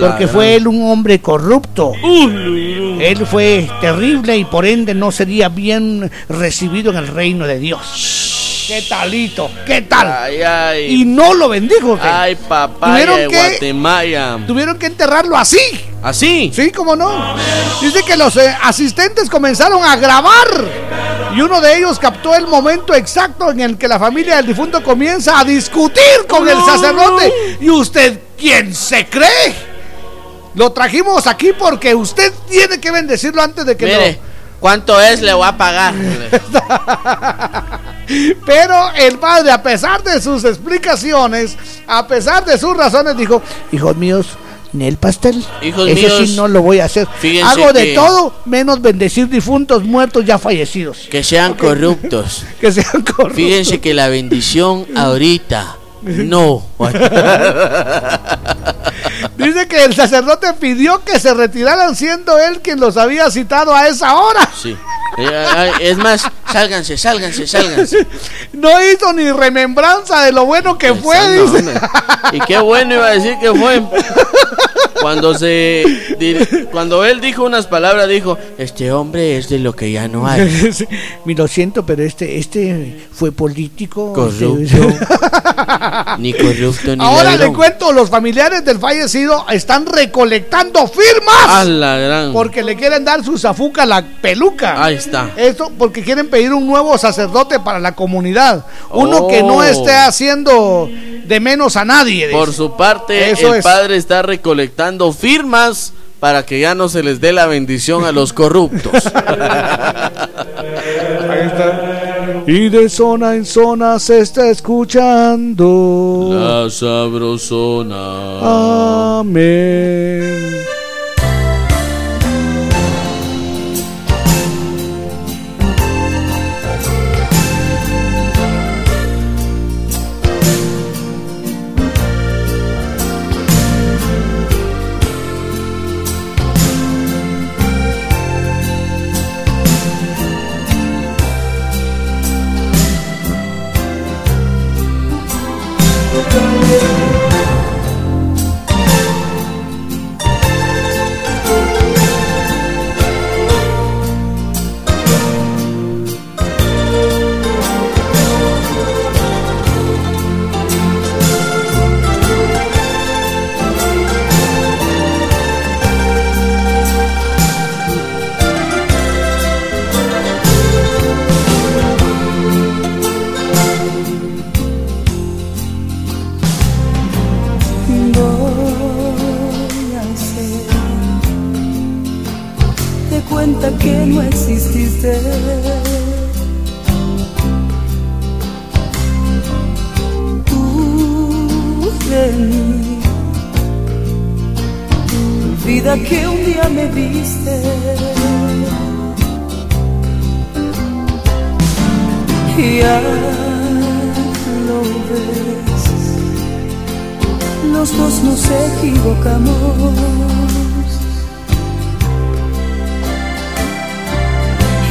Porque fue él un hombre corrupto. Él fue terrible y por ende no sería bien recibido en el reino de Dios. ¿Qué talito? ¿Qué tal? Ay, ay. Y no lo bendijo. Ay, papá Tuvieron de que- Guatemala. Tuvieron que enterrarlo así. ¿Así? Sí, cómo no. Dice que los eh, asistentes comenzaron a grabar. Y uno de ellos captó el momento exacto en el que la familia del difunto comienza a discutir con el sacerdote. ¿Y usted quién se cree? Lo trajimos aquí porque usted tiene que bendecirlo antes de que Mire, ¿cuánto es? Le voy a pagar. Pero el padre, a pesar de sus explicaciones, a pesar de sus razones, dijo: Hijos míos, en el pastel. Hijos Eso míos, sí no lo voy a hacer. Hago de todo menos bendecir difuntos muertos ya fallecidos. Que sean corruptos. Que sean corruptos. Fíjense que la bendición ahorita. No. Dice que el sacerdote pidió que se retiraran siendo él quien los había citado a esa hora. Sí. Eh, Es más, sálganse, sálganse, sálganse. No hizo ni remembranza de lo bueno que fue, dice. Y qué bueno iba a decir que fue. Cuando se cuando él dijo unas palabras dijo, este hombre es de lo que ya no hay. Mi lo siento, pero este, este fue político. Corrupto. este- Ni corrupto ni Ahora le cuento, los familiares del fallecido están recolectando firmas. A la gran. Porque le quieren dar su zafuca a la peluca. Ahí está. Esto porque quieren pedir un nuevo sacerdote para la comunidad. Uno que no Oh. esté haciendo de menos a nadie. Por dice. su parte, Eso el es. padre está recolectando firmas para que ya no se les dé la bendición a los corruptos. Ahí está. Y de zona en zona se está escuchando. La sabrosona. Amén.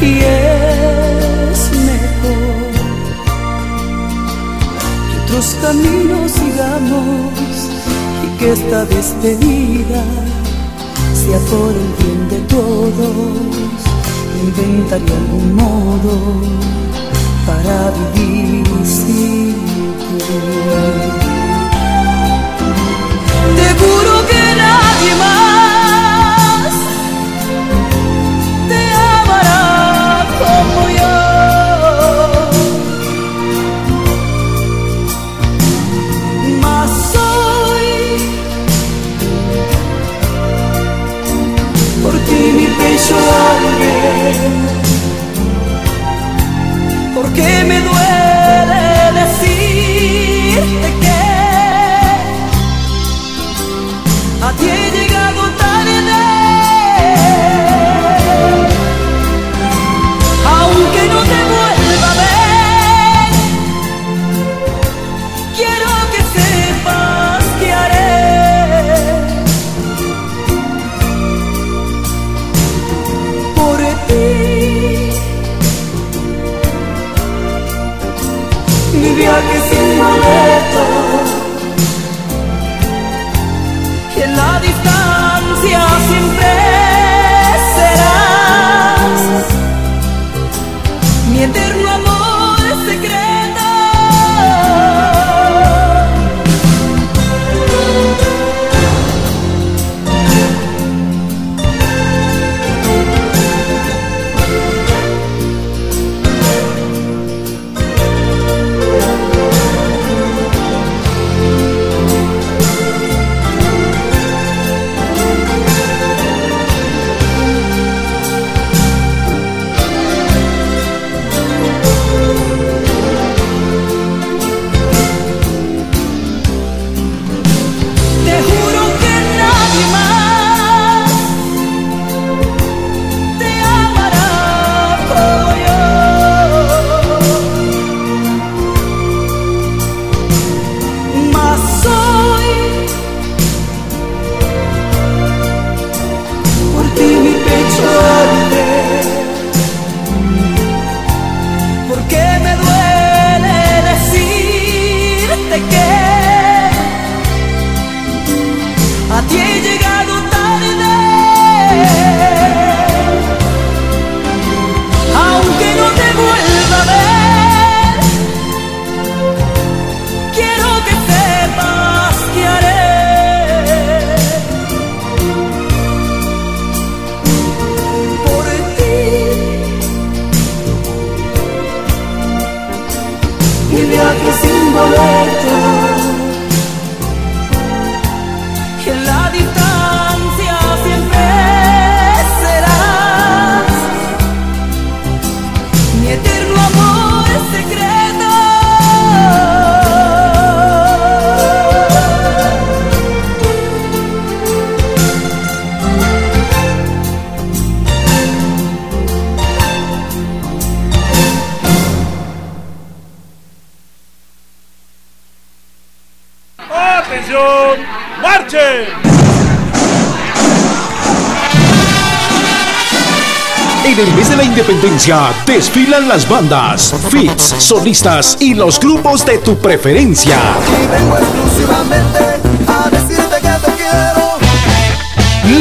Y es mejor que otros caminos sigamos y que esta despedida sea por el bien de todos. Inventaré algún modo para vivir sin ti. nadie más te amará como yo. Mas hoy por ti mi pecho arde porque me duele decirte que a ti desfilan las bandas, fits, solistas y los grupos de tu preferencia.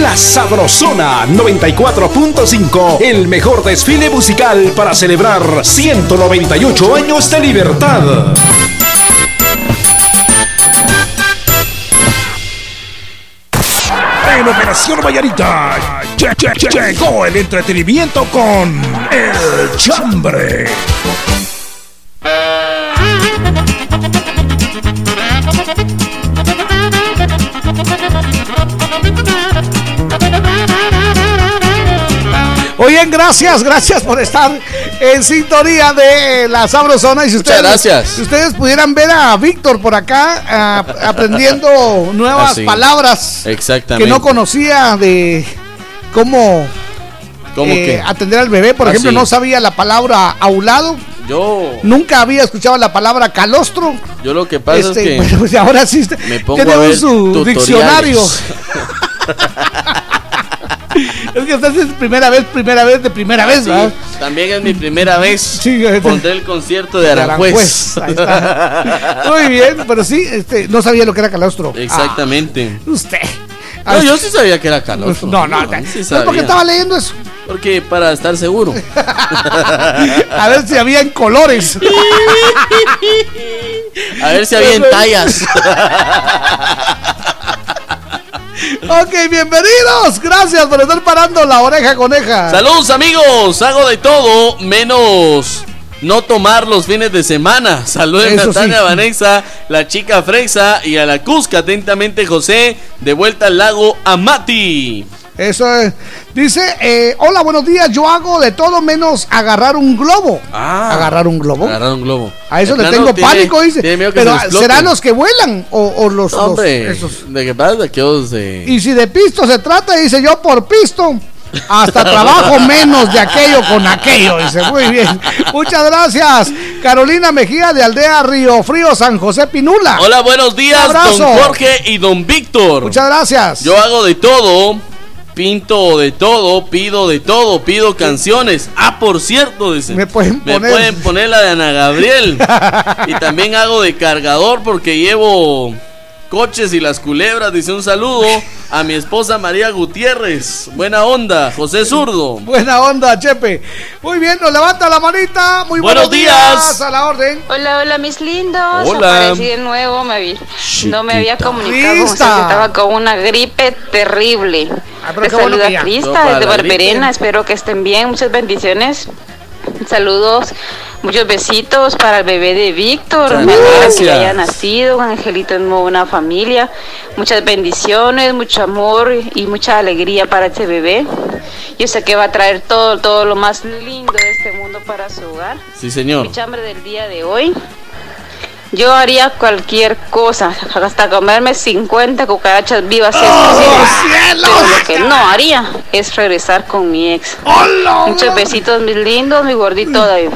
La Sabrosona 94.5, el mejor desfile musical para celebrar 198 años de libertad. En Operación Vallarita lle- lle- lle- llegó el entretenimiento con El Chambre. Oigan, gracias, gracias por estar en sintonía de la Sabrosona. Y si Muchas ustedes, gracias. Si ustedes pudieran ver a Víctor por acá ah, aprendiendo nuevas Así. palabras Exactamente. que no conocía de cómo, ¿Cómo eh, que? atender al bebé. Por Ah, ejemplo, sí. no sabía la palabra aulado. Yo, Nunca había escuchado la palabra calostro. yo lo que pasa Este, es que bueno, pues ahora sí me pongo tiene a ver su tutoriales. diccionario. es que esta es primera vez, primera vez de primera vez, Sí, ¿verdad? también es mi primera vez. este- Pondré el concierto de De Aranjuez. Aranjuez, ahí está. Muy bien, pero sí, este, no sabía lo que era calostro. Exactamente. Ah, usted. No, yo sí sabía que era calostro. No, no, no. sí ¿Pero sabía. ¿Por qué estaba leyendo eso? Porque para estar seguro. A ver si había en colores. A ver si había en tallas. ok, bienvenidos. Gracias por estar parando la oreja coneja. Saludos amigos, hago de todo menos no tomar los fines de semana. Saludos a Eso Natalia sí. Vanessa, la chica Fresa y a la Cusca. Atentamente José, de vuelta al lago Amati. Eso es. Dice, eh, hola, buenos días. Yo hago de todo menos agarrar un globo. Ah. Agarrar un globo. Agarrar un globo. A eso le tengo tiene- pánico, dice. que Pero se. ¿serán los que vuelan o, o los, los- Hombre, esos? de que pasa de aquellos de... Y si de pisto se trata, dice yo por pisto. Hasta trabajo menos de aquello con aquello, dice. Muy bien. Muchas gracias. Carolina Mejía de Aldea Río Frío, San José Pinula. Hola, buenos días, don Jorge y don Víctor. Muchas gracias. Yo hago de todo, pinto de todo, pido de todo, pido canciones. Ah, por cierto, dice. Me pueden Me poner- pueden poner la de Ana Gabriel. y también hago de cargador porque llevo coches y las culebras. Dice un saludo a mi esposa María Gutiérrez. Buena onda, José Zurdo. Buena onda, Chepe. Muy bien, nos levanta la manita. Muy Buenos buenos, días. días. A la orden. Hola, hola mis lindos. Hola. Aparecí de nuevo, me vi- no me había comunicado ustedes, estaba con una gripe terrible. qué bueno saluda Crista desde gripe. Barberena, espero que estén bien, muchas bendiciones. Saludos, muchos besitos para el bebé de Víctor, alegra que gracias. haya nacido, un angelito en una familia, muchas bendiciones, mucho amor y mucha alegría para este bebé. Yo sé que va a traer todo, todo lo más lindo de este mundo para su hogar. Sí, señor. Mi chambre del día de hoy. Yo haría cualquier cosa, hasta comerme 50 cucarachas vivas si posible. Pero lo que no haría es regresar con mi ex. Muchos besitos, mis lindos, mi gordito de,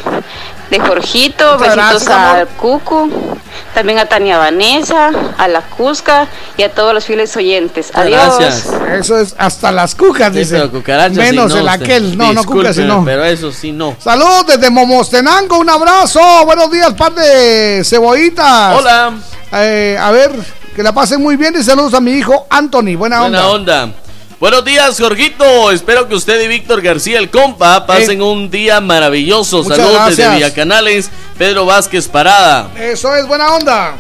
de Jorgito, Muchas besitos gracias, amor. al Cucu, también a Tania Vanessa, a la Cusca y a todos los fieles oyentes. Adiós. gracias. Eso es hasta las cucas, Sí, dice. sí, Menos no, el usted. aquel. No, no cucas, sino. Pero eso sí, no. Saludos desde Momostenango, un abrazo. Buenos días, par de cebollitas. Hola. Eh, a ver, que la pasen muy bien y saludos a mi hijo Anthony. Buena, Buena onda. onda. Buenos días, Jorgito. Espero que usted y Víctor García, el compa, pasen un día maravilloso. Muchas Saludos desde. Villacanales, Pedro Vázquez Parada. Eso es buena onda.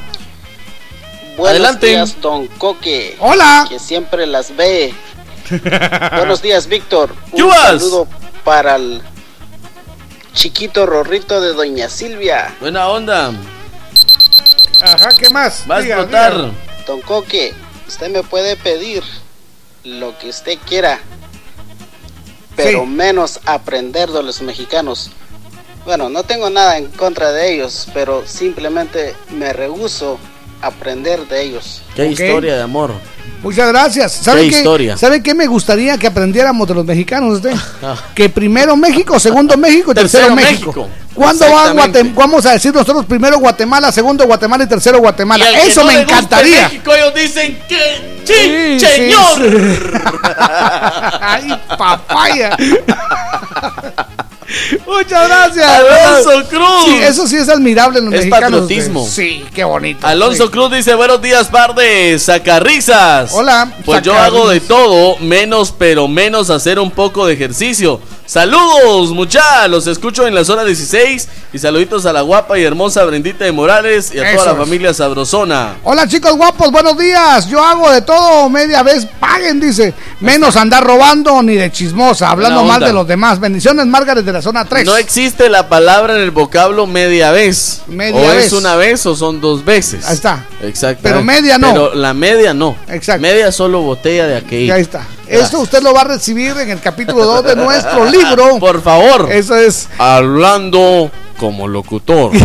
Buenos Adelante. días, Don Coque. Hola. Que siempre las ve. Buenos días, Víctor. ¿Qué Un vas? saludo para el chiquito Rorrito de Doña Silvia. Buena onda. Ajá, ¿qué más? Va a explotar. diga. Don Coque, usted me puede pedir lo que usted quiera, pero Sí. menos aprender de los mexicanos. Bueno, no tengo nada en contra de ellos, pero simplemente me rehuso aprender de ellos. Qué historia de amor. Muchas gracias. ¿Sabe Qué qué, historia. ¿Sabe qué me gustaría que aprendiéramos de los mexicanos usted? Ah. Que primero México, segundo México y tercero, Tercero México. México. ¿Cuándo vamos a decir nosotros primero Guatemala, segundo Guatemala y tercero Guatemala? Eso no me encantaría. México, ellos dicen que sí, Sí, sí, señor. Ay, papaya. Muchas gracias. Alonso Cruz. Sí, eso sí es admirable en los Es mexicanos. patriotismo. Sí, qué bonito. Alonso Sí. Cruz dice, buenos días, par de sacarrisas. Hola, Pues yo hago de todo, menos pero menos hacer un poco de ejercicio. Saludos, muchachos, los escucho en la zona 16 y saluditos a la guapa y hermosa Brendita de Morales y a toda la familia sabrosona. Hola chicos guapos, buenos días. Yo hago de todo media vez, paguen, dice. Menos andar robando ni de chismosa, hablando mal de los demás. Bendiciones, Margaret de la zona 3. No existe la palabra en el vocablo media vez. Media o vez. es una vez o son dos veces. Ahí está. Exacto. Pero media no. Pero la media no. Exacto. Media solo botella de aquello. Ahí está. Esto usted lo va a recibir en el capítulo 2 de nuestro libro. Por favor. Eso es. Hablando como locutor.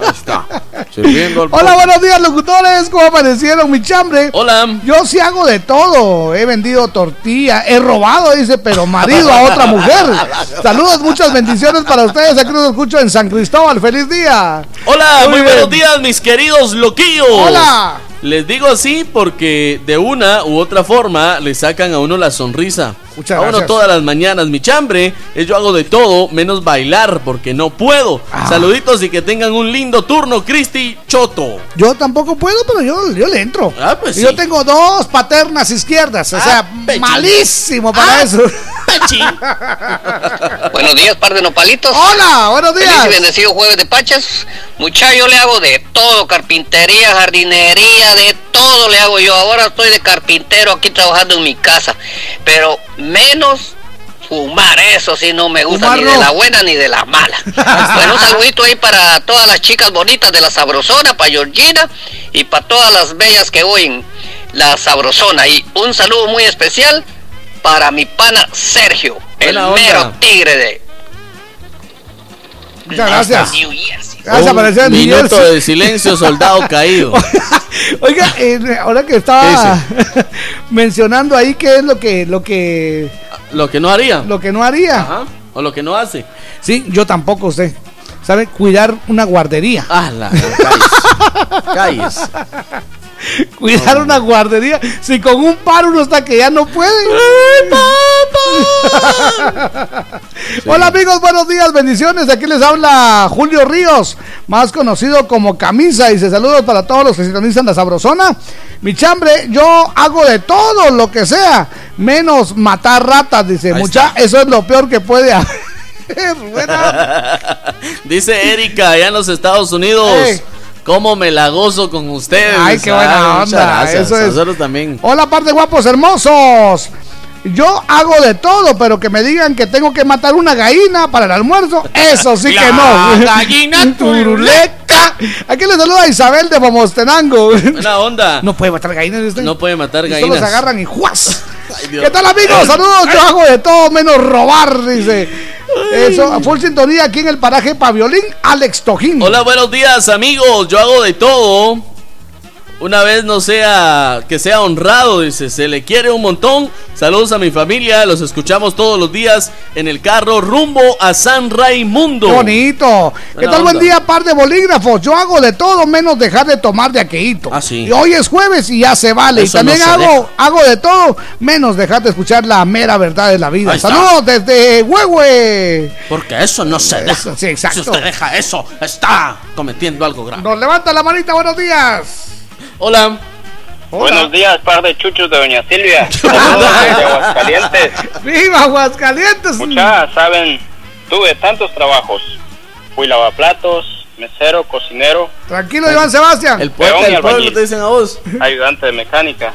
Ahí está. Al Hola, buenos días, locutores. ¿Cómo amanecieron, mi chambre? Hola. Yo sí hago de todo. He vendido tortilla, he robado, dice, pero marido a otra mujer. Saludos, muchas bendiciones para ustedes. Aquí los escucho en San Cristóbal. ¡Feliz día! Hola, muy, buenos días, mis queridos loquillos. Hola. Les digo así porque de una u otra forma le sacan a uno la sonrisa. Muchas a uno gracias. todas las mañanas. Mi chambre es yo hago de todo menos bailar porque no puedo. Ah. Saluditos y que tengan un lindo turno, Cristi Choto. Yo tampoco puedo, pero yo, yo le entro. Ah, pues Yo sí. tengo dos paternas izquierdas, o Ah, sea, malísimo para Ah, Buenos días, par de nopalitos. Hola, buenos Feliz días. y bendecido jueves de Pachas. Muchacho, yo le hago de todo, carpintería, jardinería, de todo le hago yo. Ahora estoy de carpintero aquí trabajando en mi casa. Pero menos fumar, eso sí no me gusta, ni de la buena ni de la mala. bueno, un saludito ahí para todas las chicas bonitas de la Sabrosona, para Georgina y para todas las bellas que oyen la Sabrosona. Y un saludo muy especial para mi pana Sergio, el onda. mero tigre de Muchas gracias. New Jersey. Gracias, Un New minuto Jersey. de silencio, soldado caído. Oiga, eh, ahora que estaba mencionando ahí qué es lo que lo que Lo que no haría. lo que no haría. Ajá. O lo que no hace. Sí, yo tampoco usted. ¿Sabe? Cuidar una guardería. Ah, la calles. Cuidar una guardería. Si con un paro uno está que ya no puede. Hola amigos, buenos días, bendiciones. Aquí les habla Julio Ríos, más conocido como Camisa. Dice saludos para todos los que sintonizan la Sabrosona. Mi chambre, yo hago de todo lo que sea, menos matar ratas. Dice, Ahí mucha, está. eso es lo peor que puede haber. Dice Erika, allá en los Estados Unidos. Ey. ¿Cómo me la gozo con ustedes? Ay, qué buena muchas onda, gracias. eso es. Nosotros también. Hola, par de guapos hermosos. Yo hago de todo, pero que me digan que tengo que matar una gallina para el almuerzo, eso sí que no. gallina turuleca. Aquí le saluda Isabel de Pomostenango. Buena onda. No puede matar gallinas. No puede matar Y solo gallinas. se agarran y ¡juas! Ay. ¿Qué tal amigos? Saludos, yo hago de todo menos robar, dice. Eso, full sintonía aquí en el paraje Paviolín, Alex Tojín. Hola, buenos días, amigos. Yo hago de todo. Una vez no sea que sea honrado, dice, se le quiere un montón. Saludos a mi familia, los escuchamos todos los días en el carro rumbo a San Raimundo. Qué bonito. ¿Qué tal? Buen onda. día, par de bolígrafos. Yo hago de todo menos dejar de tomar de aqueíto. Ah, sí. Y hoy es jueves y ya se vale. Eso y también no hago, hago de todo menos dejar de escuchar la mera verdad de la vida. Ahí está. Saludos desde Huehue. Porque eso no se deja. Sí, exacto. Si usted deja eso, está cometiendo algo grave. Nos levanta la manita, buenos días. Hola. Buenos días, par de chuchos de Doña Silvia. Saludos desde Aguascalientes. ¡Viva Aguascalientes! Muchas saben, tuve tantos trabajos. Fui lavaplatos, mesero, cocinero, Tranquilo, Iván Sebastián. El y del pueblo te dicen a vos. ayudante de mecánica.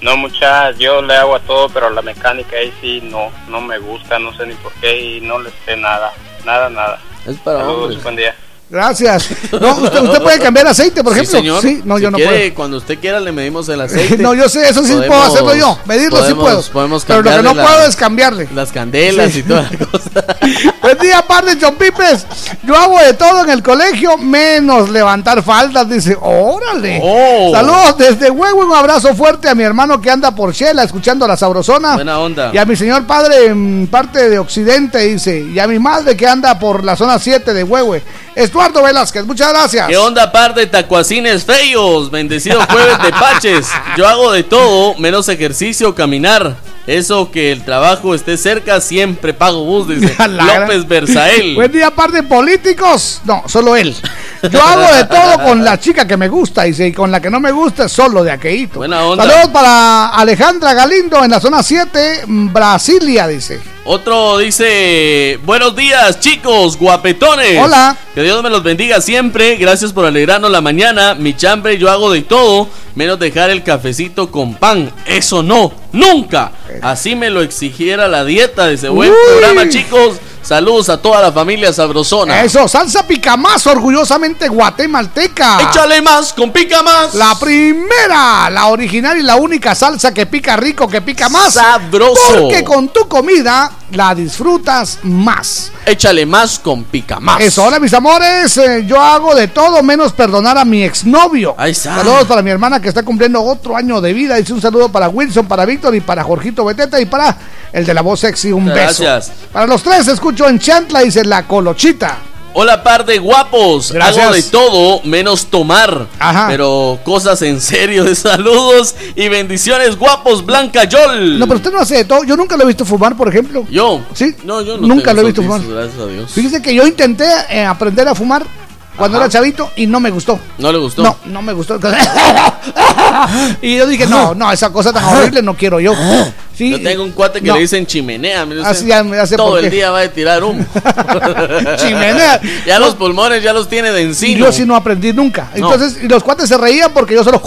No muchas, yo le hago a todo, pero la mecánica ahí sí no, no me gusta, no sé ni por qué y no le sé nada, nada, nada. Es para Saludos, hombres. buen día. Gracias. No, usted, usted puede cambiar aceite, por Sí, ejemplo. señor. Sí, no, Si yo no quiere, puedo. Cuando usted quiera le medimos el aceite. No, yo sé, eso sí puedo hacerlo yo. Medirlo sí podemos- puedo. Podemos Pero lo que no puedo la- es cambiarle. Las candelas Sí. y todas las cosas. Buen día, par de chompipes. Yo hago de todo en el colegio, menos levantar faldas. Dice, órale. Oh. Saludos desde Huevo. Un abrazo fuerte a mi hermano que anda por Shela escuchando la sabrosona. Buena onda. Y a mi señor padre en parte de Occidente, dice. Y a mi madre que anda por la zona 7 de Huehue. Estuardo Velázquez, muchas gracias. ¿Qué onda, par de tacuacines feos? Bendecido jueves de Paches. Yo hago de todo, menos ejercicio, caminar. Eso que el trabajo esté cerca, siempre pago bus, dice López Berzael. Buen día, par de políticos. No, solo él. Yo hago de todo con la chica que me gusta dice, y con la que no me gusta solo de aqueíto. Buena onda. Saludos para Alejandra Galindo en la zona 7, mm, Brasilia, dice. Otro dice, buenos días chicos, guapetones. Hola. Que Dios me los bendiga siempre. Gracias por alegrarnos la mañana. Mi chambre, yo hago de todo, menos dejar el cafecito con pan. Eso no, nunca. Así me lo exigiera la dieta. Dice, buen Uy. programa chicos. Saludos a toda la familia sabrosona. Eso, salsa pica más, orgullosamente guatemalteca. Échale más, con pica más. La primera, la original y la única salsa que pica rico, que pica más. Sabroso. Porque con tu comida la disfrutas más. Échale más con pica más. Eso, hola mis amores, eh, yo hago de todo menos perdonar a mi exnovio. Ahí está. Saludos para mi hermana que está cumpliendo otro año de vida. Dice un saludo para Wilson, para Víctor y para Jorgito Beteta y para el de la voz sexy. Un beso. Gracias. Para los tres escucho en Chantla, dice la colochita. Hola par de guapos, Gracias. hago de todo menos tomar, Ajá. pero cosas en serio. De saludos y bendiciones guapos Blanca Yol. No, pero usted no hace de todo. Yo nunca lo he visto fumar, por ejemplo. Yo, Sí. no, yo no Nunca lo he visto fumar. Gracias a Dios. Fíjese que yo intenté eh, aprender a fumar cuando Ajá. era chavito y no me gustó. No le gustó. No, no me gustó. y yo dije, no, no, esa cosa tan horrible no quiero yo. Sí, Yo tengo un cuate que no. le dicen chimenea. mire usted. Así ya- ya sé Todo el día va a tirar humo. Chimenea. Ya los pulmones ya los tiene de Y encino. yo sí no aprendí nunca. No. Entonces, y los cuates se reían porque yo solo.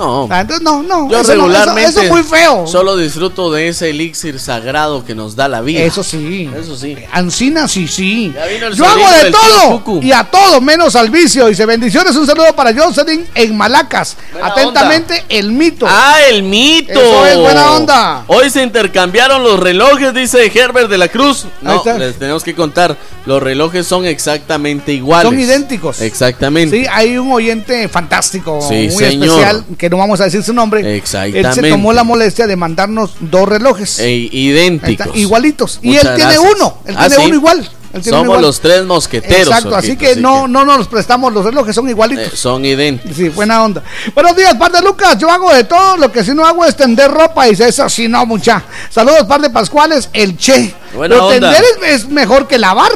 No. Ah, Entonces, no, no. Yo eso, no, eso- regularmente eso es muy feo. Solo disfruto de ese elixir sagrado que nos da la vida. Eso sí. Eso sí. Ancina, sí, sí. Yo hago de todo Cucu. y a todo menos al vicio. Dice bendiciones, un saludo para Jocelyn en Malacas. Buena Atentamente, el mito. Ah, el mito. Eso es buena onda. Hoy se intercambiaron los relojes, dice Herbert de la Cruz. No, les tenemos que contar. Los relojes son exactamente iguales. Son idénticos. Exactamente. Sí, hay un oyente fantástico, Sí, muy señor. especial, que no vamos a decir su nombre. Exactamente. Él se tomó la molestia de mandarnos dos relojes. E- idénticos. está, igualitos. y Muchas él tiene uno. Él Ah, tiene ¿sí? uno igual. Él tiene uno Somos igual. los tres mosqueteros. Exacto, así que no, no nos prestamos los relojes, son igualitos. Eh, son idénticos. Sí, buena onda. Buenos días, par de Lucas. Yo hago de todo. Lo que sí no hago es tender ropa. Y dice eso sí, no, mucha. Saludos, par de Pascuales. El che. Buena Pero onda. tender es, es mejor que lavar.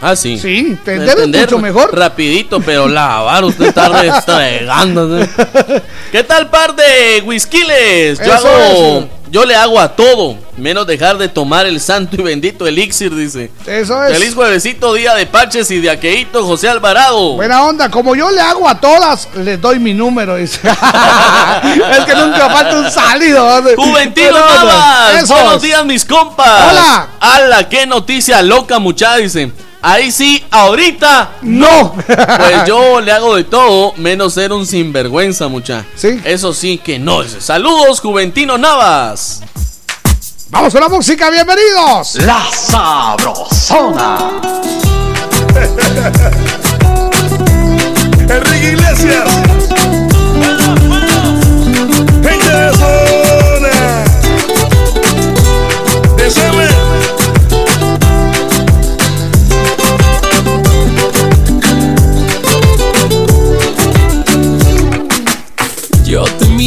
Ah, sí. Sí, tender es mucho mejor. Rapidito, pero lavar, usted está restregando. ¿Qué tal, par de whiskiles? Yo Eso hago. Yo le hago a todo, menos dejar de tomar el santo y bendito elixir, dice. Eso es. Feliz juevesito, día de Paches y de Aqueito, José Alvarado. Buena onda. Como yo le hago a todas, les doy mi número. Dice. es que nunca falta un salido. Juventino. Navas, buenos días mis compas. Hola. Ala, qué noticia loca mucha, dice. Ahí sí, ahorita no. Pues yo le hago de todo, menos ser un sinvergüenza mucha. Sí. Eso sí que no. Saludos, Juventino Navas. Vamos con la música, bienvenidos. La Sabrosona. Enrique Iglesias.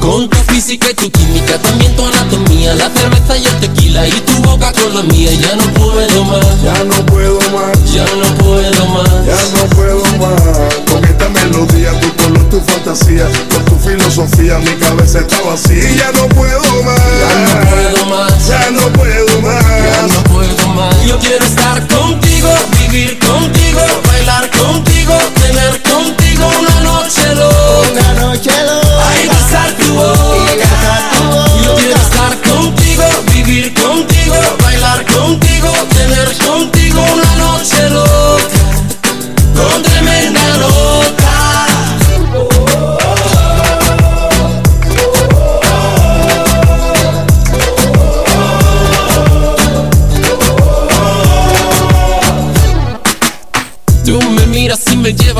Con tu física y tu química, también tu anatomía, la cerveza y el tequila y tu boca con la mía. Ya no puedo más, Ya no puedo más, ya no puedo más. ya no puedo más. Con esta melodía, tu color, tu fantasía, con tu filosofía, mi cabeza está vacía. Ya no puedo más, Ya no puedo más, ya no puedo más. ya no puedo más. Yo quiero estar contigo, vivir contigo,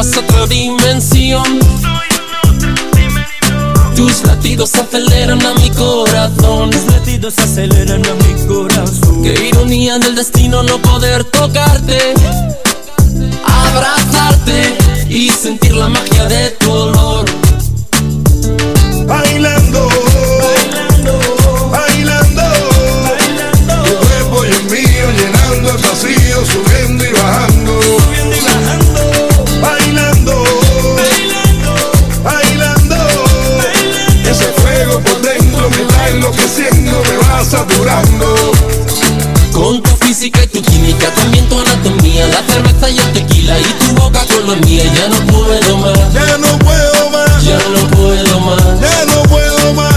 llevas a otra dimensión. Tus latidos aceleran a mi corazón. Tus latidos aceleran a mi corazón. Qué ironía del destino no poder tocarte, abrazarte y sentir la magia de tu olor. Física y tu química, también tu anatomía, la cerveza y el tequila y tu boca con la mía. Ya no puedo más, Ya no puedo más, ya no puedo más. ya no puedo más.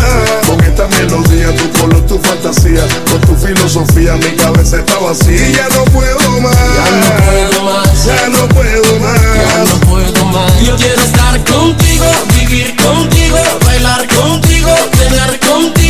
Con esta melodía, tu color, tu fantasía, con tu filosofía, mi cabeza está vacía. Ya no puedo más, Ya no puedo más, ya no puedo más. ya no puedo más. Yo quiero estar contigo, vivir contigo, bailar contigo, tener contigo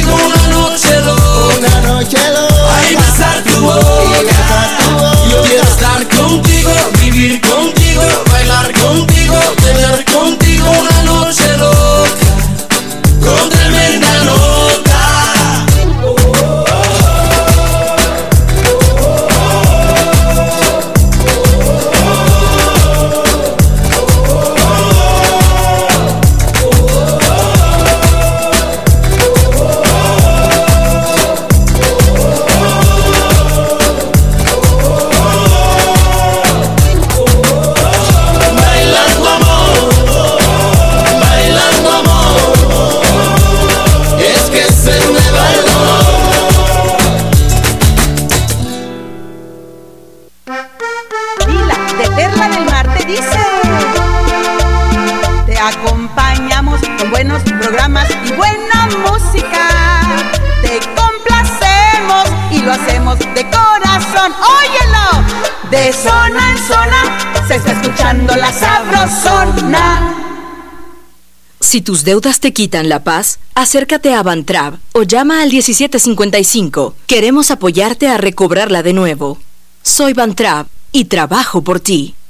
Si tus deudas te quitan la paz, acércate a Bantrab o llama al 1755. Queremos apoyarte a recobrarla de nuevo. Soy Bantrab y trabajo por ti.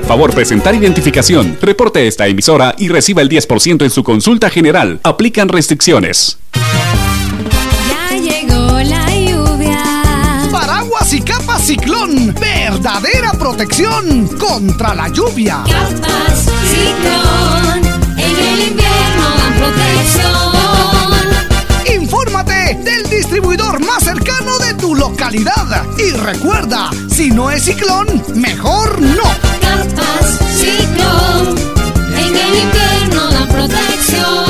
Favor presentar identificación. Reporte esta emisora y reciba el 10% en su consulta general. Aplican restricciones. Ya llegó la lluvia. Paraguas y capa ciclón. Verdadera protección contra la lluvia. Capas ciclón. En el invierno dan protección. Infórmate del distribuidor más cercano de tu localidad. Y recuerda, si no es ciclón, mejor no. En el protección.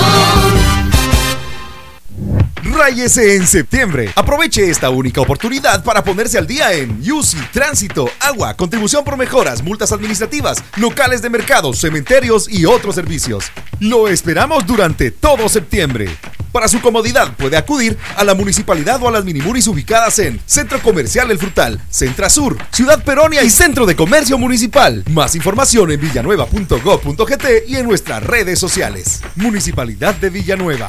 Ráyese en septiembre. Aproveche esta única oportunidad para ponerse al día en UCI, tránsito, agua, contribución por mejoras, multas administrativas, locales de mercados, cementerios y otros servicios. Lo esperamos durante todo septiembre. Para su comodidad puede acudir a la municipalidad o a las minimuris ubicadas en Centro Comercial El Frutal, Centra Sur, Ciudad Peronia y Centro de Comercio Municipal. Más información en villanueva.gov.gt y en nuestras redes sociales. Municipalidad de Villanueva.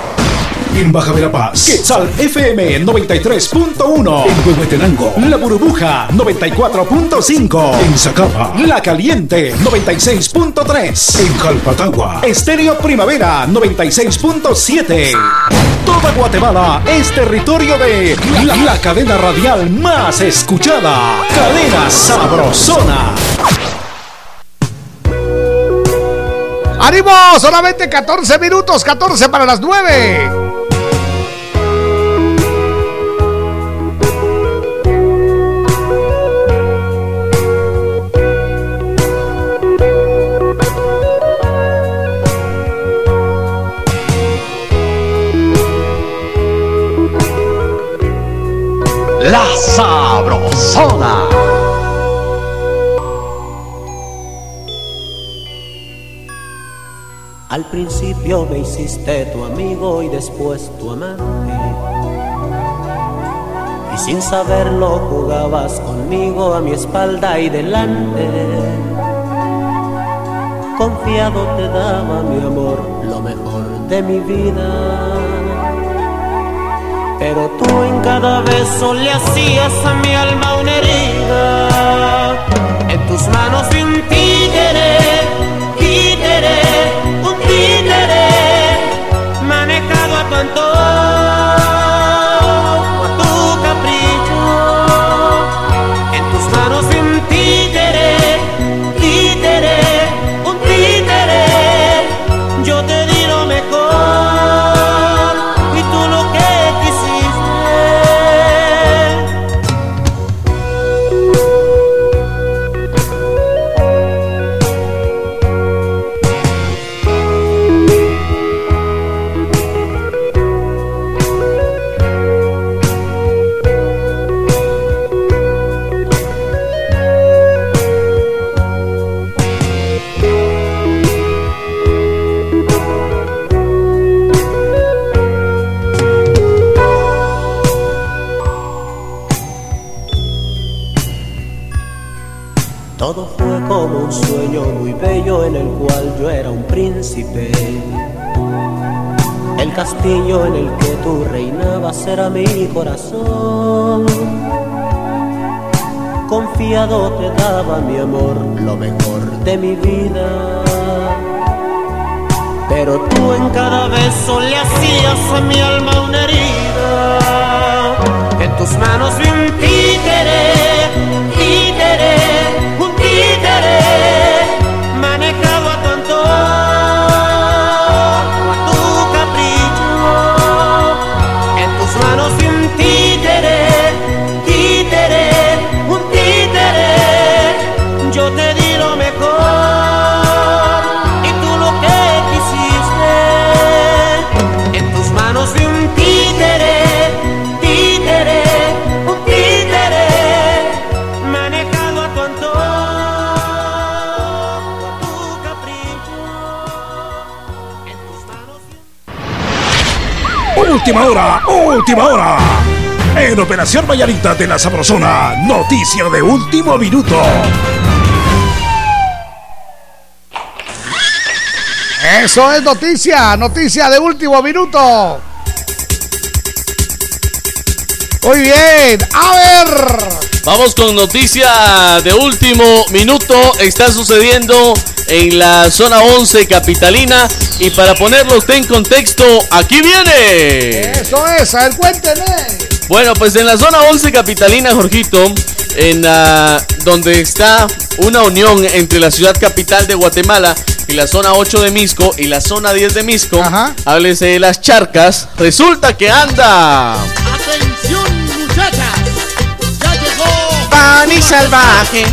En Baja Verapaz, Quetzal FM 93.1. En Huehuetenango, La Burbuja 94.5. En Zacapa, La Caliente 96.3. En Calpatagua, Estéreo Primavera 96.7. Toda Guatemala es territorio de la, la cadena radial más escuchada. Cadena Sabrosona. ¡Ánimo! Solamente 14 minutos, 14 para las 9. Sabrosona. Al principio me hiciste tu amigo y después tu amante. Y sin saberlo jugabas conmigo a mi espalda y delante. Confiado te daba mi amor, lo mejor de mi vida. Pero tú en cada beso le hacías a mi alma una herida. En tus manos vi un títere, títere, El castillo en el que tú reinabas era mi corazón. Confiado te daba mi amor, lo mejor de mi vida. Pero tú en cada beso le hacías a mi alma una herida. En tus manos vi un Última hora, última hora. En Operación Vallarita de la Sabrosona, noticia de último minuto. Eso es noticia, noticia de último minuto. Muy bien, a ver. Vamos con noticia de último minuto. Está sucediendo en la zona 11 capitalina. Y para ponerlo usted en contexto, aquí viene. Eso es, a ver, cuénteme. Bueno, pues en la zona 11 capitalina, Jorgito, en la- donde está una unión entre la ciudad capital de Guatemala y la zona 8 de Misco y la zona 10 de Misco, háblese de las charcas, resulta que anda Pani salvaje,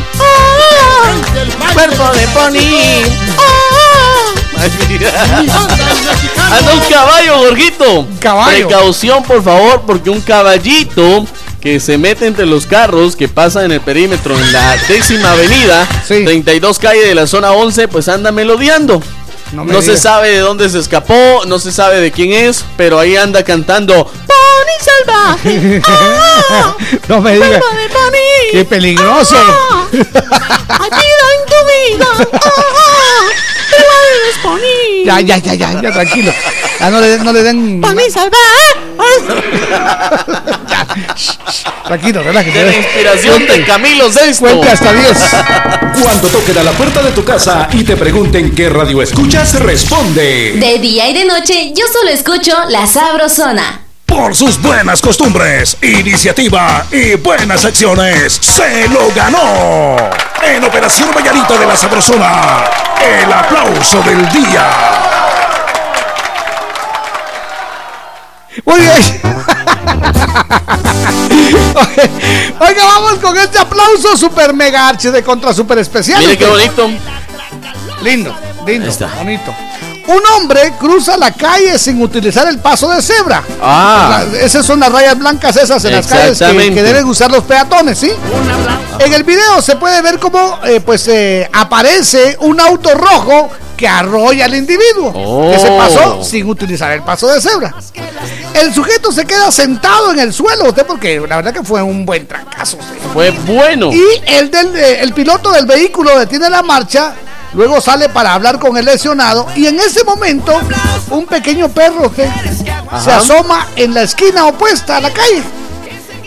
cuerpo de pony. Anda un caballo, Gorguito. Caballo. Precaución, por favor, porque un caballito que se mete entre los carros que pasan en el perímetro en la décima avenida, 32 calle de la zona 11, pues anda melodiando. No se sabe de dónde se escapó, no se sabe de quién es, pero ahí anda cantando Pony salvaje. ah, No me digas. cuerpo de pony. Qué peligroso. Ayuda en tu vida. Ah, te vuelves pony. Ya, ya, ya, ya, ya, tranquilo. Ya no le, den- no le den. Pony Tranquilo, relájese. De la inspiración de Camilo Sesto. Cuente hasta 10. Cuando toquen a la puerta de tu casa y te pregunten qué radio escuchas, responde. De día y de noche, yo solo escucho La Sabrosona. Por sus buenas costumbres, iniciativa y buenas acciones, se lo ganó. En Operación Vallarita de la Sabrosona, el aplauso del día. Muy bien. Oiga, vamos con este aplauso super mega arche de contra super especial. Mire qué bonito. Lindo, lindo, bonito. Un hombre cruza la calle sin utilizar el paso de cebra. Ah. La- esas son las rayas blancas esas en las calles que, deben usar los peatones, ¿sí? En el video se puede ver cómo eh, pues eh, aparece un auto rojo que arrolla al individuo que se Oh. pasó sin utilizar el paso de cebra. El sujeto se queda sentado en el suelo, usted porque la verdad que fue un buen trancazo. usted. Fue bueno. Y el, del, eh, el piloto del vehículo detiene la marcha, luego sale para hablar con el lesionado y en ese momento un pequeño perro usted, se asoma en la esquina opuesta a la calle.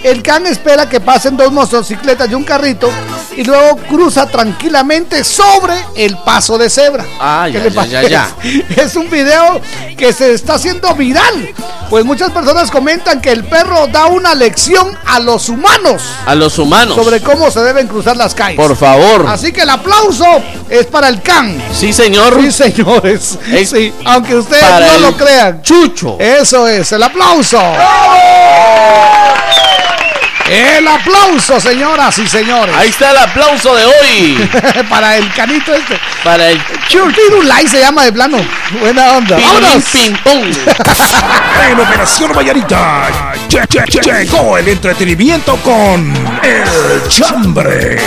El can espera que pasen dos motocicletas y un carrito y luego cruza tranquilamente sobre el paso de cebra. Ah, ¿Qué ya, ya, ya, Es un video que se está haciendo viral, pues muchas personas comentan que el perro da una lección a los humanos A los humanos. sobre cómo se deben cruzar las calles. Por favor. Así que el aplauso es para el can. Sí, señor. Sí, señores. Sí, aunque ustedes no lo crean. Chucho. Eso es, el aplauso. El aplauso, señoras y señores. Ahí está el aplauso de hoy. para el canito este. Para el Churtirulay se llama de plano. Buena onda. Ping pong. En Operación Vallarita lle- lle- lle- llegó el entretenimiento con El Chambre.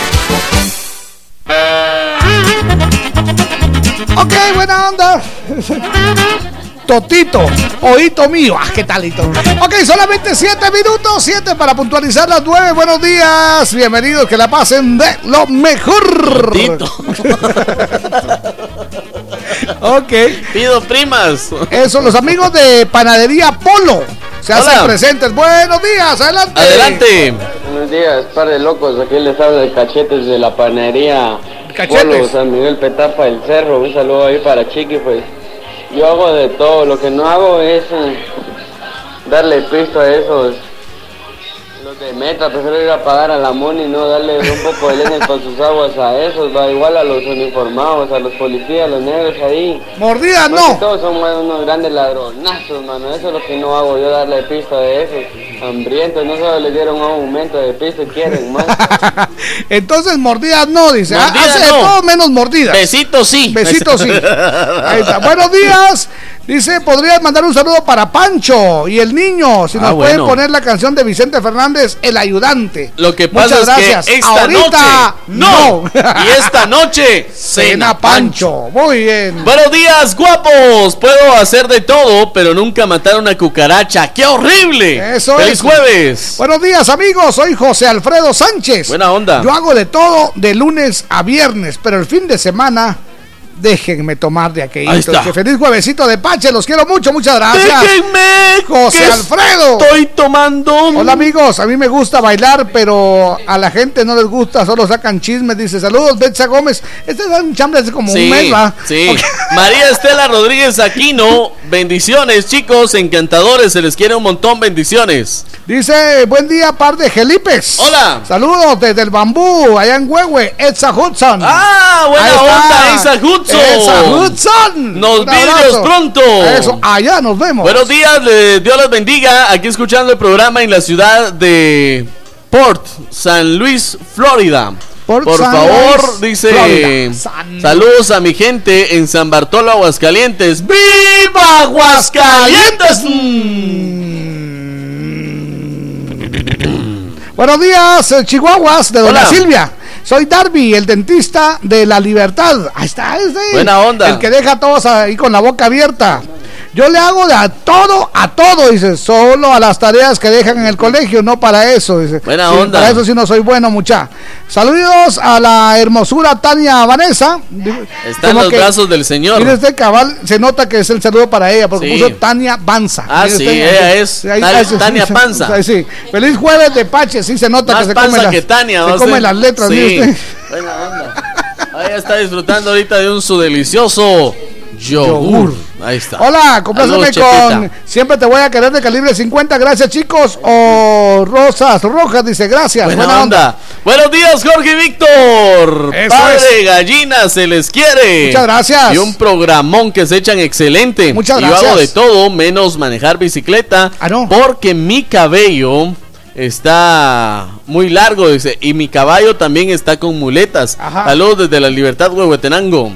Ok, buena onda. Totito, oíto mío. Ah, qué talito. Ok, solamente 7 minutos, 7 para puntualizar las 9. Buenos días, bienvenidos, que la pasen de lo mejor. ok. Pido primas. Eso, los amigos de Panadería Polo se hacen presentes. Buenos días, adelante. Adelante. Buenos días, par de locos. Aquí les habla de cachetes de la panería Cachetes. Polo, San Miguel Petapa, el Cerro. Un saludo ahí para Chiqui, pues. Yo hago de todo. Lo que no hago es eh, darle pisto a esos. Los de meta, prefiero ir a pagar a la Moni, no darle un poco de leña con sus aguas a esos, va igual a los uniformados, a los policías, los negros ahí. Mordidas Más que no. Todos son unos grandes ladronazos, mano. Eso es lo que no hago, yo darle pisto a esos hambrientos. No solo les dieron un aumento de pisto y quieren más. Entonces, mordidas no, dice. Ah, Hace de todo menos mordidas. Besitos sí. Besitos sí. Ahí está. Buenos días. Dice, podrías mandar un saludo para Pancho y el niño. Si nos Ah, pueden bueno. poner la canción de Vicente Fernández, El Ayudante. Lo que pasa Muchas es gracias. que esta Ahorita noche no. y esta noche Cena Pancho. Muy bien. Buenos días, guapos. Puedo hacer de todo, pero nunca matar una cucaracha. ¡Qué horrible! Eso ¡Feliz es. jueves! Buenos días, amigos. Soy José Alfredo Sánchez. Buena onda. Yo hago de todo de lunes a viernes, pero el fin de semana déjenme tomar de aquello. Que feliz juevesito de Pache. Los quiero mucho. Muchas gracias. Déjenme. José Alfredo. Estoy tomando. Hola amigos, a mí me gusta bailar, pero a la gente no les gusta, solo sacan chismes. Dice, saludos, Betsa Gómez. Este es un chambre hace como Sí, un mes, ¿va? sí. Ok. María Estela Rodríguez Aquino, bendiciones, chicos, encantadores, se les quiere un montón, bendiciones. Dice, buen día, par de Gelipes. Hola. Saludos desde el bambú, allá en Huehue, Edsa Hudson. Ah, buena Ahí onda, Isa Hudson. Hudson. Nos vidrios pronto. Eso, allá nos vemos. Buenos días, Dios los bendiga. Aquí escuchando el programa en la ciudad de Port, San Luis, Florida. Port Por San favor, Luis, dice. San- saludos a mi gente en San Bartolo, Aguascalientes. ¡Viva Aguascalientes! Buenos días, eh, Chihuahuas, de Doña Hola. Silvia. Soy Darby, el dentista de la libertad. Ahí está, ese. Buena onda. El que deja a todos ahí con la boca abierta. Yo le hago de a todo, a todo, dice, solo a las tareas que dejan en el colegio, no para eso, dice. Buena Sí, onda. Para eso sí no soy bueno, mucha. Saludos a la hermosura Tania Vanessa. Está en los que- brazos del Señor. Mire este cabal, se nota que es el saludo para ella, porque Sí. puso Tania Banza. Ah, sí, ella es ahí- ahí- Tania Panza. sí. Feliz jueves de Pache, sí se nota Más que se come las, que Tania, se letras, Sí. Buena onda. Ahí está disfrutando ahorita de un su delicioso yogur. Ahí está. Hola, compláceme Saludos, con. Siempre te voy a querer de calibre 50, gracias chicos. O Rosas Rojas dice gracias. Buena, onda. Buenos días, Jorge y Víctor. Eso Padre Gallina, se les quiere. Muchas gracias. Y un programón que se echan excelente. Muchas Y Yo gracias. hago de todo menos manejar bicicleta. Porque mi cabello está muy largo, dice. Y mi caballo también está con muletas. Ajá. Saludos desde la Libertad, Huehuetenango.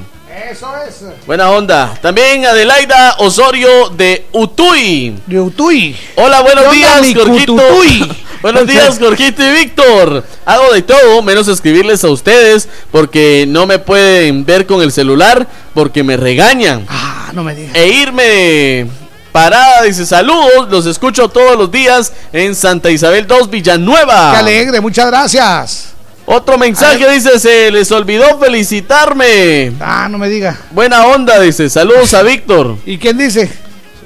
Eso es. Buena onda. También Adelaida Osorio de Utuy. De Utuy. Hola, buenos ¿Qué onda, días. Cututuy? buenos días, Jorgito y Víctor. Hago de todo, menos escribirles a ustedes, porque no me pueden ver con el celular, porque me regañan. Ah, no me digas. E irme parada, dice saludos, los escucho todos los días en Santa Isabel 2, Villanueva. Qué alegre, muchas gracias. Otro mensaje dice, se les olvidó felicitarme. Ah, no me diga. Buena onda, dice, saludos a Víctor. ¿Y quién dice?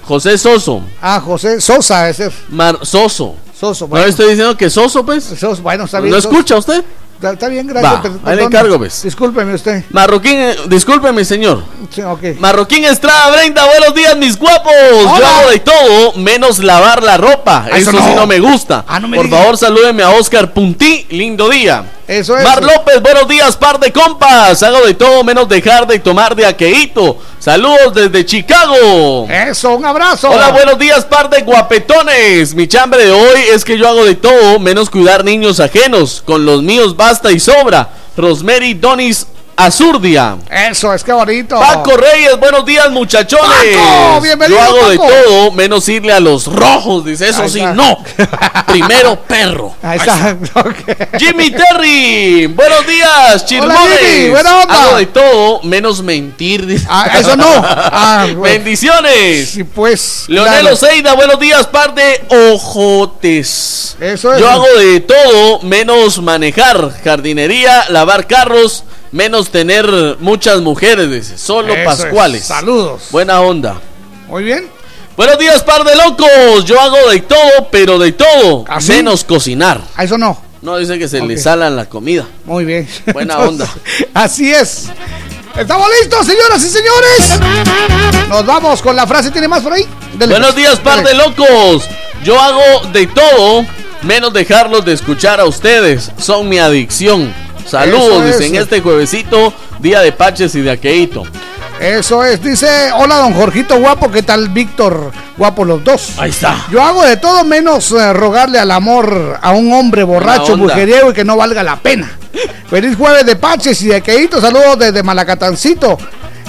José Soso. Ah, José Sosa, ese. Mar Soso. Soso, No bueno. estoy diciendo que Soso, pues. Soso, bueno, está bien. ¿No Soso. escucha usted? Está, está bien, gracias. Va, ahí le encargo, pues. Discúlpeme usted. Marroquín, eh, discúlpeme, señor. Sí, ok. Marroquín Estrada Brenda, buenos días, mis guapos. Yo Hola. hago de todo, menos lavar la ropa. Ah, Eso, sí no. no me gusta. Ah, no me Por diga. favor, salúdeme a Oscar Puntí. Lindo día. Eso es. Mar López, buenos días, par de compas. Hago de todo, menos dejar de tomar de aqueíto. Saludos desde Chicago. Eso, un abrazo. Hola, buenos días, par de guapetones. Mi chambre de hoy es que yo hago de todo, menos cuidar niños ajenos. Con los míos basta y sobra. Rosemary Donis Azurdia. Eso es, qué bonito. Paco Reyes, buenos días muchachones. Paco, bienvenido, Yo hago de todo menos irle a los rojos, dice eso sí, no. Primero perro. Ahí está. Jimmy Terry, buenos días, chismones. Buena onda. Hago de todo menos mentir. dice. Ah, eso no. Ah, bueno. Bendiciones. Sí, pues. Leonel. Oseida, buenos días, par de ojotes. Eso es. Yo hago de todo menos manejar, jardinería, lavar carros, menos tener muchas mujeres, dice. Solo Eso es. pascuales. Saludos. Buena onda. Muy bien. Buenos días, par de locos. Yo hago de todo, pero de todo. ¿Ah? Menos cocinar. A eso no. No dice que se le Ok. salan la comida. Muy bien. Buena Entonces, onda. Así es. ¿Estamos listos, señoras y señores? Nos vamos con la frase. ¿Tiene más por ahí? Dele, Buenos pues. días, par de locos. Yo hago de todo, menos dejarlos de escuchar a ustedes. Son mi adicción. Saludos, es. dicen este juevesito, día de paches y de aqueito. Eso es, dice, hola don Jorgito guapo, ¿qué tal Víctor? Guapo los dos. Ahí está. Yo hago de todo menos eh, rogarle al amor a un hombre borracho, mujeriego y que no valga la pena. Feliz jueves de Paches y de Queito, saludos desde Malacatancito.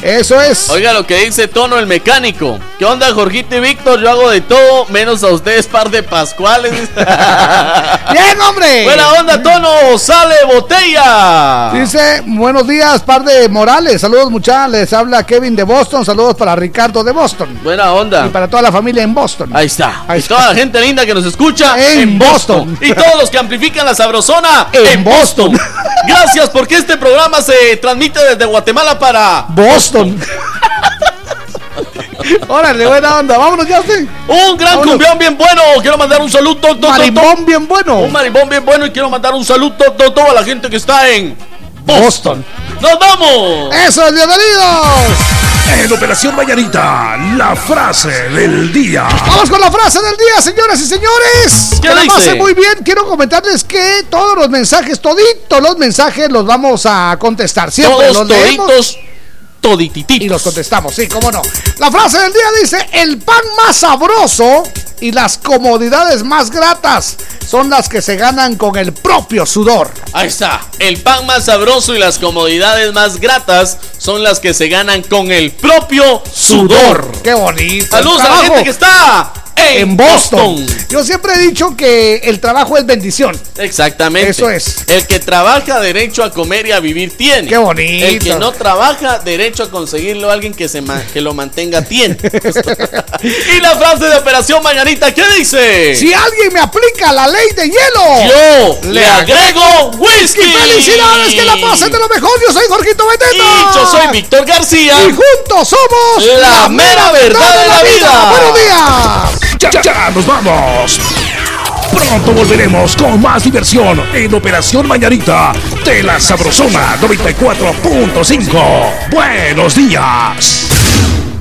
Eso es. Oiga lo que dice Tono el mecánico. ¿Qué onda, Jorgito y Víctor? Yo hago de todo, menos a ustedes, par de pascuales. Bien, hombre. Buena onda, Tono. Sale botella. Dice, buenos días, par de Morales. Saludos, muchachos. Les habla Kevin de Boston. Saludos para Ricardo de Boston. Buena onda. Y para toda la familia en Boston. Ahí está. Ahí y está. toda la gente linda que nos escucha En en, Boston. Boston. Y todos los que amplifican la sabrosona En Boston. Gracias porque este programa se transmite desde Guatemala para Boston. Órale, buena onda. Vámonos ya, usted. un gran Vámonos. cumbión bien bueno. Quiero mandar un saludo. to, to, to, Marimbón bien bueno. Un marimbón bien bueno y quiero mandar un saludo a la gente que está en Boston. ¡Nos vamos! Eso es, bienvenidos. En Operación Mañanita, la frase del día. Vamos con la frase del día, señoras y señores. ¿Qué que la dice? pasen muy bien. Quiero comentarles que todos los mensajes, toditos los mensajes los vamos a contestar. Siempre Todos los leemos toditos, toditititos. y los contestamos. Sí, cómo no. La frase del día dice: El pan más sabroso y las comodidades más gratas son las que se ganan con el propio sudor. Ahí está. El pan más sabroso y las comodidades más gratas son las que se ganan con el propio sudor. Qué bonito. Saludos a la gente que está en, en Boston. Boston. Yo siempre he dicho que el trabajo es bendición. Exactamente. Eso es. El que trabaja derecho a comer y a vivir tiene. Qué bonito. El que no trabaja derecho a conseguirlo alguien que se que lo mantenga tiene. y la frase de Operación Mañanita, ¿qué dice? Si alguien me aplica la ley de hielo, Yo le agrego whisky. ¡Felicidades! ¡Que la pasen de lo mejor! Yo soy Jorgito Beteta. Y yo soy Víctor García. Y juntos somos La mera verdad de la vida. ¡Buenos días! Ya, ya nos vamos. Pronto volveremos con más diversión en Operación Mañanita de la Sabrosona 94.5. Buenos días.